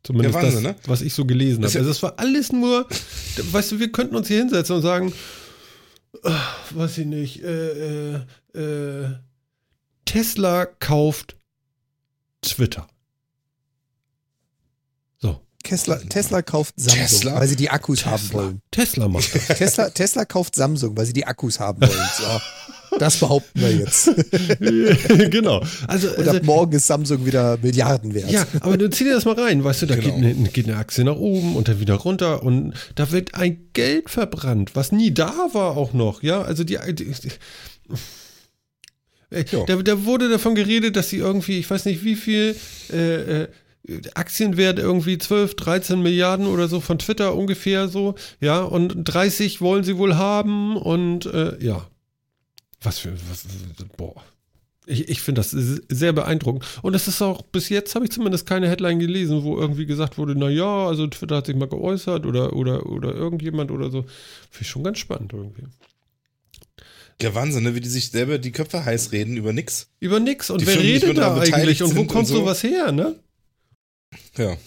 S1: Zumindest
S3: Ja, Wahnsinn,
S1: das,
S3: ne?
S1: was ich so gelesen habe.
S3: ja-
S1: Also es war alles nur, weißt du, wir könnten uns hier hinsetzen und sagen, ah, weiß ich nicht, äh, äh, äh, Tesla kauft Twitter. So,
S2: Tesla, Tesla kauft Samsung,
S3: Tesla?
S2: weil sie die Akkus haben
S1: Tesla.
S2: wollen.
S1: Tesla macht das.
S2: Tesla, Tesla kauft Samsung, weil sie die Akkus haben wollen. So. Das behaupten wir jetzt.
S1: genau. Also,
S2: Und
S1: also
S2: ab morgen ist Samsung wieder Milliarden wert.
S1: ja, aber du zieh dir das mal rein, weißt du, da
S3: Genau.
S1: geht, eine, geht eine Aktie nach oben und dann wieder runter und da wird ein Geld verbrannt, was nie da war auch noch, ja, also die, die, die
S3: Ja.
S1: da, da wurde davon geredet, dass sie irgendwie, ich weiß nicht wie viel äh, äh, Aktienwert irgendwie 12, 13 Milliarden oder so von Twitter ungefähr so, ja, und 30 wollen sie wohl haben und äh, ja. Was für, was, boah. Ich, ich finde das sehr beeindruckend. Und es ist auch, bis jetzt habe ich zumindest keine Headline gelesen, wo irgendwie gesagt wurde, naja, also Twitter hat sich mal geäußert oder, oder, oder irgendjemand oder so. Finde ich schon ganz spannend irgendwie.
S3: Ja, Wahnsinn, ne? wie die sich selber die Köpfe heiß reden über nix.
S1: Über nix. Und
S3: Die
S1: wer
S3: Firmen,
S1: redet da eigentlich und wo kommt
S3: und so.
S1: sowas her, ne?
S3: Ja.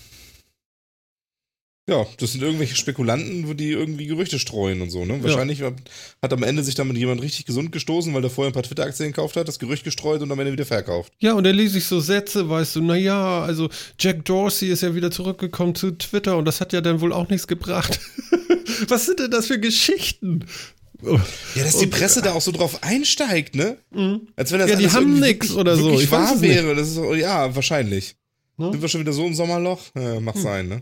S3: Ja, das sind irgendwelche Spekulanten, wo die irgendwie Gerüchte streuen und so, ne? Wahrscheinlich hat hat am Ende sich damit jemand richtig gesund gestoßen, weil der vorher ein paar Twitter-Aktien gekauft hat, das Gerücht gestreut und am Ende wieder verkauft.
S1: Ja, und dann lese ich so Sätze, weißt du, naja, also Jack Dorsey ist ja wieder zurückgekommen zu Twitter und das hat ja dann wohl auch nichts gebracht. Was sind denn das für Geschichten?
S3: Ja, dass die
S1: Und-
S3: Presse da auch so drauf einsteigt, ne? Als wenn das
S1: Ja, die haben nix
S3: wirklich-
S1: oder so, ich
S3: wahr wäre. Das ist, ja, wahrscheinlich.
S1: Ne?
S3: Sind wir schon wieder so im Sommerloch? Ja,
S1: Hm.
S3: macht sein, ne?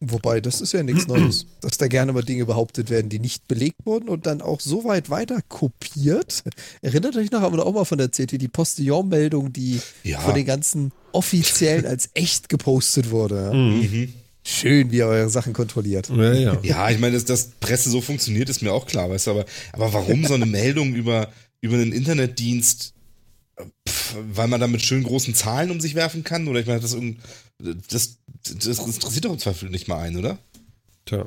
S2: Wobei, das ist ja nichts Neues. Dass da gerne mal Dinge behauptet werden, die nicht belegt wurden und dann auch so weit weiter kopiert. Erinnert euch noch, haben wir da auch mal von erzählt, hier die Postillon-Meldung, die
S3: Ja.
S2: von den ganzen Offiziellen als echt gepostet wurde.
S1: Mhm.
S2: Schön, wie ihr eure Sachen kontrolliert.
S1: Ja, ja.
S3: Ja, ich meine, dass, dass Presse so funktioniert, ist mir auch klar, weißt du, aber, aber warum so eine Meldung über, über einen Internetdienst, pff, weil man da mit schön großen Zahlen um sich werfen kann? Oder ich meine, das, irgend- das, das interessiert doch im Zweifel nicht mal einen, oder?
S1: Tja.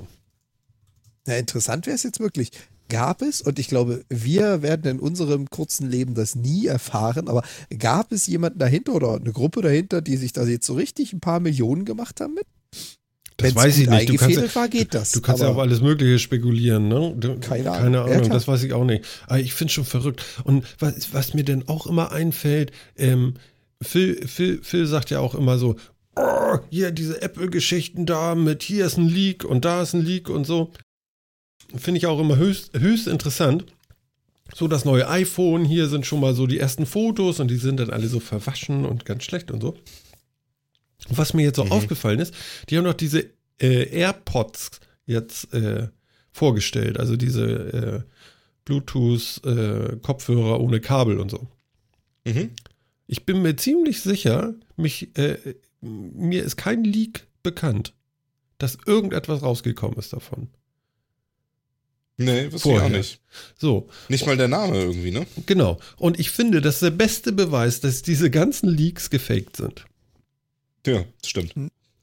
S2: Ja, interessant wäre es jetzt wirklich. Gab es, und ich glaube, wir werden in unserem kurzen Leben das nie erfahren, aber gab es jemanden dahinter oder eine Gruppe dahinter, die sich da jetzt so richtig ein paar Millionen gemacht haben mit?
S1: Das
S2: Wenn's
S1: weiß ich nicht. Du kannst,
S2: war, geht das.
S1: du kannst ja auf alles Mögliche spekulieren, ne? Du,
S2: Keine Ahnung.
S1: Keine
S2: Ja,
S1: Ahnung,
S2: klar.
S1: das weiß ich auch nicht. Aber ich finde schon verrückt. Und was, was mir denn auch immer einfällt, ähm, Phil, Phil, Phil sagt ja auch immer so, oh, hier diese Apple-Geschichten da mit hier ist ein Leak und da ist ein Leak und so. Finde ich auch immer höchst, höchst interessant. So das neue iPhone, hier sind schon mal so die ersten Fotos und die sind dann alle so verwaschen und ganz schlecht und so. Und was mir jetzt so aufgefallen ist, die haben doch diese äh, AirPods jetzt äh, vorgestellt, also diese äh, Bluetooth-Kopfhörer ohne Kabel und so.
S3: Mhm.
S1: Ich bin mir ziemlich sicher, mich, äh, mir ist kein Leak bekannt, dass irgendetwas rausgekommen ist davon.
S3: Nee, wusste ich auch nicht.
S1: So,
S3: Nicht mal der Name irgendwie, ne?
S1: genau. Und ich finde, das ist der beste Beweis, dass diese ganzen Leaks gefaked sind.
S3: Ja, das stimmt.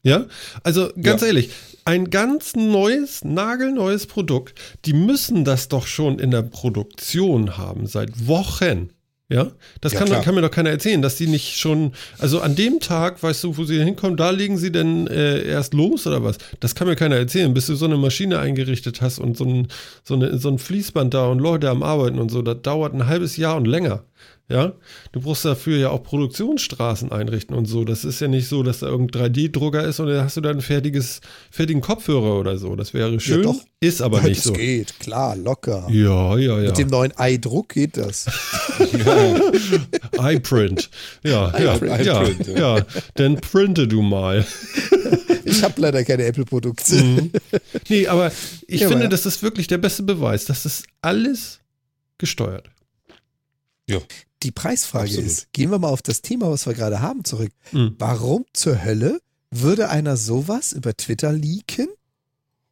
S1: Ja, also ganz
S3: Ja.
S1: ehrlich, ein ganz neues, nagelneues Produkt, die müssen das doch schon in der Produktion haben, seit Wochen. Ja, das
S3: Ja,
S1: kann,
S3: klar.
S1: kann mir doch keiner erzählen, dass die nicht schon, also an dem Tag, weißt du, wo sie hinkommen, da legen sie denn äh, erst los oder was? Das kann mir keiner erzählen, bis du so eine Maschine eingerichtet hast und so ein, so, eine, so ein Fließband da und Leute am Arbeiten und so, das dauert ein halbes Jahr und länger. Ja, du brauchst dafür ja auch Produktionsstraßen einrichten und so. Das ist ja nicht so, dass da irgendein 3D-Drucker ist und dann hast du dann ein fertiges, fertigen Kopfhörer oder so. Das wäre schön,
S2: doch.
S1: ist aber nicht
S2: das
S1: so.
S2: geht, klar, locker.
S1: Ja, ja, ja.
S2: Mit dem neuen iDruck geht das.
S1: iPrint. Ja, ja,
S3: iPrint,
S1: ja,
S3: iPrint,
S1: ja. Dann printe du mal.
S2: Ich habe leider keine Apple-Produkte.
S1: Mhm. Nee, aber ich
S2: Ja,
S1: finde,
S2: aber-
S1: das ist wirklich der beste Beweis. Das ist alles gesteuert.
S3: Ja.
S2: Die Preisfrage
S3: Absolut.
S2: ist, gehen wir mal auf das Thema, was wir gerade haben, zurück.
S1: Mhm.
S2: Warum zur Hölle würde einer sowas über Twitter leaken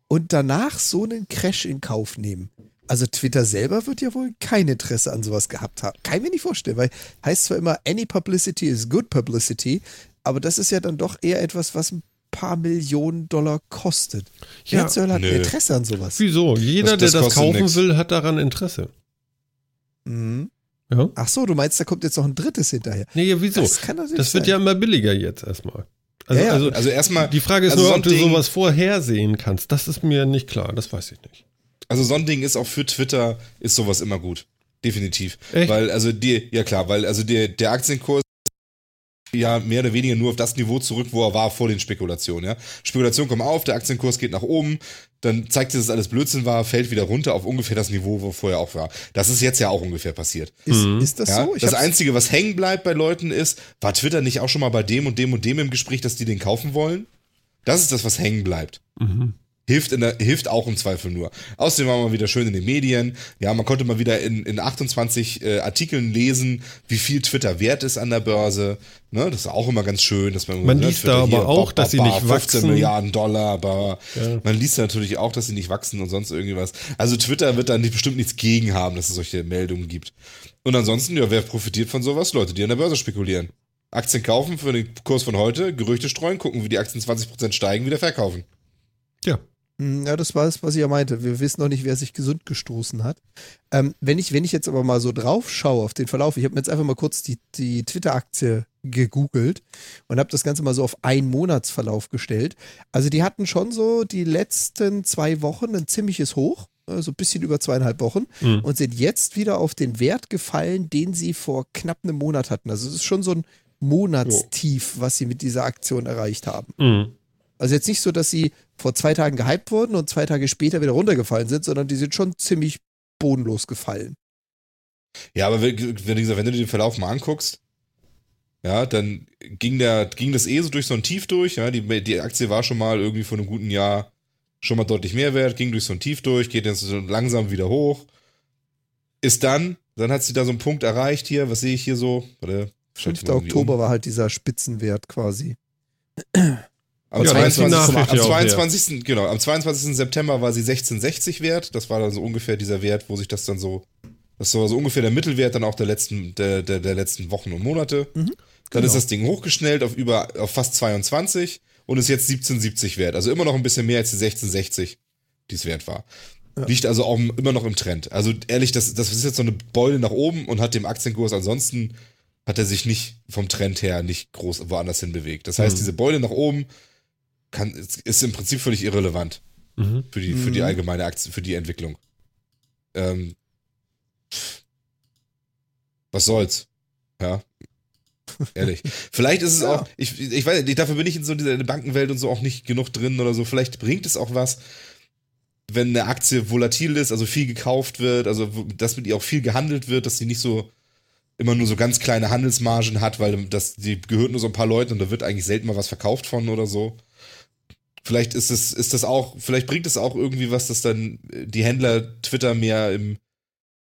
S2: und danach so einen Crash in Kauf nehmen? Also Twitter selber wird ja wohl kein Interesse an sowas gehabt haben. Kann ich mir nicht vorstellen, weil heißt zwar immer, any publicity is good publicity, aber das ist ja dann doch eher etwas, was ein paar Millionen Dollar kostet.
S1: Ja,
S2: Wer zur Hölle hat ein
S3: nö.
S2: Interesse an sowas?
S1: Wieso? Jeder,
S3: Das- das
S1: der das kaufen
S3: nix.
S1: will, hat daran Interesse.
S2: Mhm.
S1: Ja?
S2: Ach so, du meinst, da kommt jetzt noch ein drittes hinterher.
S1: Nee, ja, wieso?
S2: Das kann natürlich
S1: Das wird
S2: sein.
S1: ja immer billiger jetzt erstmal. Also,
S2: Ja, ja.
S1: also
S3: Also erstmal,
S1: die Frage ist
S3: also
S1: nur,
S3: so
S1: ob du
S3: Ding-
S1: sowas vorhersehen kannst. Das ist mir nicht klar. Das weiß ich nicht.
S3: Also so ein Ding ist auch für Twitter ist sowas immer gut. Definitiv.
S1: Echt?
S3: Weil, also die, ja klar, weil also der, der Aktienkurs ja mehr oder weniger nur auf das Niveau zurück, wo er war vor den Spekulationen, ja. Spekulationen kommen auf, der Aktienkurs geht nach oben, dann zeigt sich, dass alles Blödsinn war, fällt wieder runter auf ungefähr das Niveau, wo vorher auch war. Das ist jetzt ja auch ungefähr passiert.
S2: Ist,
S1: Mhm.
S2: ist das
S3: Ja?
S2: so? Ich
S3: das Einzige, was hängen bleibt bei Leuten ist, war Twitter nicht auch schon mal bei dem und dem und dem im Gespräch, dass die den kaufen wollen? Das ist das, was hängen bleibt.
S1: Mhm.
S3: Hilft, in der, hilft auch im Zweifel nur. Außerdem war man wieder schön in den Medien. Ja, man konnte mal wieder in, in 28 äh, Artikeln lesen, wie viel Twitter wert ist an der Börse. Ne, das ist auch immer ganz schön, dass man.
S1: Man
S3: ne,
S1: liest da aber auch, dass sie nicht
S3: 15
S1: wachsen.
S3: Milliarden Dollar, aber
S1: Ja.
S3: man liest natürlich auch, dass sie nicht wachsen und sonst irgendwie was. Also Twitter wird da nicht, bestimmt nichts gegen haben, dass es solche Meldungen gibt. Und ansonsten, ja, wer profitiert von sowas? Leute, die an der Börse spekulieren. Aktien kaufen für den Kurs von heute, Gerüchte streuen, gucken, wie die Aktien 20% steigen, wieder verkaufen.
S1: Ja.
S2: Hm, Ja, das war es, was ich ja meinte. Wir wissen noch nicht, wer sich gesund gestoßen hat. Ähm, wenn, ich, wenn ich jetzt aber mal so drauf schaue auf den Verlauf, ich habe mir jetzt einfach mal kurz die, die Twitter-Aktie gegoogelt und habe das Ganze mal so auf einen Monatsverlauf gestellt. Also die hatten schon so die letzten zwei Wochen ein ziemliches Hoch, so ein bisschen über zweieinhalb Wochen
S1: Mhm.
S2: und sind jetzt wieder auf den Wert gefallen, den sie vor knapp einem Monat hatten. Also es ist schon so ein Monatstief, was sie mit dieser Aktion erreicht haben.
S1: Mhm.
S2: Also jetzt nicht so, dass sie vor zwei Tagen gehypt wurden und zwei Tage später wieder runtergefallen sind, sondern die sind schon ziemlich bodenlos gefallen.
S3: Ja, aber wenn, wenn, du dir den Verlauf mal anguckst, ja, dann ging, der, ging das eh so durch so ein Tief durch. Ja, die, die Aktie war schon mal irgendwie vor einem guten Jahr schon mal deutlich mehr wert, ging durch so ein Tief durch, geht jetzt so langsam wieder hoch. Ist dann, dann hat sie da so einen Punkt erreicht hier, was sehe ich hier so? Warte, schalte
S2: 5.
S3: ich mal irgendwie
S2: Oktober
S3: um.
S2: war halt dieser Spitzenwert quasi.
S3: Am,
S1: Ja, da ist die
S3: 22.
S1: Nachricht
S3: am
S1: ja auch
S3: 22. genau, am 22. September war sie 1660 wert. Das war dann so ungefähr dieser Wert, wo sich das dann so, das war so ungefähr der Mittelwert dann auch der letzten, der, der, der letzten Wochen und Monate. dann
S2: genau.
S3: ist das Ding hochgeschnellt auf über, auf fast 22 und ist jetzt 1770 wert. Also immer noch ein bisschen mehr als die 1660, die es wert war. Liegt also auch immer noch im Trend. Also ehrlich, das, das ist jetzt so eine Beule nach oben und hat dem Aktienkurs ansonsten hat er sich nicht vom Trend her nicht groß woanders hin bewegt. Das heißt, diese Beule nach oben kann, ist im Prinzip völlig irrelevant
S1: Mhm.
S3: für die, für die allgemeine Aktie, für die Entwicklung. Ähm, was soll's? Ja. Ehrlich. Vielleicht ist es
S2: Ja.
S3: auch, ich, ich weiß nicht, dafür bin ich in so dieser Bankenwelt und so auch nicht genug drin oder so. Vielleicht bringt es auch was, wenn eine Aktie volatil ist, also viel gekauft wird, also dass mit ihr auch viel gehandelt wird, dass sie nicht so immer nur so ganz kleine Handelsmargen hat, weil das, die gehört nur so ein paar Leuten und da wird eigentlich selten mal was verkauft von oder so. Vielleicht ist es, ist das auch, vielleicht bringt es auch irgendwie was, dass dann äh, die Händler Twitter mehr im,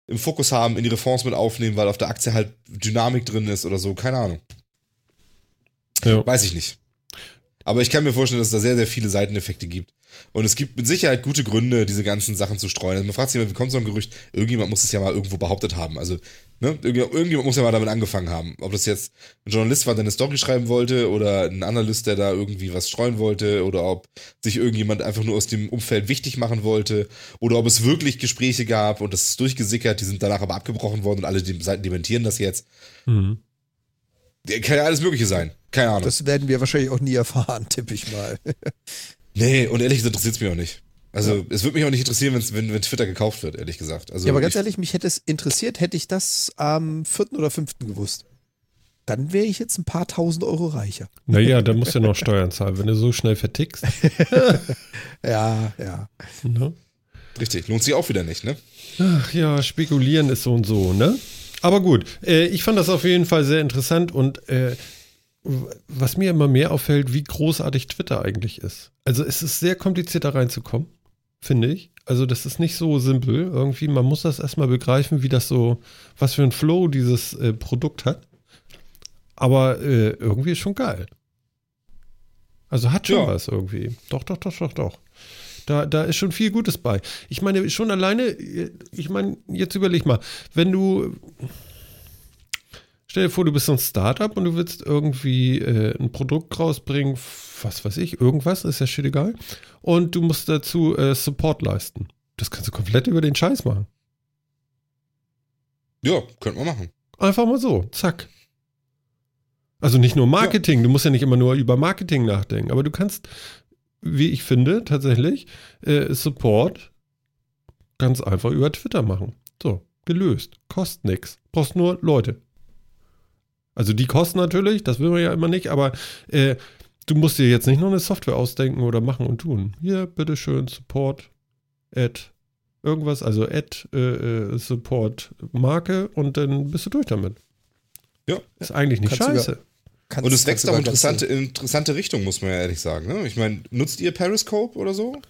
S3: im Fokus haben, in ihre Fonds mit aufnehmen, weil auf der Aktie halt Dynamik drin ist oder so, keine Ahnung.
S1: Ja.
S3: Weiß ich nicht. Aber ich kann mir vorstellen, dass es da sehr, sehr viele Seiteneffekte gibt. Und es gibt mit Sicherheit gute Gründe, diese ganzen Sachen zu streuen. Also man fragt sich immer, wie kommt so ein Gerücht? Irgendjemand muss es ja mal irgendwo behauptet haben. Also, ne, irgendjemand, irgendjemand muss ja mal damit angefangen haben. Ob das jetzt ein Journalist war, der eine Story schreiben wollte, oder ein Analyst, der da irgendwie was streuen wollte, oder ob sich irgendjemand einfach nur aus dem Umfeld wichtig machen wollte, oder ob es wirklich Gespräche gab und das ist durchgesickert, die sind danach aber abgebrochen worden und alle die Seiten dementieren das jetzt.
S1: Mhm.
S3: Kann ja alles Mögliche sein. Keine Ahnung.
S2: Das werden wir wahrscheinlich auch nie erfahren, tippe ich mal.
S3: Nee, und ehrlich gesagt interessiert es mich auch nicht. Also, es würde mich auch nicht interessieren, wenn's, wenn, wenn Twitter gekauft wird, ehrlich gesagt. Also,
S2: ja, aber ganz
S3: ich,
S2: ehrlich, mich hätte es interessiert, hätte ich das am 4. oder 5. gewusst. Dann wäre ich jetzt ein paar tausend Euro reicher.
S1: Naja, da musst du noch Steuern zahlen, wenn du so schnell vertickst.
S2: Ja, ja.
S1: Ne?
S3: Richtig, lohnt sich auch wieder nicht, ne?
S1: Ach ja, spekulieren ist so und so, ne? Aber gut, äh, ich fand das auf jeden Fall sehr interessant und äh, was mir immer mehr auffällt, wie großartig Twitter eigentlich ist. Also es ist sehr kompliziert da reinzukommen, finde ich. Also das ist nicht so simpel. Irgendwie, man muss das erstmal begreifen, wie das so, was für ein Flow dieses äh, Produkt hat. Aber äh, irgendwie ist schon geil. Also hat schon
S3: Ja.
S1: was irgendwie. Doch, doch, doch, doch, doch. Da, da ist schon viel Gutes bei. Ich meine, schon alleine, ich meine, jetzt überleg mal, wenn du, stell dir vor, du bist so ein Startup und du willst irgendwie äh, ein Produkt rausbringen, was weiß ich, irgendwas, ist ja shit egal, und du musst dazu äh, Support leisten. Das kannst du komplett über den Scheiß machen.
S3: Ja, könnte man machen.
S1: Einfach mal so, zack. Also nicht nur Marketing, du musst ja nicht immer nur über Marketing nachdenken, aber du kannst, wie ich finde, tatsächlich äh, Support ganz einfach über Twitter machen. So, gelöst. Kostet nichts. Brauchst nur Leute. Also die kosten natürlich, das will man ja immer nicht, aber äh, du musst dir jetzt nicht noch eine Software ausdenken oder machen und tun. Hier, bitteschön, Support, Add, irgendwas, also Add, äh, äh, Support, Marke und dann bist du durch damit.
S3: Ja.
S1: Ist eigentlich nicht
S2: Kannst
S1: scheiße.
S2: Kannst,
S3: Und es wächst auch interessante, interessante Richtung, muss man ja ehrlich sagen. Ne? Ich meine, nutzt ihr Periscope oder so?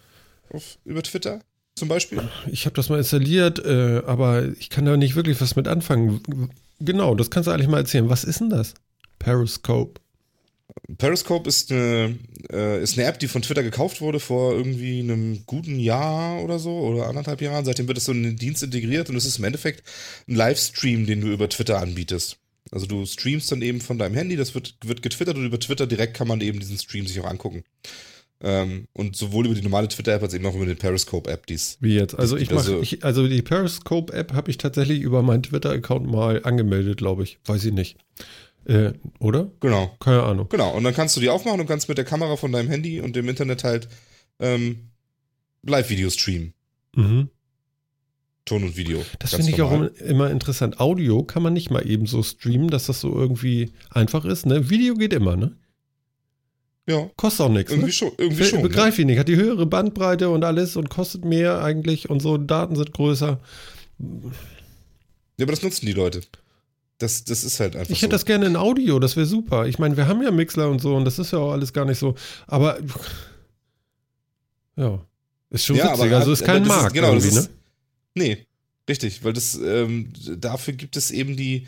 S3: Auf, über Twitter zum Beispiel?
S1: Ich habe das mal installiert, äh, aber ich kann da nicht wirklich was mit anfangen. Genau, das kannst du eigentlich mal erzählen. Was ist denn das? Periscope.
S3: Periscope ist eine, äh, ist eine App, die von Twitter gekauft wurde vor irgendwie einem guten Jahr oder so oder anderthalb Jahren. Seitdem wird es so in den Dienst integriert und es ist im Endeffekt ein Livestream, den du über Twitter anbietest. Also du streamst dann eben von deinem Handy, das wird, wird getwittert und über Twitter direkt kann man eben diesen Stream sich auch angucken. Ähm, und sowohl über die normale Twitter-App als eben auch über die Periscope-App, die.
S1: Wie jetzt? Also ich mache,
S3: Also-
S1: also die Periscope-App habe ich tatsächlich über meinen Twitter-Account mal angemeldet, glaube ich. Weiß ich nicht. Äh, oder?
S3: Genau.
S1: Keine Ahnung.
S3: Genau. Und dann kannst du die aufmachen und kannst mit der Kamera von deinem Handy und dem Internet halt ähm, Live-Video streamen.
S1: Mhm.
S3: Ton und Video.
S1: Das finde ich auch immer interessant. Audio kann man nicht mal eben so streamen, dass das so irgendwie einfach ist. Ne? Video geht immer, ne?
S3: Ja,
S1: Kostet auch nichts.
S3: irgendwie
S1: Ne?
S3: schon. Irgendwie ne?
S1: Begreife ich nicht. Hat die höhere Bandbreite und alles und kostet mehr eigentlich und so. Daten sind größer.
S3: Ja, aber das nutzen die Leute. Das, das ist halt einfach
S1: Ich
S3: so.
S1: hätte das gerne in Audio, das wäre super. Ich meine, wir haben ja Mixler und so und das ist ja auch alles gar nicht so. Aber ja, ist schon
S3: Ja,
S1: witzig.
S3: aber-
S1: also ist kein
S3: das ist-
S1: Markt
S3: genau, das
S1: irgendwie,
S3: ist-
S1: ne?
S3: Nee, richtig, weil das, ähm, dafür gibt es eben die,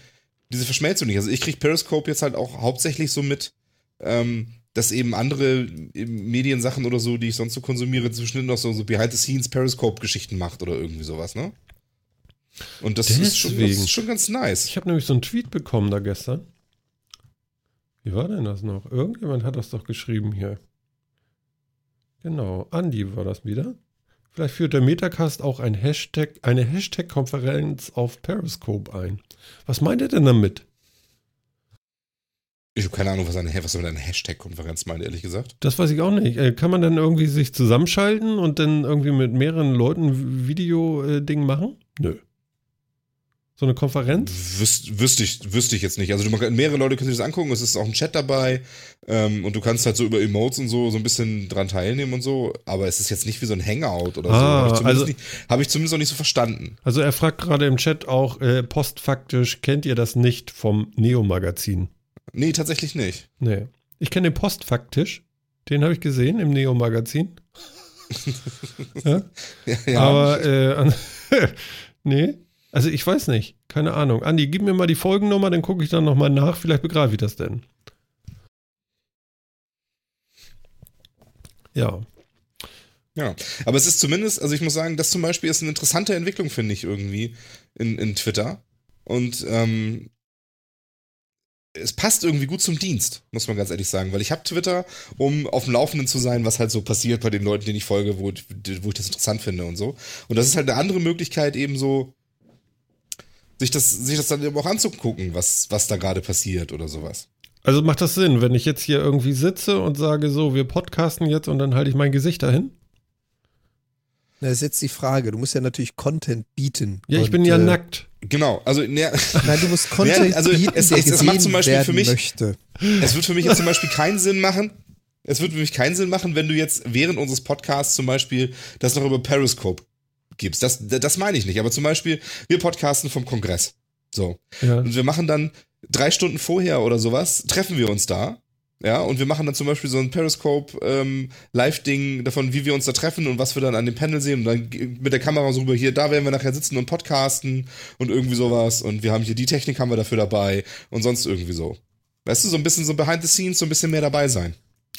S3: diese Verschmelzung nicht. Also ich krieg Periscope jetzt halt auch hauptsächlich so mit, ähm, dass eben andere Mediensachen oder so, die ich sonst so konsumiere, zwischendurch noch so, so Behind-the-Scenes Periscope-Geschichten macht oder irgendwie sowas, ne? Und das ist, schon, das ist schon ganz nice.
S1: Ich habe nämlich so einen Tweet bekommen da gestern. Wie war denn das noch? Irgendjemand hat das doch geschrieben hier. Genau, Andi war das wieder. Vielleicht führt der Metacast auch ein Hashtag, eine Hashtag-Konferenz auf Periscope ein. Was meint er denn damit?
S3: Ich habe keine Ahnung, was, eine, was mit einer Hashtag-Konferenz meint, ehrlich gesagt.
S1: Das weiß ich auch nicht. Äh, kann man dann irgendwie sich zusammenschalten und dann irgendwie mit mehreren Leuten Video-Ding machen? Nö. So eine Konferenz?
S3: Wüs wüsste, ich, wüsste ich jetzt nicht. Also du, mehrere Leute können sich das angucken, es ist auch ein Chat dabei ähm, und du kannst halt so über Emotes und so so ein bisschen dran teilnehmen und so, aber es ist jetzt nicht wie so ein Hangout oder
S1: Ah,
S3: so. Habe ich,
S1: also-
S3: nicht- hab ich zumindest noch nicht so verstanden.
S1: Also er fragt gerade im Chat auch, äh, postfaktisch, kennt ihr das nicht vom Neo-Magazin?
S3: Nee, tatsächlich nicht.
S1: Nee. Ich kenne den Postfaktisch. Den habe ich gesehen im Neo-Magazin. ja?
S3: Ja, ja.
S1: Aber, äh, nee. Also ich weiß nicht. Keine Ahnung. Andi, gib mir mal die Folgennummer, dann gucke ich dann nochmal nach. Vielleicht begreife ich das denn. Ja.
S3: Ja, aber es ist zumindest, also ich muss sagen, das zum Beispiel ist eine interessante Entwicklung, finde ich irgendwie in, in Twitter. Und ähm, es passt irgendwie gut zum Dienst, muss man ganz ehrlich sagen, weil ich habe Twitter, um auf dem Laufenden zu sein, was halt so passiert bei den Leuten, denen ich folge, wo, wo ich das interessant finde und so. Und das ist halt eine andere Möglichkeit, eben so sich das, sich das dann eben auch anzugucken, was, was da gerade passiert oder sowas.
S1: Also macht das Sinn, wenn ich jetzt hier irgendwie sitze und sage so, wir podcasten jetzt und dann halte ich mein Gesicht dahin?
S2: Na, Das ist jetzt die Frage. Du musst ja natürlich Content bieten.
S1: Ja, ich
S2: Und,
S1: bin ja
S2: äh,
S1: nackt.
S3: Genau, also ne,
S2: Nein, du musst Content
S3: Ja, also
S2: bieten,
S3: es-
S2: der
S3: es- es macht zum Beispiel für mich-
S2: möchte.
S3: Es wird für mich jetzt zum Beispiel keinen Sinn machen. Es wird für mich keinen Sinn machen, wenn du jetzt während unseres Podcasts zum Beispiel das noch über Periscope gibst. Das, das meine ich nicht. Aber zum Beispiel, wir podcasten vom Kongress. So.
S1: Ja.
S3: Und wir machen dann drei Stunden vorher oder sowas, treffen wir uns da. Ja, und wir machen dann zum Beispiel so ein Periscope ähm, davon, wie wir uns da treffen und was wir dann an dem Panel sehen und dann mit der Kamera so rüber hier, da werden wir nachher sitzen und podcasten und irgendwie sowas und wir haben hier die Technik haben wir dafür dabei und sonst irgendwie so. Weißt du, so ein bisschen so behind the scenes, so ein bisschen mehr dabei sein.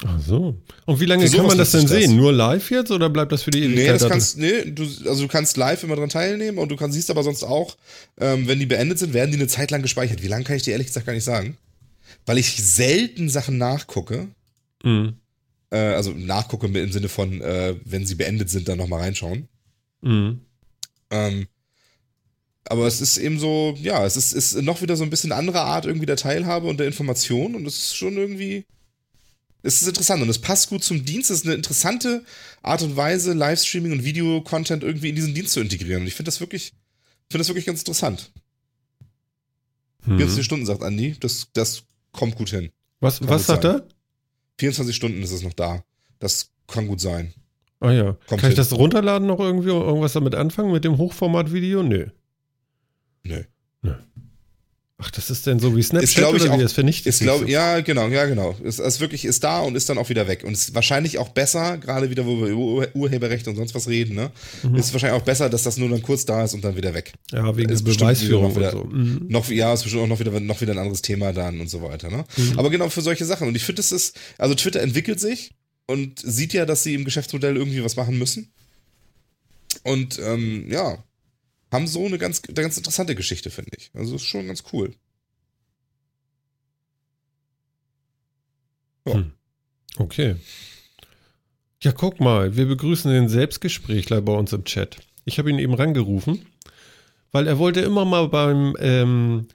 S1: Ach so. Und wie lange kann man das denn
S3: das.
S1: sehen? Nur live jetzt oder bleibt das für die
S3: Nee,
S1: Ewigkeit?
S3: das
S1: da
S3: kannst, nee, du, also du kannst live immer dran teilnehmen und du kannst, siehst aber sonst auch, ähm, wenn die beendet sind, werden die eine Zeit lang gespeichert. Wie lange kann ich dir ehrlich gesagt gar nicht sagen? Weil ich selten Sachen nachgucke.
S1: Mhm.
S3: Äh, also nachgucke im Sinne von, äh, wenn sie beendet sind, dann nochmal reinschauen.
S1: Mhm.
S3: Ähm, aber es ist eben so, ja, es ist, ist noch wieder so ein bisschen andere Art irgendwie der Teilhabe und der Information und es ist schon irgendwie, es ist interessant und es passt gut zum Dienst. Es ist eine interessante Art und Weise, Livestreaming und Videocontent irgendwie in diesen Dienst zu integrieren. Und ich finde das wirklich, finde das wirklich ganz interessant. 24
S1: Mhm.
S3: Stunden, sagt Andi, das, das kommt gut hin.
S1: Was,
S3: Kann
S1: was sagt
S3: sein.
S1: er?
S3: 24 Stunden ist es noch da. Das kann gut sein.
S1: Ah ja.
S3: Kommt
S1: Kann ich
S3: hin.
S1: das runterladen noch irgendwie und irgendwas damit anfangen mit dem Hochformat-Video? Nö.
S3: Nö.
S1: Ach, das ist denn so wie Snapchat
S3: ich,
S1: oder wie
S3: auch-
S1: das vernichtet
S3: Ist glaub,
S1: so?
S3: ja, genau, ja, genau. Es ist wirklich ist da und ist dann auch wieder weg. Und ist wahrscheinlich auch besser, gerade wieder, wo wir über Ur Urheberrecht und sonst was reden, ne?
S1: Mhm.
S3: Ist wahrscheinlich auch besser, dass das nur dann kurz da ist und dann wieder weg.
S1: Ja, wegen der
S3: ist
S1: Beweisführung
S3: wieder
S1: und so. Mhm.
S3: Noch, ja, ist bestimmt auch noch wieder, noch wieder ein anderes Thema dann und so weiter, ne?
S1: Mhm.
S3: Aber genau für solche Sachen. Und ich finde, es ist, also Twitter entwickelt sich und sieht ja, dass sie im Geschäftsmodell irgendwie was machen müssen. Und ähm, ja, haben so eine ganz, eine ganz interessante Geschichte, finde ich. Also ist schon ganz cool.
S1: Okay. Ja, guck mal, wir begrüßen den Selbstgesprächler bei uns im Chat. Ich habe ihn eben rangerufen, weil er wollte immer mal beim ähm,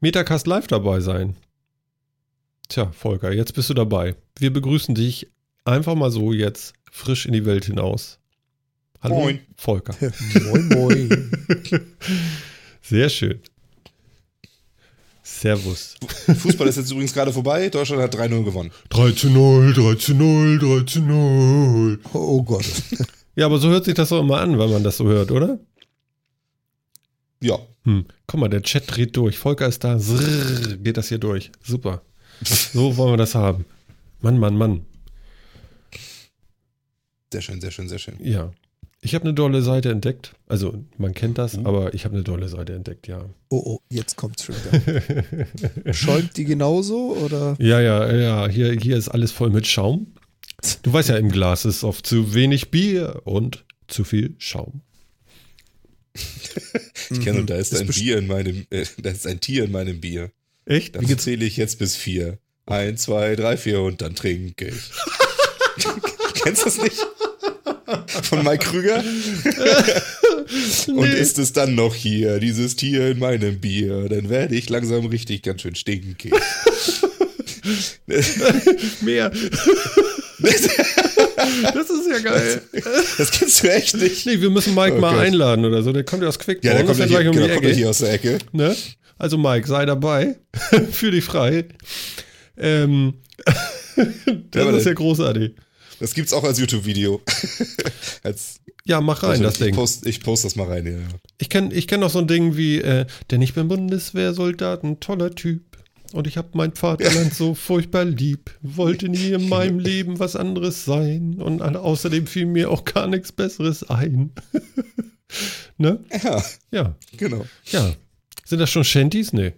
S1: Metacast Live dabei sein. Tja, Volker, jetzt bist du dabei. Wir begrüßen dich einfach mal so jetzt frisch in die Welt hinaus. Hallo,
S3: Moin.
S1: Volker.
S2: moin, moin.
S1: Sehr schön. Servus.
S3: Fußball ist jetzt übrigens gerade vorbei. Deutschland hat 3-0 gewonnen.
S1: 3 zu 0, 3 zu 0, 3 zu 0.
S2: Oh, oh Gott.
S1: Ja, aber so hört sich das doch immer an, wenn man das so hört, oder?
S3: Ja.
S1: Hm. Guck mal, der Chat dreht durch. Volker ist da. Srrr, geht das hier durch. Super. So wollen wir das haben. Mann, Mann, Mann.
S3: Sehr schön, sehr schön, sehr schön.
S1: Ja. Ich habe eine dolle Seite entdeckt. Also, man kennt das,
S3: Mhm.
S1: aber ich habe eine dolle Seite entdeckt, ja.
S2: Oh, oh, jetzt kommt's schon wieder. Schäumt die genauso oder?
S1: Ja, ja, ja, hier, hier ist alles voll mit Schaum. Du weißt ja, im Glas ist oft zu wenig Bier und zu viel Schaum.
S3: Ich kenne, und da ist,
S2: Ist
S3: ein Bier in meinem, äh, da ist ein Tier in meinem Bier.
S1: Echt?
S3: Dann zähle ich jetzt bis vier. Eins, zwei, drei, vier und dann trinke ich. Kennst du das nicht? Von Mike Krüger? Und ist es dann noch hier, dieses Tier in meinem Bier, dann werde ich langsam richtig ganz schön stinkig.
S1: Mehr. das ist ja geil.
S3: Das kennst du echt nicht.
S1: Nee, wir müssen Mike
S3: Oh
S1: mal
S3: Gott.
S1: einladen oder so. Der kommt ja aus Quickborn.
S3: Ja, der kommt ja hier,
S1: gleich um
S3: genau,
S1: die Ecke.
S3: hier aus der Ecke.
S1: Ne? Also Mike, sei dabei. Fühl dich frei. Ähm, das ist ja großartig.
S3: Das gibt's auch als YouTube-Video.
S1: Ja, mach rein, das
S3: ich,
S1: Ding.
S3: post, ich post das mal rein, ja.
S1: Ich kenne ich kenn noch so ein Ding wie, äh, denn ich bin Bundeswehrsoldat, ein toller Typ. Und ich habe mein Vaterland so furchtbar lieb. Wollte nie in meinem Leben was anderes sein. Und außerdem fiel mir auch gar nichts Besseres ein. ne?
S3: Ja,
S1: Ja,
S3: genau.
S1: ja. Sind das schon Shanties? Nee.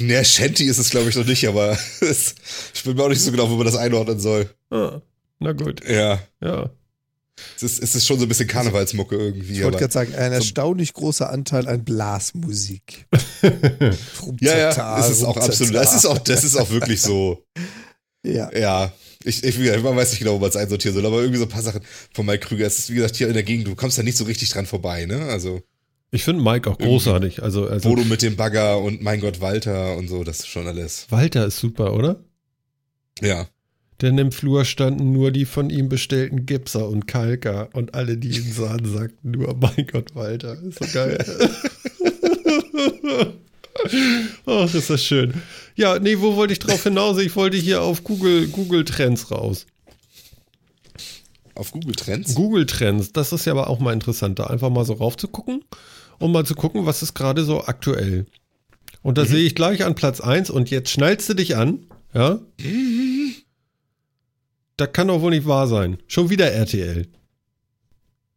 S3: Ne, Shanty ist es, glaube ich, noch nicht, aber es, ich bin mir auch nicht so genau, wo man das einordnen soll.
S1: Ah, na gut.
S3: Ja,
S1: Ja.
S3: es ist, es ist schon so ein bisschen Karnevalsmucke irgendwie.
S2: Ich wollte gerade sagen, ein erstaunlich großer Anteil an Blasmusik.
S3: ja, ja, es ist auch absolut. Das ist auch, das ist auch wirklich so.
S2: Ja.
S3: Ja, ich, ich, man weiß nicht genau, wo man es einsortieren soll, aber irgendwie so ein paar Sachen von Mike Krüger. Es ist, wie gesagt, hier in der Gegend, du kommst da nicht so richtig dran vorbei, ne? Also,
S1: Ich finde Mike auch großartig. Also, also
S3: Bodo mit dem Bagger und mein Gott, Walter und so, das ist schon alles.
S1: Walter ist super, oder?
S3: Ja.
S1: Denn im Flur standen nur die von ihm bestellten Gipser und Kalker und alle, die ihn sahen, sagten nur, mein Gott, Walter, ist so geil. Ach, ist das schön. Ja, nee, wo wollte ich drauf hinaus? Ich wollte hier auf Google, Google Trends raus.
S3: Auf Google Trends?
S1: Google Trends, das ist ja aber auch mal interessant, da einfach mal so raufzugucken und mal zu gucken, was ist gerade so aktuell. Und da sehe ich gleich an Platz 1 und jetzt schnallst du dich an, ja? Da kann doch wohl nicht wahr sein. Schon wieder RTL.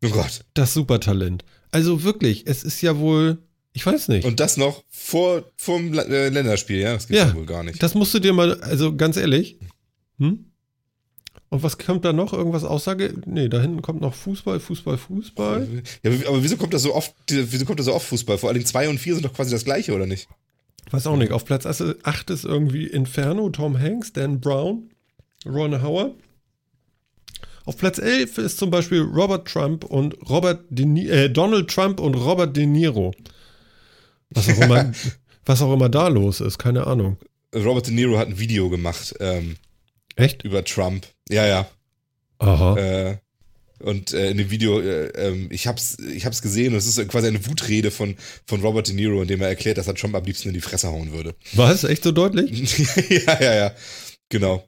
S3: Oh Gott.
S1: Das Supertalent. Also wirklich, es ist ja wohl, ich weiß nicht.
S3: Und das noch vor vom La- äh, Länderspiel, ja? Das gibt's
S1: Ja,
S3: ja wohl gar nicht.
S1: Das musst du dir mal, also ganz ehrlich. Hm? Und was kommt da noch? Irgendwas Aussage? Nee, da hinten kommt noch Fußball, Fußball, Fußball.
S3: Ja, aber wieso kommt das so oft, wieso kommt das so oft Fußball? Vor Dingen 2 und 4 sind doch quasi das gleiche, oder nicht?
S1: Weiß auch nicht. Auf Platz 8 ist irgendwie Inferno, Tom Hanks, Dan Brown, Ron Howard. Auf Platz 11 ist zum Beispiel Robert Trump und Robert äh, Donald Trump und Robert De Niro. Was auch immer, was auch immer da los ist, keine Ahnung.
S3: Robert De Niro hat ein Video gemacht ähm,
S1: Echt?
S3: über Trump. Ja, ja.
S1: Aha.
S3: Äh, und äh, in dem Video, äh, ähm, ich hab's, ich hab's gesehen und es ist quasi eine Wutrede von, von Robert De Niro, in dem er erklärt, dass er Trump am liebsten in die Fresse hauen würde.
S1: Was? Echt so deutlich?
S3: ja, ja, ja. Genau.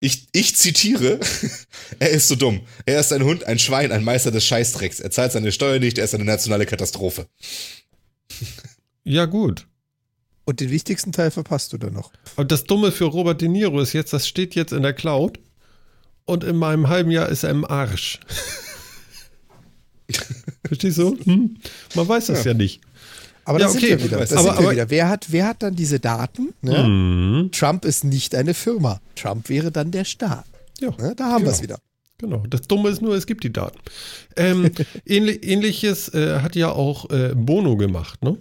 S3: Ich, ich zitiere, er ist so dumm. Er ist ein Hund, ein Schwein, ein Meister des Scheißdrecks. Er zahlt seine Steuer nicht, er ist eine nationale Katastrophe.
S1: Ja, gut.
S2: Und den wichtigsten Teil verpasst du dann noch.
S1: Und das Dumme für Robert De Niro ist jetzt, das steht jetzt in der Cloud und in meinem halben Jahr ist er im Arsch. Verstehst du? Hm? Man weiß das ja, nicht.
S2: Aber
S1: Ja,
S2: das
S1: okay,
S2: sind wir wieder. Das
S1: Aber-
S2: sind wir wieder. Wer hat, wer hat dann diese Daten? Ne?
S1: Mhm.
S2: Trump ist nicht eine Firma. Trump wäre dann der Staat.
S1: Ja,
S2: Ne? Da haben wir es
S3: Genau.
S2: wieder.
S1: genau. Das Dumme ist nur, es gibt die Daten. Ähm, ähnlich, ähnliches äh, hat ja auch äh, Bono gemacht, ne?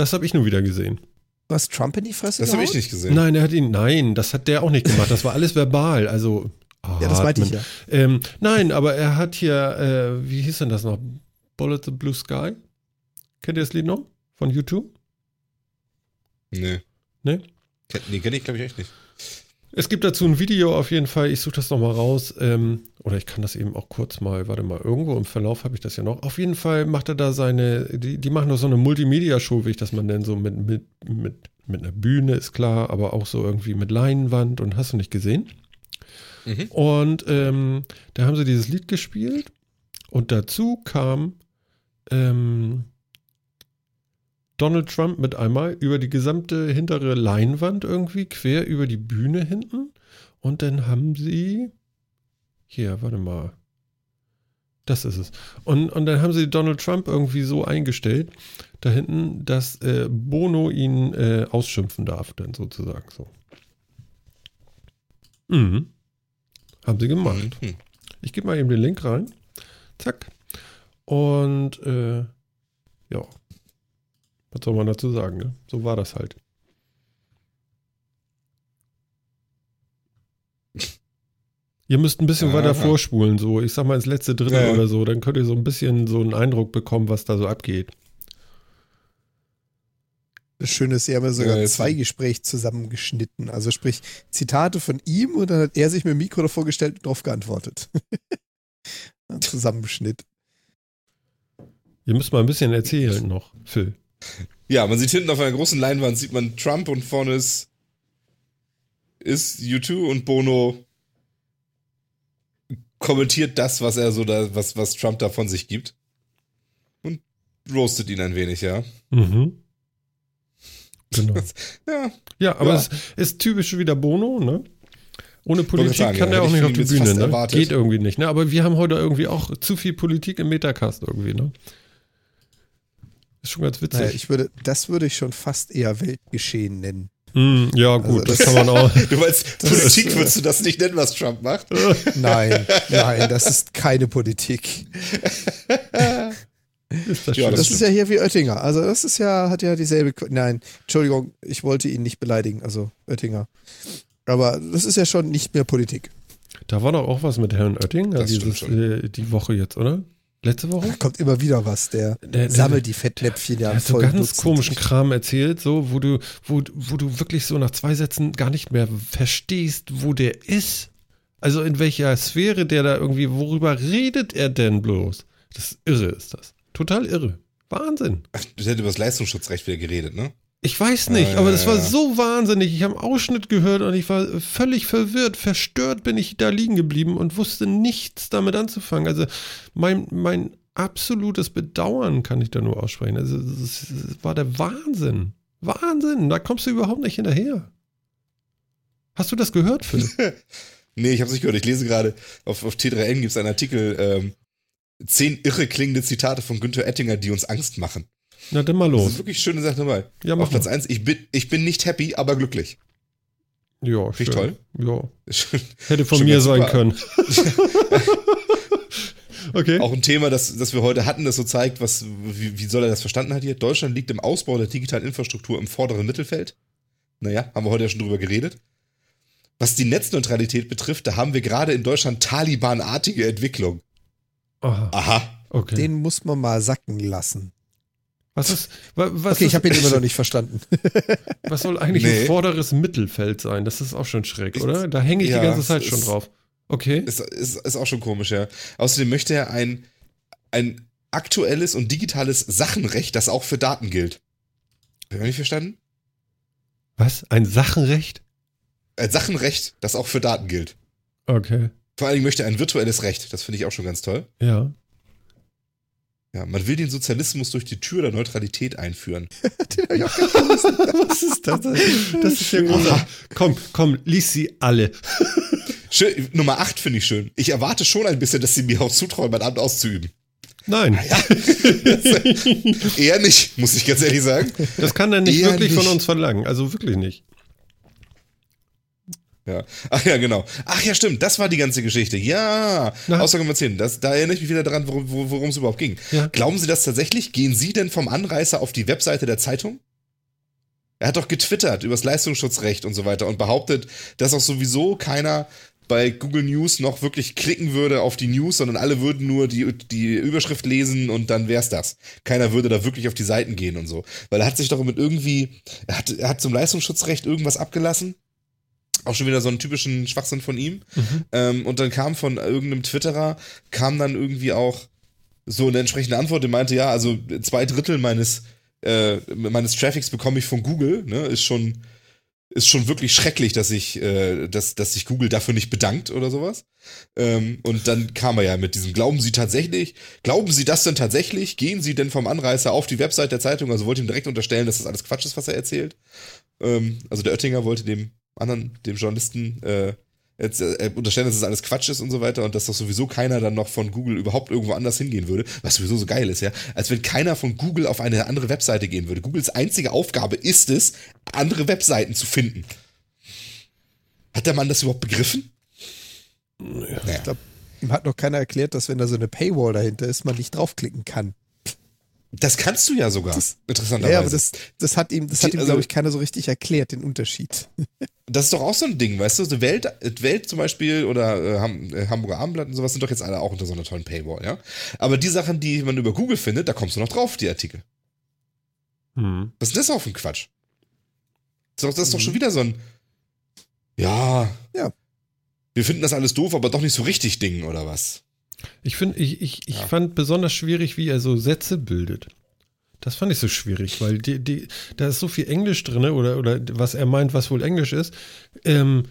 S1: Das habe ich nur wieder gesehen.
S2: Was Trump in die Fresse
S3: Das habe ich nicht gesehen.
S1: Nein, er hat ihn, nein, das hat der auch nicht gemacht. Das war alles verbal. Also,
S2: Ja, das meinte ich ja.
S1: Ähm, nein, aber er hat hier, äh, wie hieß denn das noch? Bullet the Blue Sky? Kennt ihr das Lied noch? Von YouTube?
S3: Nee.
S1: Ne?
S3: Ken- Nee, kenne ich, glaube ich, echt nicht.
S1: Es gibt dazu ein Video auf jeden Fall. Ich suche das nochmal raus. Ähm, oder ich kann das eben auch kurz mal, warte mal, irgendwo im Verlauf habe ich das ja noch. Auf jeden Fall macht er da seine, die, die machen doch so eine Multimedia-Show, wie ich das mal nenne, so mit, mit, mit, mit einer Bühne, ist klar, aber auch so irgendwie mit Leinwand und hast du nicht gesehen?
S3: Mhm.
S1: Und ähm, da haben sie dieses Lied gespielt und dazu kam ähm, Donald Trump mit einmal über die gesamte hintere Leinwand irgendwie quer über die Bühne hinten und dann haben sie hier, warte mal, Das ist es. Und, und dann haben sie Donald Trump irgendwie so eingestellt, da hinten, dass äh, Bono ihn äh, ausschimpfen darf, dann sozusagen so. Mhm. Haben sie gemacht.
S3: Mhm.
S1: Ich gebe mal eben den Link rein. Zack. Und äh, ja. Was soll man dazu sagen, ne? So war das halt. Ihr müsst ein bisschen
S3: Aha.
S1: weiter vorspulen, so ich sag mal ins letzte Drittel
S3: Ja, ja.
S1: oder so, dann könnt ihr so ein bisschen so einen Eindruck bekommen, was da so abgeht.
S2: Das Schöne ist, sie haben ja sogar
S3: Ja,
S2: zwei Gespräche zusammengeschnitten. Also sprich, Zitate von ihm und dann hat er sich mit dem Mikro davor gestellt und darauf geantwortet. Ein Zusammenschnitt.
S1: Ihr müsst mal ein bisschen erzählen noch, Phil.
S3: Ja, man sieht hinten auf einer großen Leinwand, sieht man Trump und vorne ist, ist U2 und Bono kommentiert das, was er so da, was, was Trump da von sich gibt. Und roastet ihn ein wenig, ja.
S1: Mhm. Genau.
S3: Ja,
S1: Ja, aber
S3: Ja.
S1: es ist typisch wieder Bono, ne? Ohne Politik
S3: sagen,
S1: kann
S3: ja,
S1: der auch nicht
S3: ich
S1: auf die Bühne, ne? Geht irgendwie nicht, ne? Aber wir haben heute irgendwie auch zu viel Politik im Metacast irgendwie, ne? Ist schon ganz witzig.
S2: Naja, ich würde, das würde ich schon fast eher Weltgeschehen nennen.
S1: Hm, ja, gut,
S2: Also
S1: das, kann man auch.
S3: du meinst, Politik würdest du das nicht nennen, was Trump macht?
S2: Nein, nein, das ist keine Politik.
S1: Ist das
S3: Ja.
S2: Das,
S3: Das
S2: ist ja hier wie Oettinger. Also das ist ja, hat ja dieselbe. Nein, Entschuldigung, ich wollte ihn nicht beleidigen, also Oettinger. Aber das ist ja schon nicht mehr Politik.
S1: Da war doch auch was mit Herrn Oetting,
S3: Das
S1: dieses, äh, die Woche jetzt, oder? Letzte Woche?
S2: Da kommt immer wieder was. Der,
S1: Der- der-
S2: sammelt die Fettnäpfchen ja
S1: Er hat so
S2: voll
S1: ganz
S2: Dutzend.
S1: komischen Kram erzählt, so, wo du, wo, wo du wirklich so nach zwei Sätzen gar nicht mehr verstehst, wo der ist. Also in welcher Sphäre der da irgendwie, worüber redet er denn bloß? Das ist irre, ist das. Total irre. Wahnsinn.
S3: Ach, du hättest über das Leistungsschutzrecht wieder geredet, ne?
S1: Ich weiß nicht,
S3: Ja,
S1: aber das war so wahnsinnig. Ich habe einen Ausschnitt gehört und ich war völlig verwirrt, verstört bin ich da liegen geblieben und wusste nichts damit anzufangen. Also mein, mein absolutes Bedauern kann ich da nur aussprechen. Also es es war der Wahnsinn. Wahnsinn, da kommst du überhaupt nicht hinterher. Hast du das gehört, Phil?
S3: Nee, ich hab's nicht gehört. Ich lese gerade, auf, auf T3N gibt es einen Artikel, ähm, zehn irre klingende Zitate von Günther Oettinger, die uns Angst machen.
S1: Na dann mal
S3: Das
S1: los.
S3: ist wirklich schöne Sache dabei.
S1: Ja, mach
S3: auf Platz
S1: mal.
S3: 1, ich bin, ich bin nicht happy, aber glücklich.
S1: Ja,
S3: Finde ich
S1: schön. Ja, hätte von mir sein
S3: super.
S1: können. okay.
S3: Auch ein Thema, das, das wir heute hatten, das so zeigt, was, wie, wie soll er das verstanden hat hier? Deutschland liegt im Ausbau der digitalen Infrastruktur im vorderen Mittelfeld. Naja, haben wir heute ja schon drüber geredet. Was die Netzneutralität betrifft, da haben wir gerade in Deutschland Taliban-artige Entwicklung.
S1: Aha,
S3: Aha.
S1: okay.
S2: Den muss man mal sacken lassen.
S1: Was ist, wa- was
S2: Okay, ich
S1: ist,
S2: habe ihn immer noch nicht verstanden.
S1: Was soll eigentlich
S3: Nee.
S1: ein vorderes Mittelfeld sein? Das ist auch schon schräg, oder? Da hänge ich
S3: Ja,
S1: die ganze Zeit schon
S3: ist-
S1: drauf. Okay.
S3: Ist, ist, ist auch schon komisch, ja. Außerdem möchte er ein, ein aktuelles und digitales Sachenrecht, das auch für Daten gilt. Hab ich nicht verstanden?
S1: Was? Ein Sachenrecht?
S3: Ein Sachenrecht, das auch für Daten gilt.
S1: Okay.
S3: Vor allen Dingen möchte er ein virtuelles Recht. Das finde ich auch schon ganz toll.
S1: Ja.
S3: Ja, man will den Sozialismus durch die Tür der Neutralität einführen.
S1: Was ist das? Das ist ja großartig. Komm, komm, lies sie alle.
S3: Schön, Nummer 8 finde ich schön. Ich erwarte schon ein bisschen, dass sie mir auch zutrauen, mein Amt auszuüben.
S1: Nein,
S3: Eher nicht, muss ich ganz ehrlich sagen.
S1: das kann er nicht
S3: Eher
S1: wirklich von
S3: nicht.
S1: uns verlangen. Also wirklich nicht.
S3: Ja. Ach ja, genau. Ach ja, stimmt. Das war die ganze Geschichte. Ja.
S1: Na.
S3: Aussage Nummer 10. Das, da erinnere ich mich wieder daran, worum wo- worum es überhaupt ging.
S1: Ja.
S3: Glauben Sie das tatsächlich? Gehen Sie denn vom Anreißer auf die Webseite der Zeitung? Er hat doch getwittert über das Leistungsschutzrecht und so weiter und behauptet, dass auch sowieso keiner bei Google News noch wirklich klicken würde auf die News, sondern alle würden nur die, die Überschrift lesen und dann wär's das. Keiner würde da wirklich auf die Seiten gehen und so. Weil er hat sich doch mit irgendwie, er hat, er hat zum Leistungsschutzrecht irgendwas abgelassen. Auch schon wieder so einen typischen Schwachsinn von ihm. Ähm, und dann kam von irgendeinem Twitterer, kam dann irgendwie auch so eine entsprechende Antwort, der meinte, ja, also zwei Drittel meines, äh, meines Traffics bekomme ich von Google, ne, ist schon, ist schon wirklich schrecklich, dass ich, äh, dass, dass sich Google dafür nicht bedankt oder sowas. Ähm, und dann kam er ja mit diesem, glauben Sie tatsächlich, glauben Sie das denn tatsächlich? Gehen Sie denn vom Anreißer auf die Website der Zeitung? Also wollte ihm direkt unterstellen, dass das alles Quatsch ist, was er erzählt. Ähm, also der Oettinger wollte dem anderen, dem Journalisten, äh, jetzt äh, unterstellen, dass das alles Quatsch ist und so weiter und dass doch sowieso keiner dann noch von Google überhaupt irgendwo anders hingehen würde, was sowieso so geil ist, ja, als wenn keiner von Google auf eine andere Webseite gehen würde. Googles einzige Aufgabe ist es, andere Webseiten zu finden. Hat der Mann das überhaupt begriffen?
S2: Naja. Ich glaube, ihm hat noch keiner erklärt, dass wenn da so eine Paywall dahinter ist, man nicht draufklicken kann.
S3: Das kannst du ja sogar,
S2: das,
S3: interessanterweise.
S2: Ja, aber das, das hat ihm, das hat ihm, also, glaube ich, keiner so richtig erklärt, den Unterschied.
S3: Das ist doch auch so ein Ding, weißt du? Die Welt, Welt zum Beispiel oder äh, Hamburger Abendblatt und sowas sind doch jetzt alle auch unter so einer tollen Paywall, ja? Aber die Sachen, die man über Google findet, da kommst du noch drauf, die Artikel. Hm. Was ist das auch für ein Quatsch? Das ist doch, das ist doch schon wieder so ein, ja,
S2: ja.
S3: Wir finden das alles doof, aber doch nicht so richtig Ding, oder was?
S1: Ich finde, ich, ich, ich ja. fand besonders schwierig, wie er so Sätze bildet. Das fand ich so schwierig, weil die, die, da ist so viel Englisch drin, oder, oder was er meint, was wohl Englisch ist. Ähm,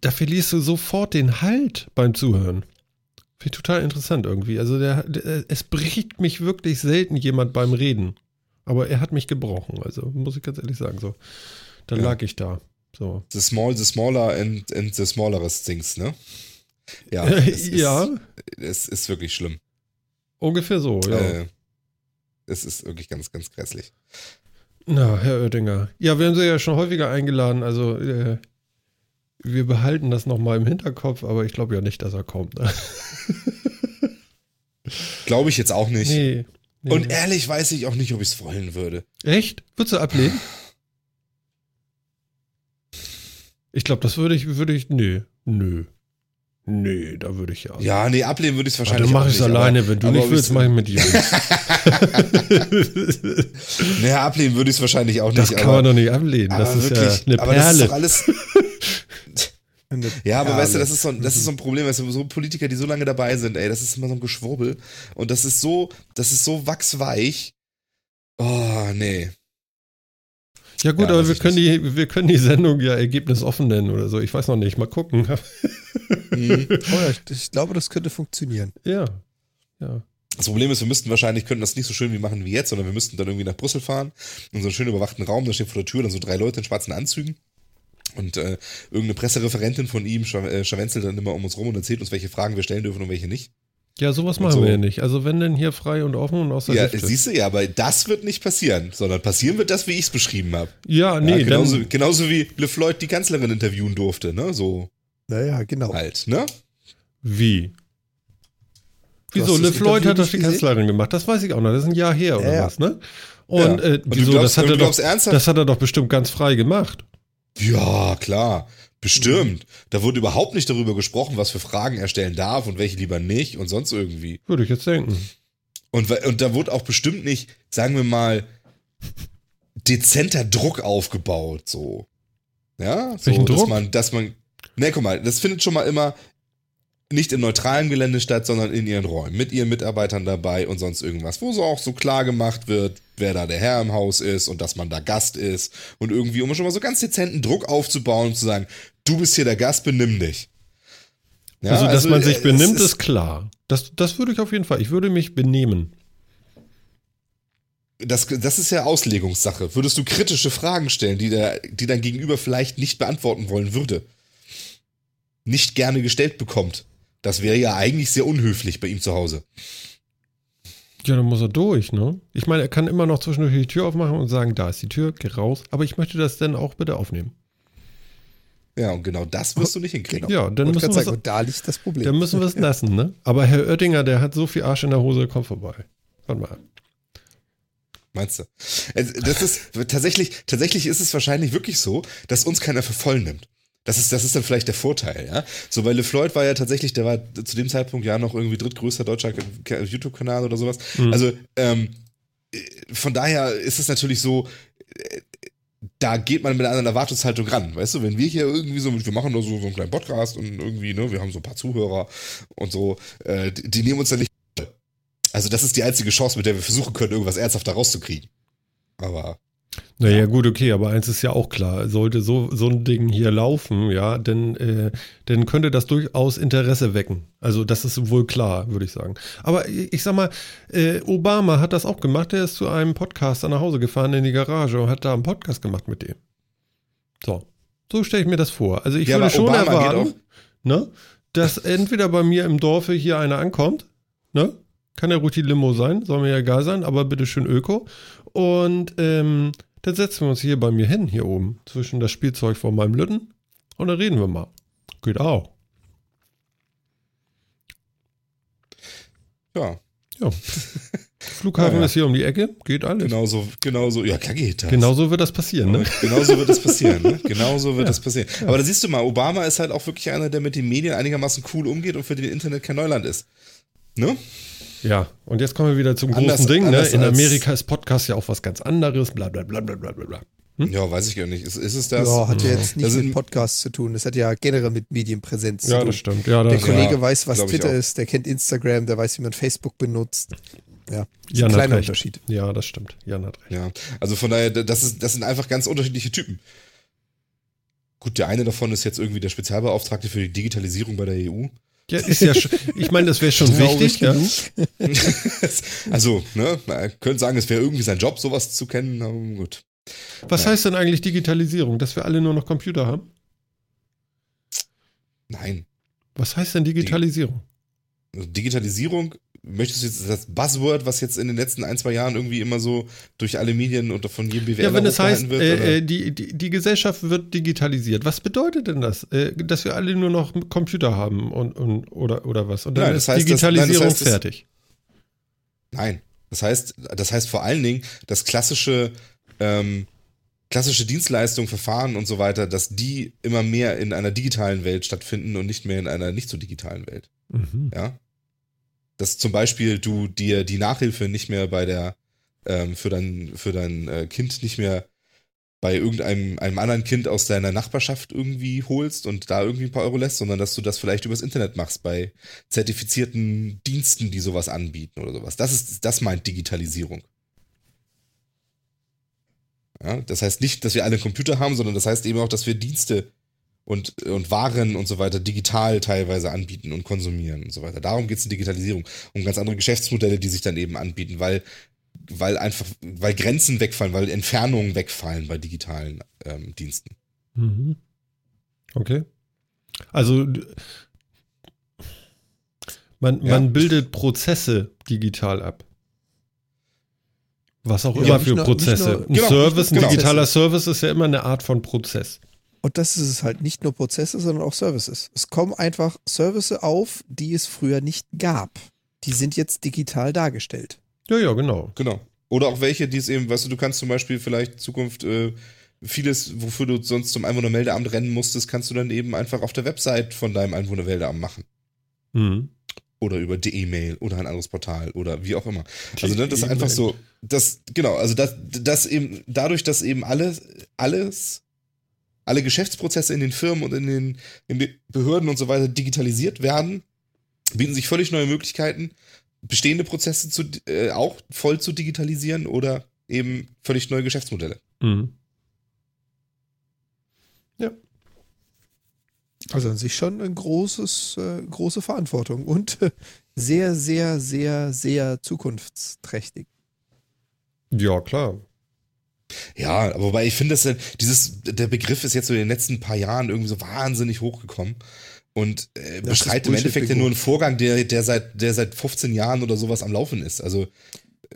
S1: da verlierst du sofort den Halt beim Zuhören. Finde ich total interessant irgendwie. Also der, der, es bricht mich wirklich selten jemand beim Reden. Aber er hat mich gebrochen, also muss ich ganz ehrlich sagen. So, da ja. lag ich da. So.
S3: The small, the smaller and, and the smallest things, ne?
S1: Ja. es ja.
S3: Ist, es ist wirklich schlimm.
S1: Ungefähr so, ja. Äh,
S3: es ist wirklich ganz, ganz grässlich.
S1: Na, Herr Oettinger. Ja, wir haben Sie ja schon häufiger eingeladen, also äh, wir behalten das nochmal im Hinterkopf, aber ich glaube ja nicht, dass er kommt. Ne?
S3: glaube ich jetzt auch nicht.
S1: Nee,
S3: nee. Und ehrlich weiß ich auch nicht, ob ich es wollen würde.
S1: Echt? Würdest du ablehnen? Ich glaube, das würde ich, würde ich, nö, nö. Nee, da würde ich ja.
S3: Ja, nee, ablehnen würde ich es wahrscheinlich.
S1: Dann mache ich es alleine, wenn du nicht willst, mache ich mit Jungs.
S3: naja, ablehnen würde ich es wahrscheinlich auch nicht.
S1: Das kann aber, man doch nicht ablehnen. Das ist wirklich, ja eine
S3: aber
S1: Perle. Das ist
S3: doch alles. ja, aber weißt du, das ist, so ein, das ist so ein Problem, weißt du, so Politiker, die so lange dabei sind, ey, das ist immer so ein Geschwurbel. Und das ist so, das ist so wachsweich. Oh, nee.
S1: Ja gut, ja, aber wir können, die, wir können die Sendung ja ergebnisoffen nennen oder so. Ich weiß noch nicht. Mal gucken.
S2: Mhm. Oh ja, ich, ich, glaube, das könnte funktionieren.
S1: Ja. ja.
S3: Das Problem ist, wir müssten wahrscheinlich, könnten das nicht so schön wie machen wie jetzt, sondern wir müssten dann irgendwie nach Brüssel fahren, in so einen schön überwachten Raum, da stehen vor der Tür dann so drei Leute in schwarzen Anzügen. Und äh, irgendeine Pressereferentin von ihm äh, scharwenzelt dann immer um uns rum und erzählt uns, welche Fragen wir stellen dürfen und welche nicht.
S1: Ja, sowas machen so. wir ja nicht. Also wenn denn hier frei und offen und aus der
S3: Ja,
S1: Hüfte.
S3: siehst du, ja, aber das wird nicht passieren, sondern passieren wird das, wie ich es beschrieben habe.
S1: Ja, nee.
S3: Ja, genauso, dann, genauso wie LeFloid die Kanzlerin interviewen durfte, ne? So.
S2: Naja, genau.
S3: Halt, ne?
S1: Wie? Wieso? LeFloid hat das die Kanzlerin gemacht. Das weiß ich auch noch. Das ist ein Jahr her oder ja. was, ne? Und, ja. äh, und wieso? Glaubst, das, hat er doch, das hat er doch bestimmt ganz frei gemacht.
S3: Ja, klar. Bestimmt. Da wurde überhaupt nicht darüber gesprochen, was für Fragen er stellen darf und welche lieber nicht und sonst irgendwie.
S1: Würde ich jetzt denken.
S3: Und, und da wurde auch bestimmt nicht, sagen wir mal, dezenter Druck aufgebaut, so. Ja, so,
S1: Welchen
S3: dass
S1: Druck?
S3: man, dass man, ne, guck mal, das findet schon mal immer nicht im neutralen Gelände statt, sondern in ihren Räumen, mit ihren Mitarbeitern dabei und sonst irgendwas, wo so auch so klar gemacht wird, wer da der Herr im Haus ist und dass man da Gast ist und irgendwie, um schon mal so ganz dezenten Druck aufzubauen und zu sagen, du bist hier der Gast, benimm dich.
S1: Ja, also, dass also, man sich benimmt, ist, ist klar. Das, das würde ich auf jeden Fall. Ich würde mich benehmen.
S3: Das, das ist ja Auslegungssache. Würdest du kritische Fragen stellen, die, der, die dein Gegenüber vielleicht nicht beantworten wollen würde? Nicht gerne gestellt bekommt? Das wäre ja eigentlich sehr unhöflich bei ihm zu Hause.
S1: Ja, dann muss er durch, ne? Ich meine, er kann immer noch zwischendurch die Tür aufmachen und sagen, da ist die Tür, geh raus. Aber ich möchte das dann auch bitte aufnehmen.
S3: Ja, und genau das wirst du nicht hinkriegen.
S1: Ja, dann müssen
S2: wir sagen, da liegt das Problem.
S1: Dann müssen wir es lassen, ne? Aber Herr Oettinger, der hat so viel Arsch in der Hose, komm vorbei. Warte mal.
S3: Meinst du? Das ist tatsächlich, tatsächlich ist es wahrscheinlich wirklich so, dass uns keiner für voll nimmt. Das ist, das ist dann vielleicht der Vorteil, ja. So, weil LeFloid war ja tatsächlich, der war zu dem Zeitpunkt ja noch irgendwie drittgrößter deutscher YouTube-Kanal oder sowas. Mhm. Also, ähm, von daher ist es natürlich so, äh, da geht man mit einer Erwartungshaltung ran, weißt du, wenn wir hier irgendwie so, wir machen nur so, so einen kleinen Podcast und irgendwie, ne, wir haben so ein paar Zuhörer und so, äh, die, die nehmen uns dann nicht. Also das ist die einzige Chance, mit der wir versuchen können, irgendwas ernsthafter rauszukriegen. Aber
S1: naja, gut, okay, aber eins ist ja auch klar, sollte so, so ein Ding hier laufen, ja, denn, äh, dann könnte das durchaus Interesse wecken. Also das ist wohl klar, würde ich sagen. Aber ich sag mal, äh, Obama hat das auch gemacht, der ist zu einem Podcaster nach Hause gefahren in die Garage und hat da einen Podcast gemacht mit dem. So. So stelle ich mir das vor. Also ich
S3: Ja,
S1: würde schon
S3: Obama
S1: erwarten, ne, dass entweder bei mir im Dorfe hier einer ankommt, ne? Kann ja ruhig die Limo sein, soll mir ja egal sein, aber bitte schön Öko. Und ähm, dann setzen wir uns hier bei mir hin, hier oben, zwischen das Spielzeug von meinem Lütten und dann reden wir mal. Geht auch.
S3: Ja,
S1: Ja. Flughafen
S3: Ja, ja.
S1: ist hier um die Ecke, geht alles.
S3: genau so, genau so. Ja, klar geht das.
S1: Genauso wird das passieren, ne?
S3: Genau so wird das passieren. Ne? Genau so wird das passieren. Aber da siehst du mal, Obama ist halt auch wirklich einer, der mit den Medien einigermaßen cool umgeht und für den Internet kein Neuland ist. Ne?
S1: Ja, und jetzt kommen wir wieder zum
S3: Anders-
S1: großen Ding, ne? In Amerika ist Podcast ja auch was ganz anderes, bla bla bla bla bla bla bla.
S3: Ja, weiß ich gar nicht. Ist, ist es das?
S2: ja, hat ja jetzt
S3: Das
S2: nicht
S3: sind-
S2: mit Podcasts zu tun. Das hat ja generell mit Medienpräsenz zu
S1: Ja,
S2: tun.
S1: das stimmt. Ja,
S2: Der
S1: das,
S2: Kollege
S3: Ja,
S2: weiß, was Twitter ist, der kennt Instagram, der weiß, wie man Facebook benutzt. Ja, ist
S1: Jan
S2: ein kleiner. Unterschied.
S1: Ja, das stimmt. Jan hat recht.
S3: Ja, also von daher, das, ist, das sind einfach ganz unterschiedliche Typen. Gut, der eine davon ist jetzt irgendwie der Spezialbeauftragte für die Digitalisierung bei der EU.
S1: Ja, ist ja ich meine, das wäre schon wichtig, ja.
S3: also, ne, man könnte sagen, es wäre irgendwie sein Job, sowas zu kennen, aber gut.
S1: Was heißt denn eigentlich Digitalisierung? Dass wir alle nur noch Computer haben?
S3: Nein.
S1: Was heißt denn Digitalisierung?
S3: Also Digitalisierung, möchtest du jetzt das Buzzword, was jetzt in den letzten ein, zwei Jahren irgendwie immer so durch alle Medien und von jedem BWL
S1: Ja, wenn es heißt,
S3: wird?
S1: äh, äh, die, die, die Gesellschaft wird digitalisiert. Was bedeutet denn das? Äh, dass wir alle nur noch Computer haben und, und oder, oder was? Und dann
S3: Nein, das
S1: ist
S3: heißt, das- nein, das
S1: Digitalisierung
S3: heißt, das-
S1: fertig.
S3: Nein. Das heißt, das heißt vor allen Dingen, dass klassische, ähm, klassische Dienstleistungen, Verfahren und so weiter, dass die immer mehr in einer digitalen Welt stattfinden und nicht mehr in einer nicht so digitalen Welt.
S1: Mhm.
S3: Ja. Dass zum Beispiel du dir die Nachhilfe nicht mehr bei der, ähm, für dein, für dein äh, Kind nicht mehr bei irgendeinem einem anderen Kind aus deiner Nachbarschaft irgendwie holst und da irgendwie ein paar Euro lässt, sondern dass du das vielleicht übers Internet machst bei zertifizierten Diensten, die sowas anbieten oder sowas. Das ist, das meint Digitalisierung. Ja, das heißt nicht, dass wir alle einen Computer haben, sondern das heißt eben auch, dass wir Dienste und, und Waren und so weiter digital teilweise anbieten und konsumieren und so weiter. Darum geht es in Digitalisierung. Um ganz andere Geschäftsmodelle, die sich dann eben anbieten, weil, weil einfach, weil Grenzen wegfallen, weil Entfernungen wegfallen bei digitalen ähm, Diensten.
S1: Mhm. Okay. Also man,
S3: Ja.
S1: man bildet Prozesse digital ab. Was auch
S2: Ja,
S1: immer für
S2: nur-
S1: Prozesse.
S2: nur-
S1: ein
S3: genau,
S1: Service, ein
S3: genau.
S1: digitaler Service ist ja immer eine Art von Prozess.
S2: Und das ist es halt nicht nur Prozesse, sondern auch Services. Es kommen einfach Services auf, die es früher nicht gab. Die sind jetzt digital dargestellt.
S1: Ja, ja, genau.
S3: Genau. Oder auch welche, die es eben, weißt du, du kannst zum Beispiel vielleicht in Zukunft äh, vieles, wofür du sonst zum Einwohnermeldeamt rennen musstest, kannst du dann eben einfach auf der Website von deinem Einwohnermeldeamt machen.
S1: Mhm.
S3: Oder über die E-Mail oder ein anderes Portal oder wie auch immer. Also ne, das ist einfach so, das, genau, also das, das eben, dadurch, dass eben alles, alles, alle Geschäftsprozesse in den Firmen und in den, in den Behörden und so weiter digitalisiert werden, bieten sich völlig neue Möglichkeiten, bestehende Prozesse zu, äh, auch voll zu digitalisieren oder eben völlig neue Geschäftsmodelle.
S1: Mhm.
S2: Also an sich schon ein großes, äh, große Verantwortung und äh, sehr, sehr, sehr, sehr zukunftsträchtig.
S1: Ja, klar.
S3: Ja, aber wobei ich finde, dass der- dieses, der Begriff ist jetzt so in den letzten paar Jahren irgendwie so wahnsinnig hochgekommen und äh, beschreibt im Endeffekt ja nur einen Vorgang, der, der, seit, der seit 15 Jahren oder sowas am Laufen ist. Also,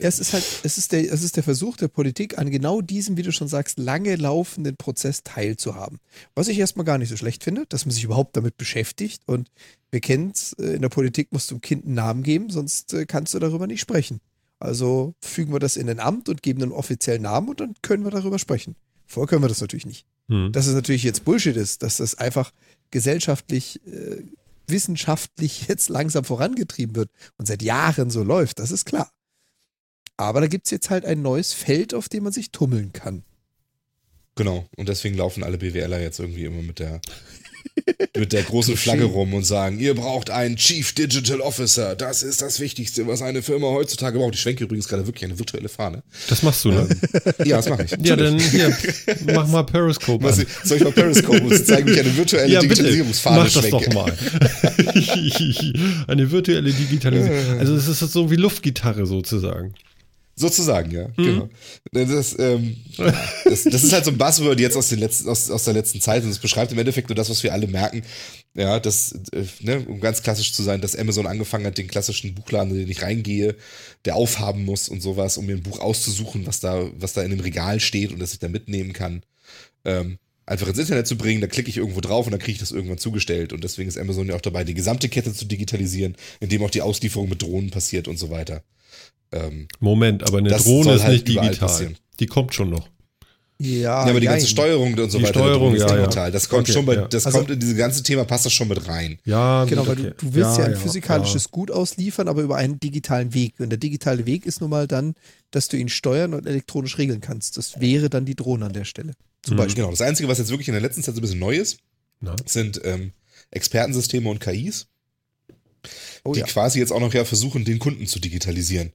S2: Ja, es ist halt, es ist der, es ist der Versuch der Politik, an genau diesem, wie du schon sagst, lange laufenden Prozess teilzuhaben. Was ich erstmal gar nicht so schlecht finde, dass man sich überhaupt damit beschäftigt. Und wir kennen es, in der Politik musst du dem Kind einen Namen geben, sonst äh, kannst du darüber nicht sprechen. Also fügen wir das in ein Amt und geben einen offiziellen Namen und dann können wir darüber sprechen. Vorher können wir das natürlich nicht.
S1: Mhm.
S2: Dass es natürlich jetzt Bullshit ist, dass das einfach gesellschaftlich, äh, wissenschaftlich jetzt langsam vorangetrieben wird und seit Jahren so läuft, das ist klar. Aber da gibt es jetzt halt ein neues Feld, auf dem man sich tummeln kann.
S3: genau. Und deswegen laufen alle BWLer jetzt irgendwie immer mit der, mit der großen Flagge rum und sagen, ihr braucht einen Chief Digital Officer. Das ist das Wichtigste, was eine Firma heutzutage braucht. Ich schwenke übrigens gerade wirklich eine virtuelle Fahne.
S1: Das machst du, ne?
S3: Ja, das mache ich.
S1: ja, dann hier, mach mal Periscope
S3: Was,
S1: an.
S3: soll ich mal Periscope und zeigen, wie ich eine virtuelle
S1: Ja, bitte,
S3: Digitalisierungsfahne
S1: mach das
S3: schwenke?
S1: doch mal. Eine virtuelle Digitalisierung. Also es ist so wie Luftgitarre sozusagen.
S3: Sozusagen, ja. Genau. Das, ähm, das, das ist halt so ein Buzzword jetzt aus, den letzten, aus, aus der letzten Zeit und es beschreibt im Endeffekt nur das, was wir alle merken. Ja, das, äh, ne, um ganz klassisch zu sein, dass Amazon angefangen hat, den klassischen Buchladen, in den ich reingehe, der aufhaben muss und sowas, um mir ein Buch auszusuchen, was da, was da in dem Regal steht und das ich da mitnehmen kann. Ähm, einfach ins Internet zu bringen, da klicke ich irgendwo drauf und dann kriege ich das irgendwann zugestellt. Und deswegen ist Amazon ja auch dabei, die gesamte Kette zu digitalisieren, indem auch die Auslieferung mit Drohnen passiert und so weiter. Ähm,
S1: Moment, aber eine Drohne ist
S3: halt
S1: nicht digital.
S3: passieren.
S1: Die kommt schon noch.
S2: Ja,
S3: ja, aber die ganze
S2: jein.
S3: Steuerung und so
S1: Die
S3: weiter,
S1: Steuerung,
S3: ist
S1: ja, ja.
S3: digital. Das kommt
S1: Okay,
S3: schon bei,
S1: ja.
S3: das
S2: Also-
S3: kommt in dieses ganze Thema, passt das schon mit rein.
S1: Ja,
S2: Genau, weil du,
S1: okay.
S2: du willst ja, ein
S1: ja,
S2: physikalisches Gut ausliefern, aber über einen digitalen Weg. Und der digitale Weg ist nun mal dann, dass du ihn steuern und elektronisch regeln kannst. Das wäre dann die Drohne an der Stelle. Zum
S1: Mhm.
S2: Beispiel.
S3: Genau, das Einzige, was jetzt wirklich in der letzten Zeit so ein bisschen neu ist,
S1: Na,
S3: sind ähm, Expertensysteme und KIs,
S2: Oh
S3: die
S2: ja.
S3: quasi jetzt auch noch ja versuchen, den Kunden zu digitalisieren.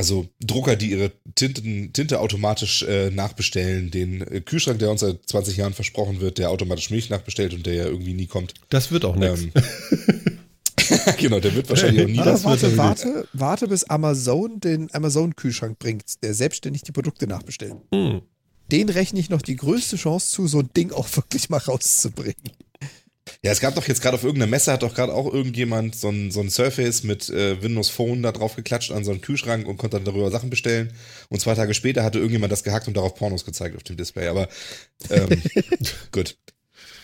S3: Also Drucker, die ihre Tinten, Tinte automatisch äh, nachbestellen, den äh, Kühlschrank, der uns seit 20 Jahren versprochen wird, der automatisch Milch nachbestellt und der ja irgendwie nie kommt.
S1: das wird auch nichts.
S3: Ähm, genau, der wird wahrscheinlich auch nie das.
S2: warte,
S1: wird-
S2: warte, warte, bis Amazon den Amazon-Kühlschrank bringt, der selbstständig die Produkte nachbestellt.
S1: Hm.
S2: Den rechne ich noch die größte Chance zu, so ein Ding auch wirklich mal rauszubringen.
S3: Ja, es gab doch jetzt gerade auf irgendeiner Messe, hat doch gerade auch irgendjemand so ein, so ein Surface mit äh, Windows Phone da drauf geklatscht an so einen Kühlschrank und konnte dann darüber Sachen bestellen. Und zwei Tage später hatte irgendjemand das gehackt und darauf Pornos gezeigt auf dem Display. Aber ähm, gut.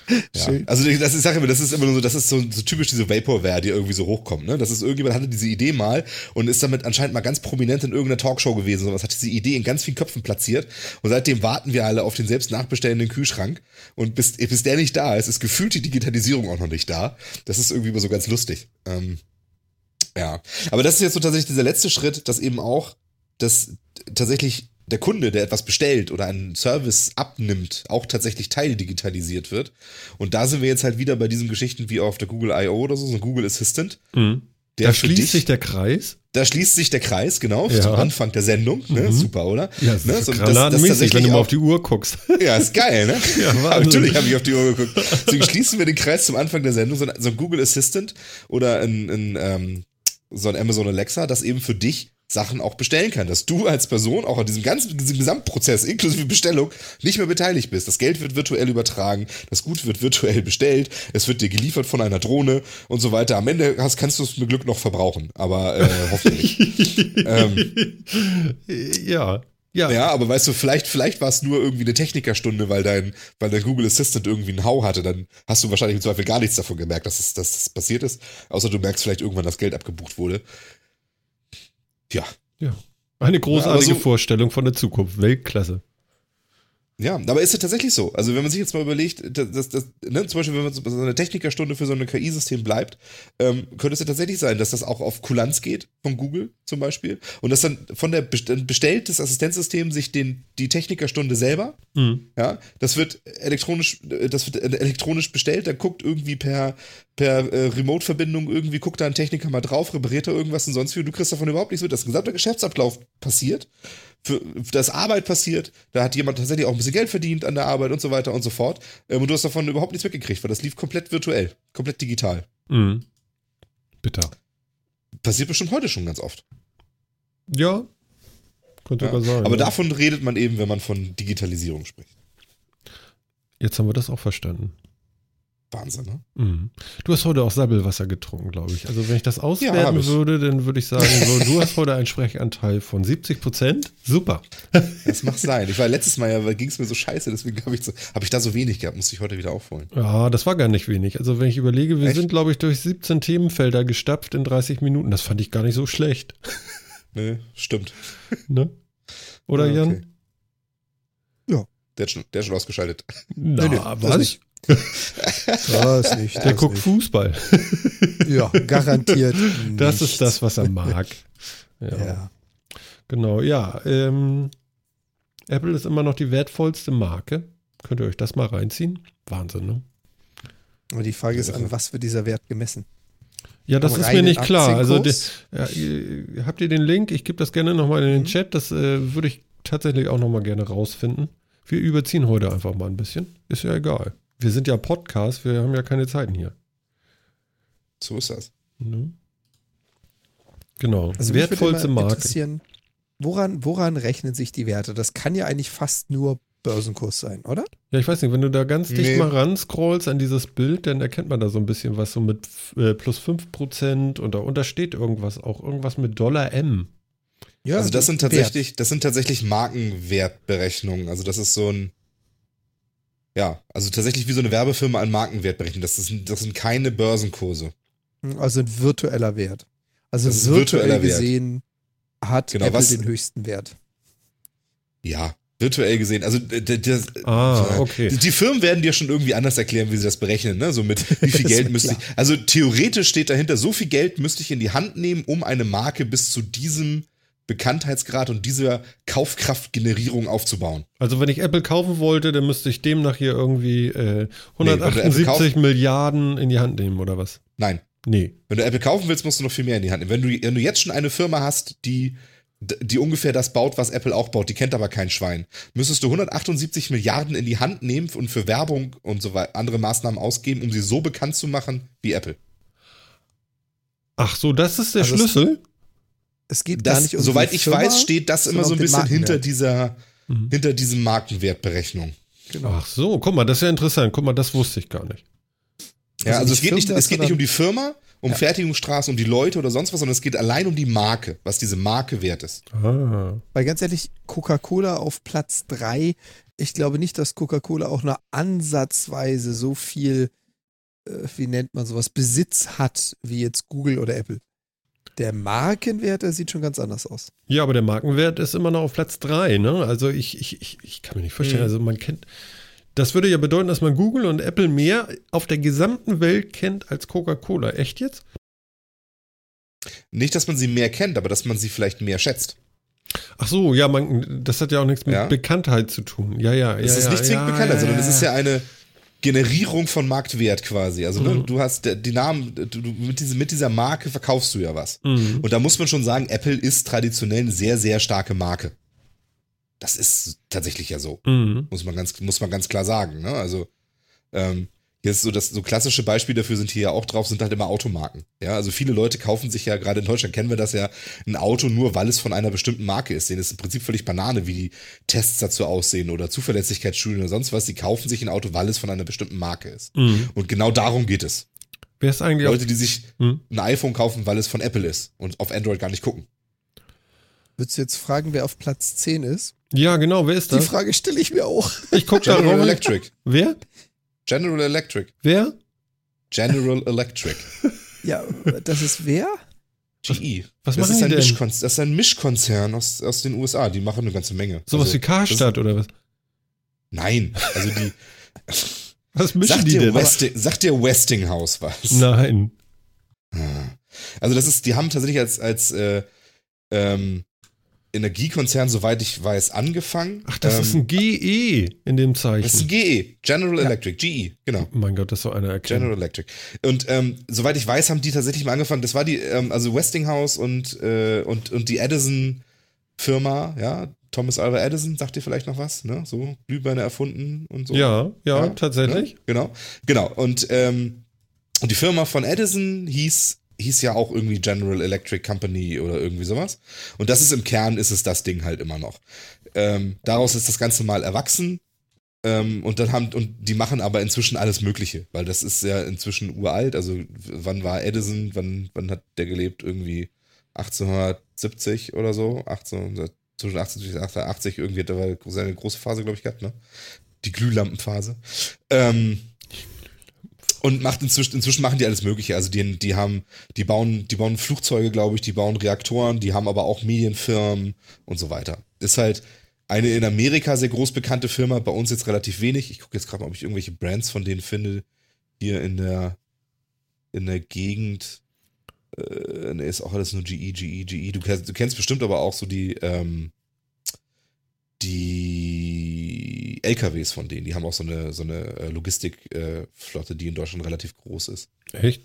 S3: Ja. Also das ist, mal, das ist immer nur so, das ist so, so typisch diese Vaporware, die irgendwie so hochkommt. Ne? Das ist irgendjemand hatte diese Idee mal und ist damit anscheinend mal ganz prominent in irgendeiner Talkshow gewesen. Sowas hat diese Idee in ganz vielen Köpfen platziert und seitdem warten wir alle auf den selbst nachbestellenden Kühlschrank und bis, bis der nicht da ist, ist gefühlt die Digitalisierung auch noch nicht da. Das ist irgendwie immer so ganz lustig. Ähm, ja, aber das ist jetzt so tatsächlich dieser letzte Schritt, dass eben auch dass tatsächlich der Kunde, der etwas bestellt oder einen Service abnimmt, auch tatsächlich teildigitalisiert wird. Und da sind wir jetzt halt wieder bei diesen Geschichten wie auf der Google I.O. oder so, so ein Google Assistant.
S1: Hm.
S3: Der
S1: Da schließt
S3: dich-
S1: sich der Kreis.
S3: Da schließt sich der Kreis, genau,
S1: Ja.
S3: zum Anfang der Sendung. Ne?
S1: Mhm.
S3: Super, oder?
S1: Ja, das
S3: ne?
S1: ist
S3: so, das- das
S1: granatenmäßig, wenn du mal auf die Uhr guckst.
S3: ja, ist geil, ne?
S1: Ja,
S3: Natürlich habe ich auf die Uhr geguckt. Deswegen schließen wir den Kreis zum Anfang der Sendung. So ein, so ein Google Assistant oder ein, ein, ähm, so ein Amazon Alexa, das eben für dich Sachen auch bestellen kann. Dass du als Person auch an diesem ganzen diesem Gesamtprozess inklusive Bestellung nicht mehr beteiligt bist. Das Geld wird virtuell übertragen, das Gut wird virtuell bestellt, es wird dir geliefert von einer Drohne und so weiter. Am Ende hast, kannst du es mit Glück noch verbrauchen, aber äh, hoffentlich. ähm,
S1: ja. Ja.
S3: ja, aber weißt du, vielleicht, vielleicht war es nur irgendwie eine Technikerstunde, weil dein, weil dein Google Assistant irgendwie einen Hau hatte, dann hast du wahrscheinlich im Zweifel gar nichts davon gemerkt, dass es, dass es passiert ist. Außer du merkst vielleicht irgendwann, dass Geld abgebucht wurde. Ja.
S1: ja. Eine großartige
S3: Ja, so-
S1: Vorstellung von der Zukunft. Weltklasse.
S3: Ja, aber ist ja tatsächlich so. Also wenn man sich jetzt mal überlegt, dass, dass, dass, ne, zum Beispiel, wenn man so eine Technikerstunde für so ein KI-System bleibt, ähm, könnte es ja tatsächlich sein, dass das auch auf Kulanz geht von Google zum Beispiel und dass dann von der best- dann bestellt das Assistenzsystem sich den die Technikerstunde selber
S1: Hm.
S3: Ja, das wird elektronisch, äh, das wird elektronisch bestellt, da guckt irgendwie per, per äh, Remote-Verbindung irgendwie, guckt da ein Techniker mal drauf, repariert da irgendwas und sonst wie, du kriegst davon überhaupt nichts mit. Das gesamte Geschäftsablauf passiert, für, für das Arbeit passiert, da hat jemand tatsächlich auch ein bisschen Geld verdient an der Arbeit und so weiter und so fort. Ähm, und du hast davon überhaupt nichts mitgekriegt, weil das lief komplett virtuell, komplett digital.
S1: Hm. Bitter.
S3: Passiert bestimmt heute schon ganz oft.
S1: Ja. Könnte
S3: Ja.
S1: sogar sein.
S3: Aber
S1: ja.
S3: davon redet man eben, wenn man von Digitalisierung spricht.
S1: Jetzt haben wir das auch verstanden.
S3: Wahnsinn, ne?
S1: Mhm. Du hast heute auch Sabbelwasser getrunken, glaube ich. Also wenn ich das auswerten
S3: ich.
S1: würde, dann würde ich sagen, so, du hast heute einen Sprechanteil von 70 Prozent. Super.
S3: Das mag sein. Ich war letztes Mal ja, ging es mir so scheiße, deswegen habe ich, so, hab ich da so wenig gehabt, musste ich heute wieder aufholen.
S1: Ja, das war gar nicht wenig. Also wenn ich überlege, wir
S3: Echt?
S1: sind, glaube ich, durch 17 Themenfelder gestapft in 30 Minuten. Das fand ich gar nicht so schlecht.
S3: Ne, stimmt.
S1: Ne? Oder
S3: Ja,
S1: Jan?
S3: okay. Der hat schon, der hat schon ausgeschaltet.
S1: Na,
S2: Nee, nee,
S1: was?
S2: nicht. Das nicht.
S1: Der
S2: das
S1: guckt
S2: nicht.
S1: Fußball.
S2: Ja, garantiert.
S1: Das
S2: nichts.
S1: ist das, was er mag. Ja.
S2: Ja.
S1: Genau, ja. Ähm, Apple ist immer noch die wertvollste Marke. Könnt ihr euch das mal reinziehen? Wahnsinn, ne?
S2: Aber die Frage ist, an was wird dieser Wert gemessen?
S1: Ja, das
S2: Am
S1: ist mir nicht klar. Also de, ja, ihr- habt ihr den Link? Ich gebe das gerne nochmal in den
S2: Mhm.
S1: Chat. Das äh, würde ich tatsächlich auch nochmal gerne rausfinden. Wir überziehen heute einfach mal ein bisschen. Ist ja egal. Wir sind ja Podcast, wir haben ja keine Zeiten hier.
S3: So ist das.
S1: Ne? Genau.
S2: Also
S1: Wertvollste Marke.
S2: woran, woran rechnen sich die Werte? Das kann ja eigentlich fast nur Börsenkurs sein, oder?
S1: Ja, ich weiß nicht, wenn du da ganz dicht
S3: Nee.
S1: mal ran scrollst an dieses Bild, dann erkennt man da so ein bisschen was so mit äh, plus 5% und darunter steht irgendwas, auch irgendwas mit Dollar M.
S2: Ja,
S3: also das sind
S2: Wert.
S3: tatsächlich, das sind tatsächlich Markenwertberechnungen. Also das ist so ein, ja, also tatsächlich wie so eine Werbefirma an Markenwert berechnet. Das, ist, das sind keine Börsenkurse.
S2: Also ein virtueller Wert. Also
S3: Das
S2: virtuell
S3: virtueller Wert.
S2: gesehen hat
S3: Genau,
S2: Apple
S3: was-
S2: den höchsten Wert.
S3: Ja, virtuell gesehen. Also das,
S1: Ah, okay.
S3: Die, die Firmen werden dir schon irgendwie anders erklären, wie sie das berechnen, ne? So mit wie viel Geld müsste ich. Also theoretisch steht dahinter, so viel Geld müsste ich in die Hand nehmen, um eine Marke bis zu diesem Bekanntheitsgrad und dieser Kaufkraftgenerierung aufzubauen.
S1: Also wenn ich Apple kaufen wollte, dann müsste ich demnach hier irgendwie äh,
S3: wenn du Apple
S1: 178
S3: kauf-
S1: Milliarden in die Hand nehmen, oder was?
S3: Nein.
S1: Nee.
S3: Wenn du Apple kaufen willst, musst du noch viel mehr in die Hand nehmen. Wenn du, wenn du jetzt schon eine Firma hast, die, die ungefähr das baut, was Apple auch baut, die kennt aber kein Schwein, müsstest du 178 Milliarden in die Hand nehmen und für Werbung und so weiter andere Maßnahmen ausgeben, um sie so bekannt zu machen wie Apple.
S1: Ach so, das ist der
S2: Also
S1: Schlüssel?
S2: Es geht gar
S3: Das,
S2: nicht um
S3: soweit
S2: die
S3: ich
S2: Firma,
S3: weiß, steht das immer so
S2: um
S3: ein bisschen hinter
S2: Markenwert.
S3: dieser,
S1: Mhm.
S3: hinter diesem Markenwertberechnung.
S2: Genau.
S1: Ach so, guck mal, das ist ja interessant. Guck mal, das wusste ich gar nicht.
S3: Ja,
S2: Also
S3: also,
S2: nicht
S3: es geht nicht,
S2: Firmenwert,
S3: es geht nicht um die Firma, um
S2: Ja.
S3: Fertigungsstraße, um die Leute oder sonst was, sondern es geht allein um die Marke, was diese Marke wert ist.
S1: Ah.
S2: Weil ganz ehrlich, Coca-Cola auf Platz 3, ich glaube nicht, dass Coca-Cola auch nur ansatzweise so viel, äh, wie nennt man sowas, Besitz hat, wie jetzt Google oder Apple. Der Markenwert, der sieht schon ganz anders aus.
S1: Ja, aber der Markenwert ist immer noch auf Platz 3, ne? Also ich, ich, ich, ich kann mir nicht vorstellen,
S3: Mhm.
S1: also man kennt. Das würde ja bedeuten, dass man Google und Apple mehr auf der gesamten Welt kennt als Coca-Cola. Echt jetzt?
S3: Nicht, dass man sie mehr kennt, aber dass man sie vielleicht mehr schätzt.
S1: Ach so, ja, man, das hat ja auch nichts mit
S3: Ja.
S1: Bekanntheit zu tun. Ja, ja, ja.
S3: Es ist
S1: ja,
S3: nicht zwingend
S1: ja,
S3: bekannt,
S1: ja,
S3: sondern es ist ja eine Generierung von Marktwert quasi. Also ne,
S1: Mhm.
S3: du hast der- die Namen, du, du, mit, diese, mit dieser Marke verkaufst du ja was.
S1: Mhm.
S3: Und da muss man schon sagen, Apple ist traditionell eine sehr, sehr starke Marke. Das ist tatsächlich ja so.
S1: Mhm.
S3: Muss man ganz, muss man ganz klar sagen. Ne? Also, ähm, jetzt so das so klassische Beispiel dafür sind hier ja auch drauf, sind halt immer Automarken. Ja, also viele Leute kaufen sich ja, gerade in Deutschland kennen wir das ja, ein Auto nur, weil es von einer bestimmten Marke ist. Denen ist im Prinzip völlig Banane, wie die Tests dazu aussehen oder Zuverlässigkeitsstudien oder sonst was. Die kaufen sich ein Auto, weil es von einer bestimmten Marke ist.
S1: Mhm.
S3: Und genau darum geht es.
S1: Wer ist eigentlich
S3: Leute, die sich
S1: Hm?
S3: ein iPhone kaufen, weil es von Apple ist und auf Android gar nicht gucken.
S2: Würdest du jetzt fragen, wer auf Platz 10 ist?
S1: Ja, genau, wer ist
S2: Die
S1: das?
S2: Frage stelle ich mir auch.
S1: Ich guck da
S3: General. Electric.
S1: Wer?
S3: General Electric.
S1: Wer?
S3: General Electric.
S2: Ja, das ist wer?
S3: GE.
S1: Was
S3: das,
S1: machen
S3: ist
S1: die
S3: ein
S1: denn?
S3: Das ist ein Mischkonzern aus, aus den USA. Die machen eine ganze Menge.
S1: Sowas
S3: Also,
S1: wie Karstadt oder was?
S3: Nein, also die.
S1: Was mischen
S3: sagt,
S1: die
S3: dir
S1: denn?
S3: Westing, sagt dir Westinghouse was?
S1: Nein.
S3: Also das ist, die haben tatsächlich als, als äh, ähm, Energiekonzern, soweit ich weiß, angefangen.
S1: Ach, das
S3: ähm,
S1: ist ein GE in dem Zeichen.
S3: das ist ein GE, General Electric, GE, genau.
S1: mein Gott, das ist so einer erkennen.
S3: General Electric. Und ähm, soweit ich weiß, haben die tatsächlich mal angefangen. Das war die, ähm, also Westinghouse und, äh, und, und die Edison-Firma, ja. Thomas Alva Edison, sagt ihr vielleicht noch was? Ne? So Glühbirne erfunden und so.
S1: Ja, ja,
S3: Ja,
S1: tatsächlich.
S3: Ne? Genau. Genau. Und, ähm, und die Firma von Edison hieß, hieß ja auch irgendwie General Electric Company oder irgendwie sowas. Und das ist im Kern, ist es das Ding halt immer noch. Ähm, daraus ist das Ganze mal erwachsen. Ähm, und dann haben, und die machen aber inzwischen alles Mögliche, weil das ist ja inzwischen uralt. Also, wann war Edison? Wann, wann hat der gelebt? Irgendwie 1870 oder so? 18, zwischen 18 und 1880 irgendwie hat er seine große Phase, glaube ich, gehabt, ne? Die Glühlampenphase. Ähm, und macht inzwischen, inzwischen machen die alles Mögliche. Also die, die haben, die bauen, die bauen Flugzeuge, glaube ich, die bauen Reaktoren, die haben aber auch Medienfirmen und so weiter. Ist halt eine in Amerika sehr groß bekannte Firma, bei uns jetzt relativ wenig. Ich gucke jetzt gerade mal, ob ich irgendwelche Brands von denen finde. Hier in der, in der Gegend. Äh, ne, ist auch alles nur GE, GE, GE. Du kennst, du kennst bestimmt aber auch so die, ähm, die LKWs von denen. Die haben auch so eine, so eine äh, Logistikflotte, die in Deutschland relativ groß ist.
S1: Echt?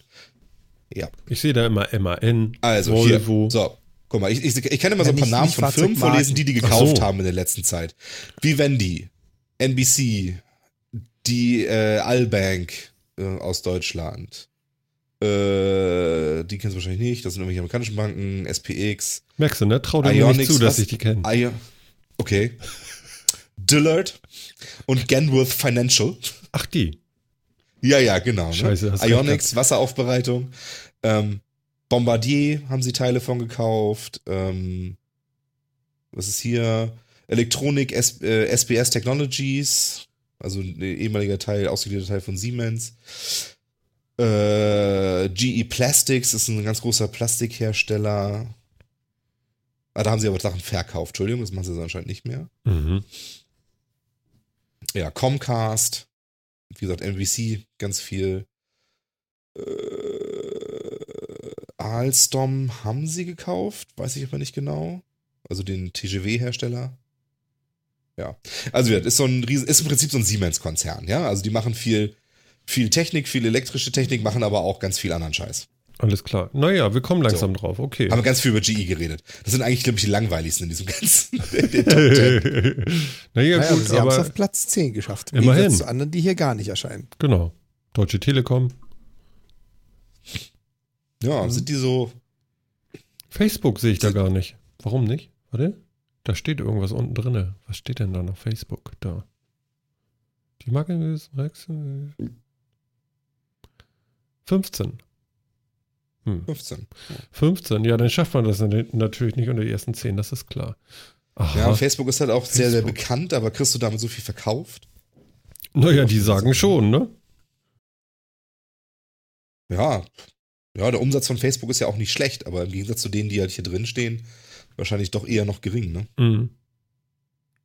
S3: Ja.
S1: Ich sehe da immer MAN,
S3: Also
S1: Volvo.
S3: hier. So, guck mal, ich, ich, ich kann immer so ein paar Namen von Firmen vorlesen, die die gekauft
S1: so.
S3: haben in der letzten Zeit. Vivendi, NBC, die äh, Allbank äh, aus Deutschland, Äh, die kennst du wahrscheinlich nicht. Das sind irgendwelche amerikanischen Banken, SPX.
S1: Merkst du, ne? Trau dir nicht zu, dass ich die kenne.
S3: Okay. Dillard und Genworth Financial.
S1: Ach, die.
S3: Ja, ja, genau. Ne?
S1: Scheiße, hast
S3: Ionics, Wasseraufbereitung. Ähm, Bombardier haben sie Teile von gekauft. Ähm, was ist hier? Elektronik, S äh, SBS Technologies, also ein ehemaliger Teil, ausgegliederter Teil von Siemens. Äh, GE Plastics ist ein ganz großer Plastikhersteller. Ah, da haben sie aber Sachen verkauft. Entschuldigung, das machen sie anscheinend nicht mehr.
S1: Mhm.
S3: Ja, Comcast. Wie gesagt, MVC, ganz viel. Äh, Alstom haben sie gekauft, weiß ich aber nicht genau. Also den TGW-Hersteller. Ja. Also ist so ein riesen, ist im Prinzip so ein Siemens-Konzern, ja. Also die machen viel, viel Technik, viel elektrische Technik, machen aber auch ganz viel anderen Scheiß.
S1: Alles klar. Naja, wir kommen langsam so. drauf, okay.
S3: Haben wir ganz viel über GE geredet. Das sind eigentlich, glaube ich, die langweiligsten in diesem ganzen
S2: naja, naja, gut, sie haben es auf Platz 10 geschafft.
S1: Immerhin.
S2: zu anderen, die hier gar nicht erscheinen.
S1: Genau. Deutsche Telekom.
S3: Ja, mhm. sind die so.
S1: Facebook sehe ich da gar nicht. Warum nicht? Warte. Da steht irgendwas unten drin. Was steht denn da noch? Facebook. Da. Die Marke ist Rex. 15.
S3: Hm. 15.
S1: 15, ja, dann schafft man das natürlich nicht unter die ersten 10, das ist klar.
S3: Aha. Ja, Facebook ist halt auch Facebook. sehr, sehr bekannt, aber kriegst du damit so viel verkauft?
S1: Naja, die sagen schon, ne?
S3: Ja. Ja, der Umsatz von Facebook ist ja auch nicht schlecht, aber im Gegensatz zu denen, die halt hier drin stehen, wahrscheinlich doch eher noch gering, ne?
S1: Mhm.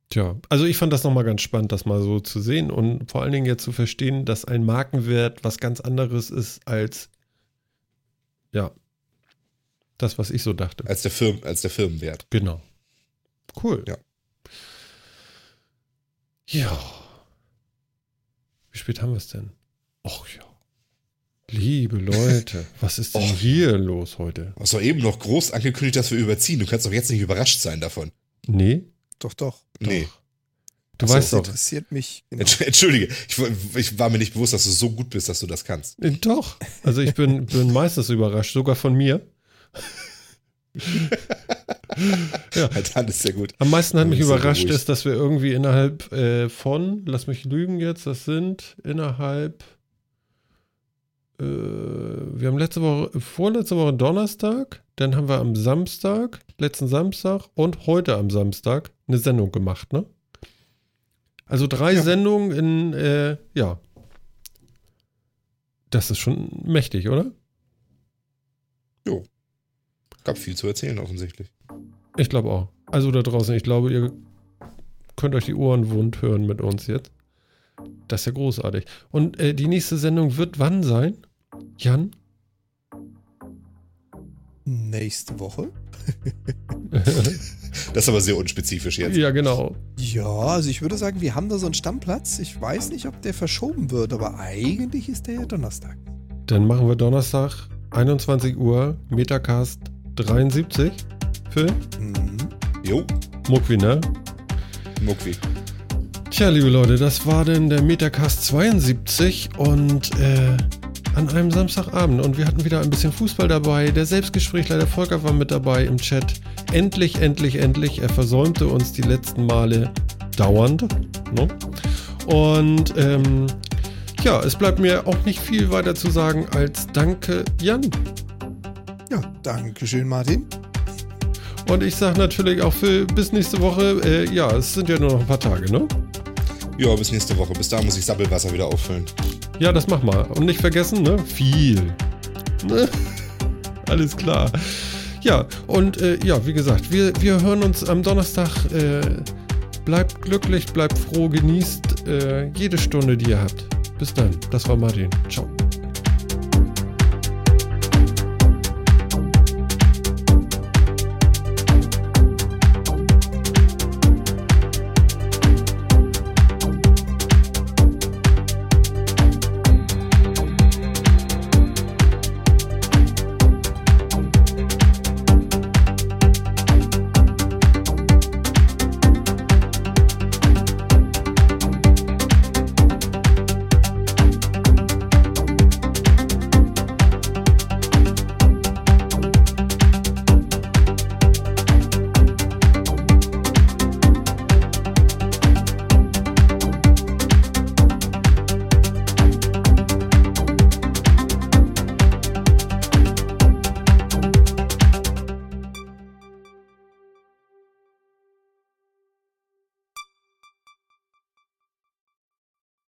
S1: Tja, also ich fand das nochmal ganz spannend, das mal so zu sehen und vor allen Dingen jetzt zu verstehen, dass ein Markenwert was ganz anderes ist als ja. Das, was ich so dachte.
S3: Als der, Firmen, als der Firmenwert.
S1: Genau. Cool.
S3: Ja.
S1: Ja. Wie spät haben wir es denn? Och ja. Liebe Leute, was ist denn Och. hier los heute?
S3: Du hast doch eben noch groß angekündigt, dass wir überziehen. Du kannst doch jetzt nicht überrascht sein davon.
S1: Nee.
S2: Doch, doch.
S3: Nee.
S2: Doch. Du Achso, weißt doch. Das interessiert mich.
S3: Genau. Entschuldige, ich, ich, war mir nicht bewusst, dass du so gut bist, dass du das kannst.
S1: Äh, doch. Also ich bin, bin meistens überrascht, sogar von mir.
S3: ja. Dann ist sehr gut.
S1: Am meisten hat mich überrascht, ist, dass wir irgendwie innerhalb äh, von, lass mich lügen jetzt, das sind innerhalb, äh, wir haben letzte Woche, vorletzte Woche Donnerstag, dann haben wir am Samstag, letzten Samstag und heute am Samstag eine Sendung gemacht, ne? Also drei ja. Sendungen in, äh, ja. Das ist schon mächtig, oder?
S3: Jo. Gab viel zu erzählen, offensichtlich.
S1: Ich glaube auch. Also da draußen, ich glaube, ihr könnt euch die Ohren wund hören mit uns jetzt. Das ist ja großartig. Und äh, die nächste Sendung wird wann sein? Jan?
S2: Nächste Woche.
S3: Das ist aber sehr unspezifisch jetzt.
S1: Ja, genau.
S2: Ja, also ich würde sagen, wir haben da so einen Stammplatz. Ich weiß nicht, ob der verschoben wird, aber eigentlich ist der ja Donnerstag.
S1: Dann machen wir Donnerstag, 21 Uhr, Metacast 73. Phil?
S3: Mhm. Jo.
S1: Muckwi, ne?
S3: Muckwi.
S1: Tja, liebe Leute, das war denn der Metacast 72 und äh, an einem Samstagabend und wir hatten wieder ein bisschen Fußball dabei. Der Selbstgesprächler, der Volker war mit dabei im Chat. Endlich, endlich, endlich. Er versäumte uns die letzten Male dauernd. Ne? Und ähm, ja, es bleibt mir auch nicht viel weiter zu sagen als Danke, Jan.
S2: Ja, danke schön, Martin.
S1: Und ich sage natürlich auch für bis nächste Woche. Äh, ja, es sind ja nur noch ein paar Tage, ne?
S3: Ja, bis nächste Woche. Bis da muss ich Sabbelwasser wieder auffüllen.
S1: Ja, das mach mal. Und nicht vergessen, ne? Viel. Ne? Alles klar. Ja, und äh, ja, wie gesagt, wir, wir hören uns am Donnerstag. Äh, bleibt glücklich, bleibt froh, genießt äh, jede Stunde, die ihr habt. Bis dann. Das war Martin. Ciao.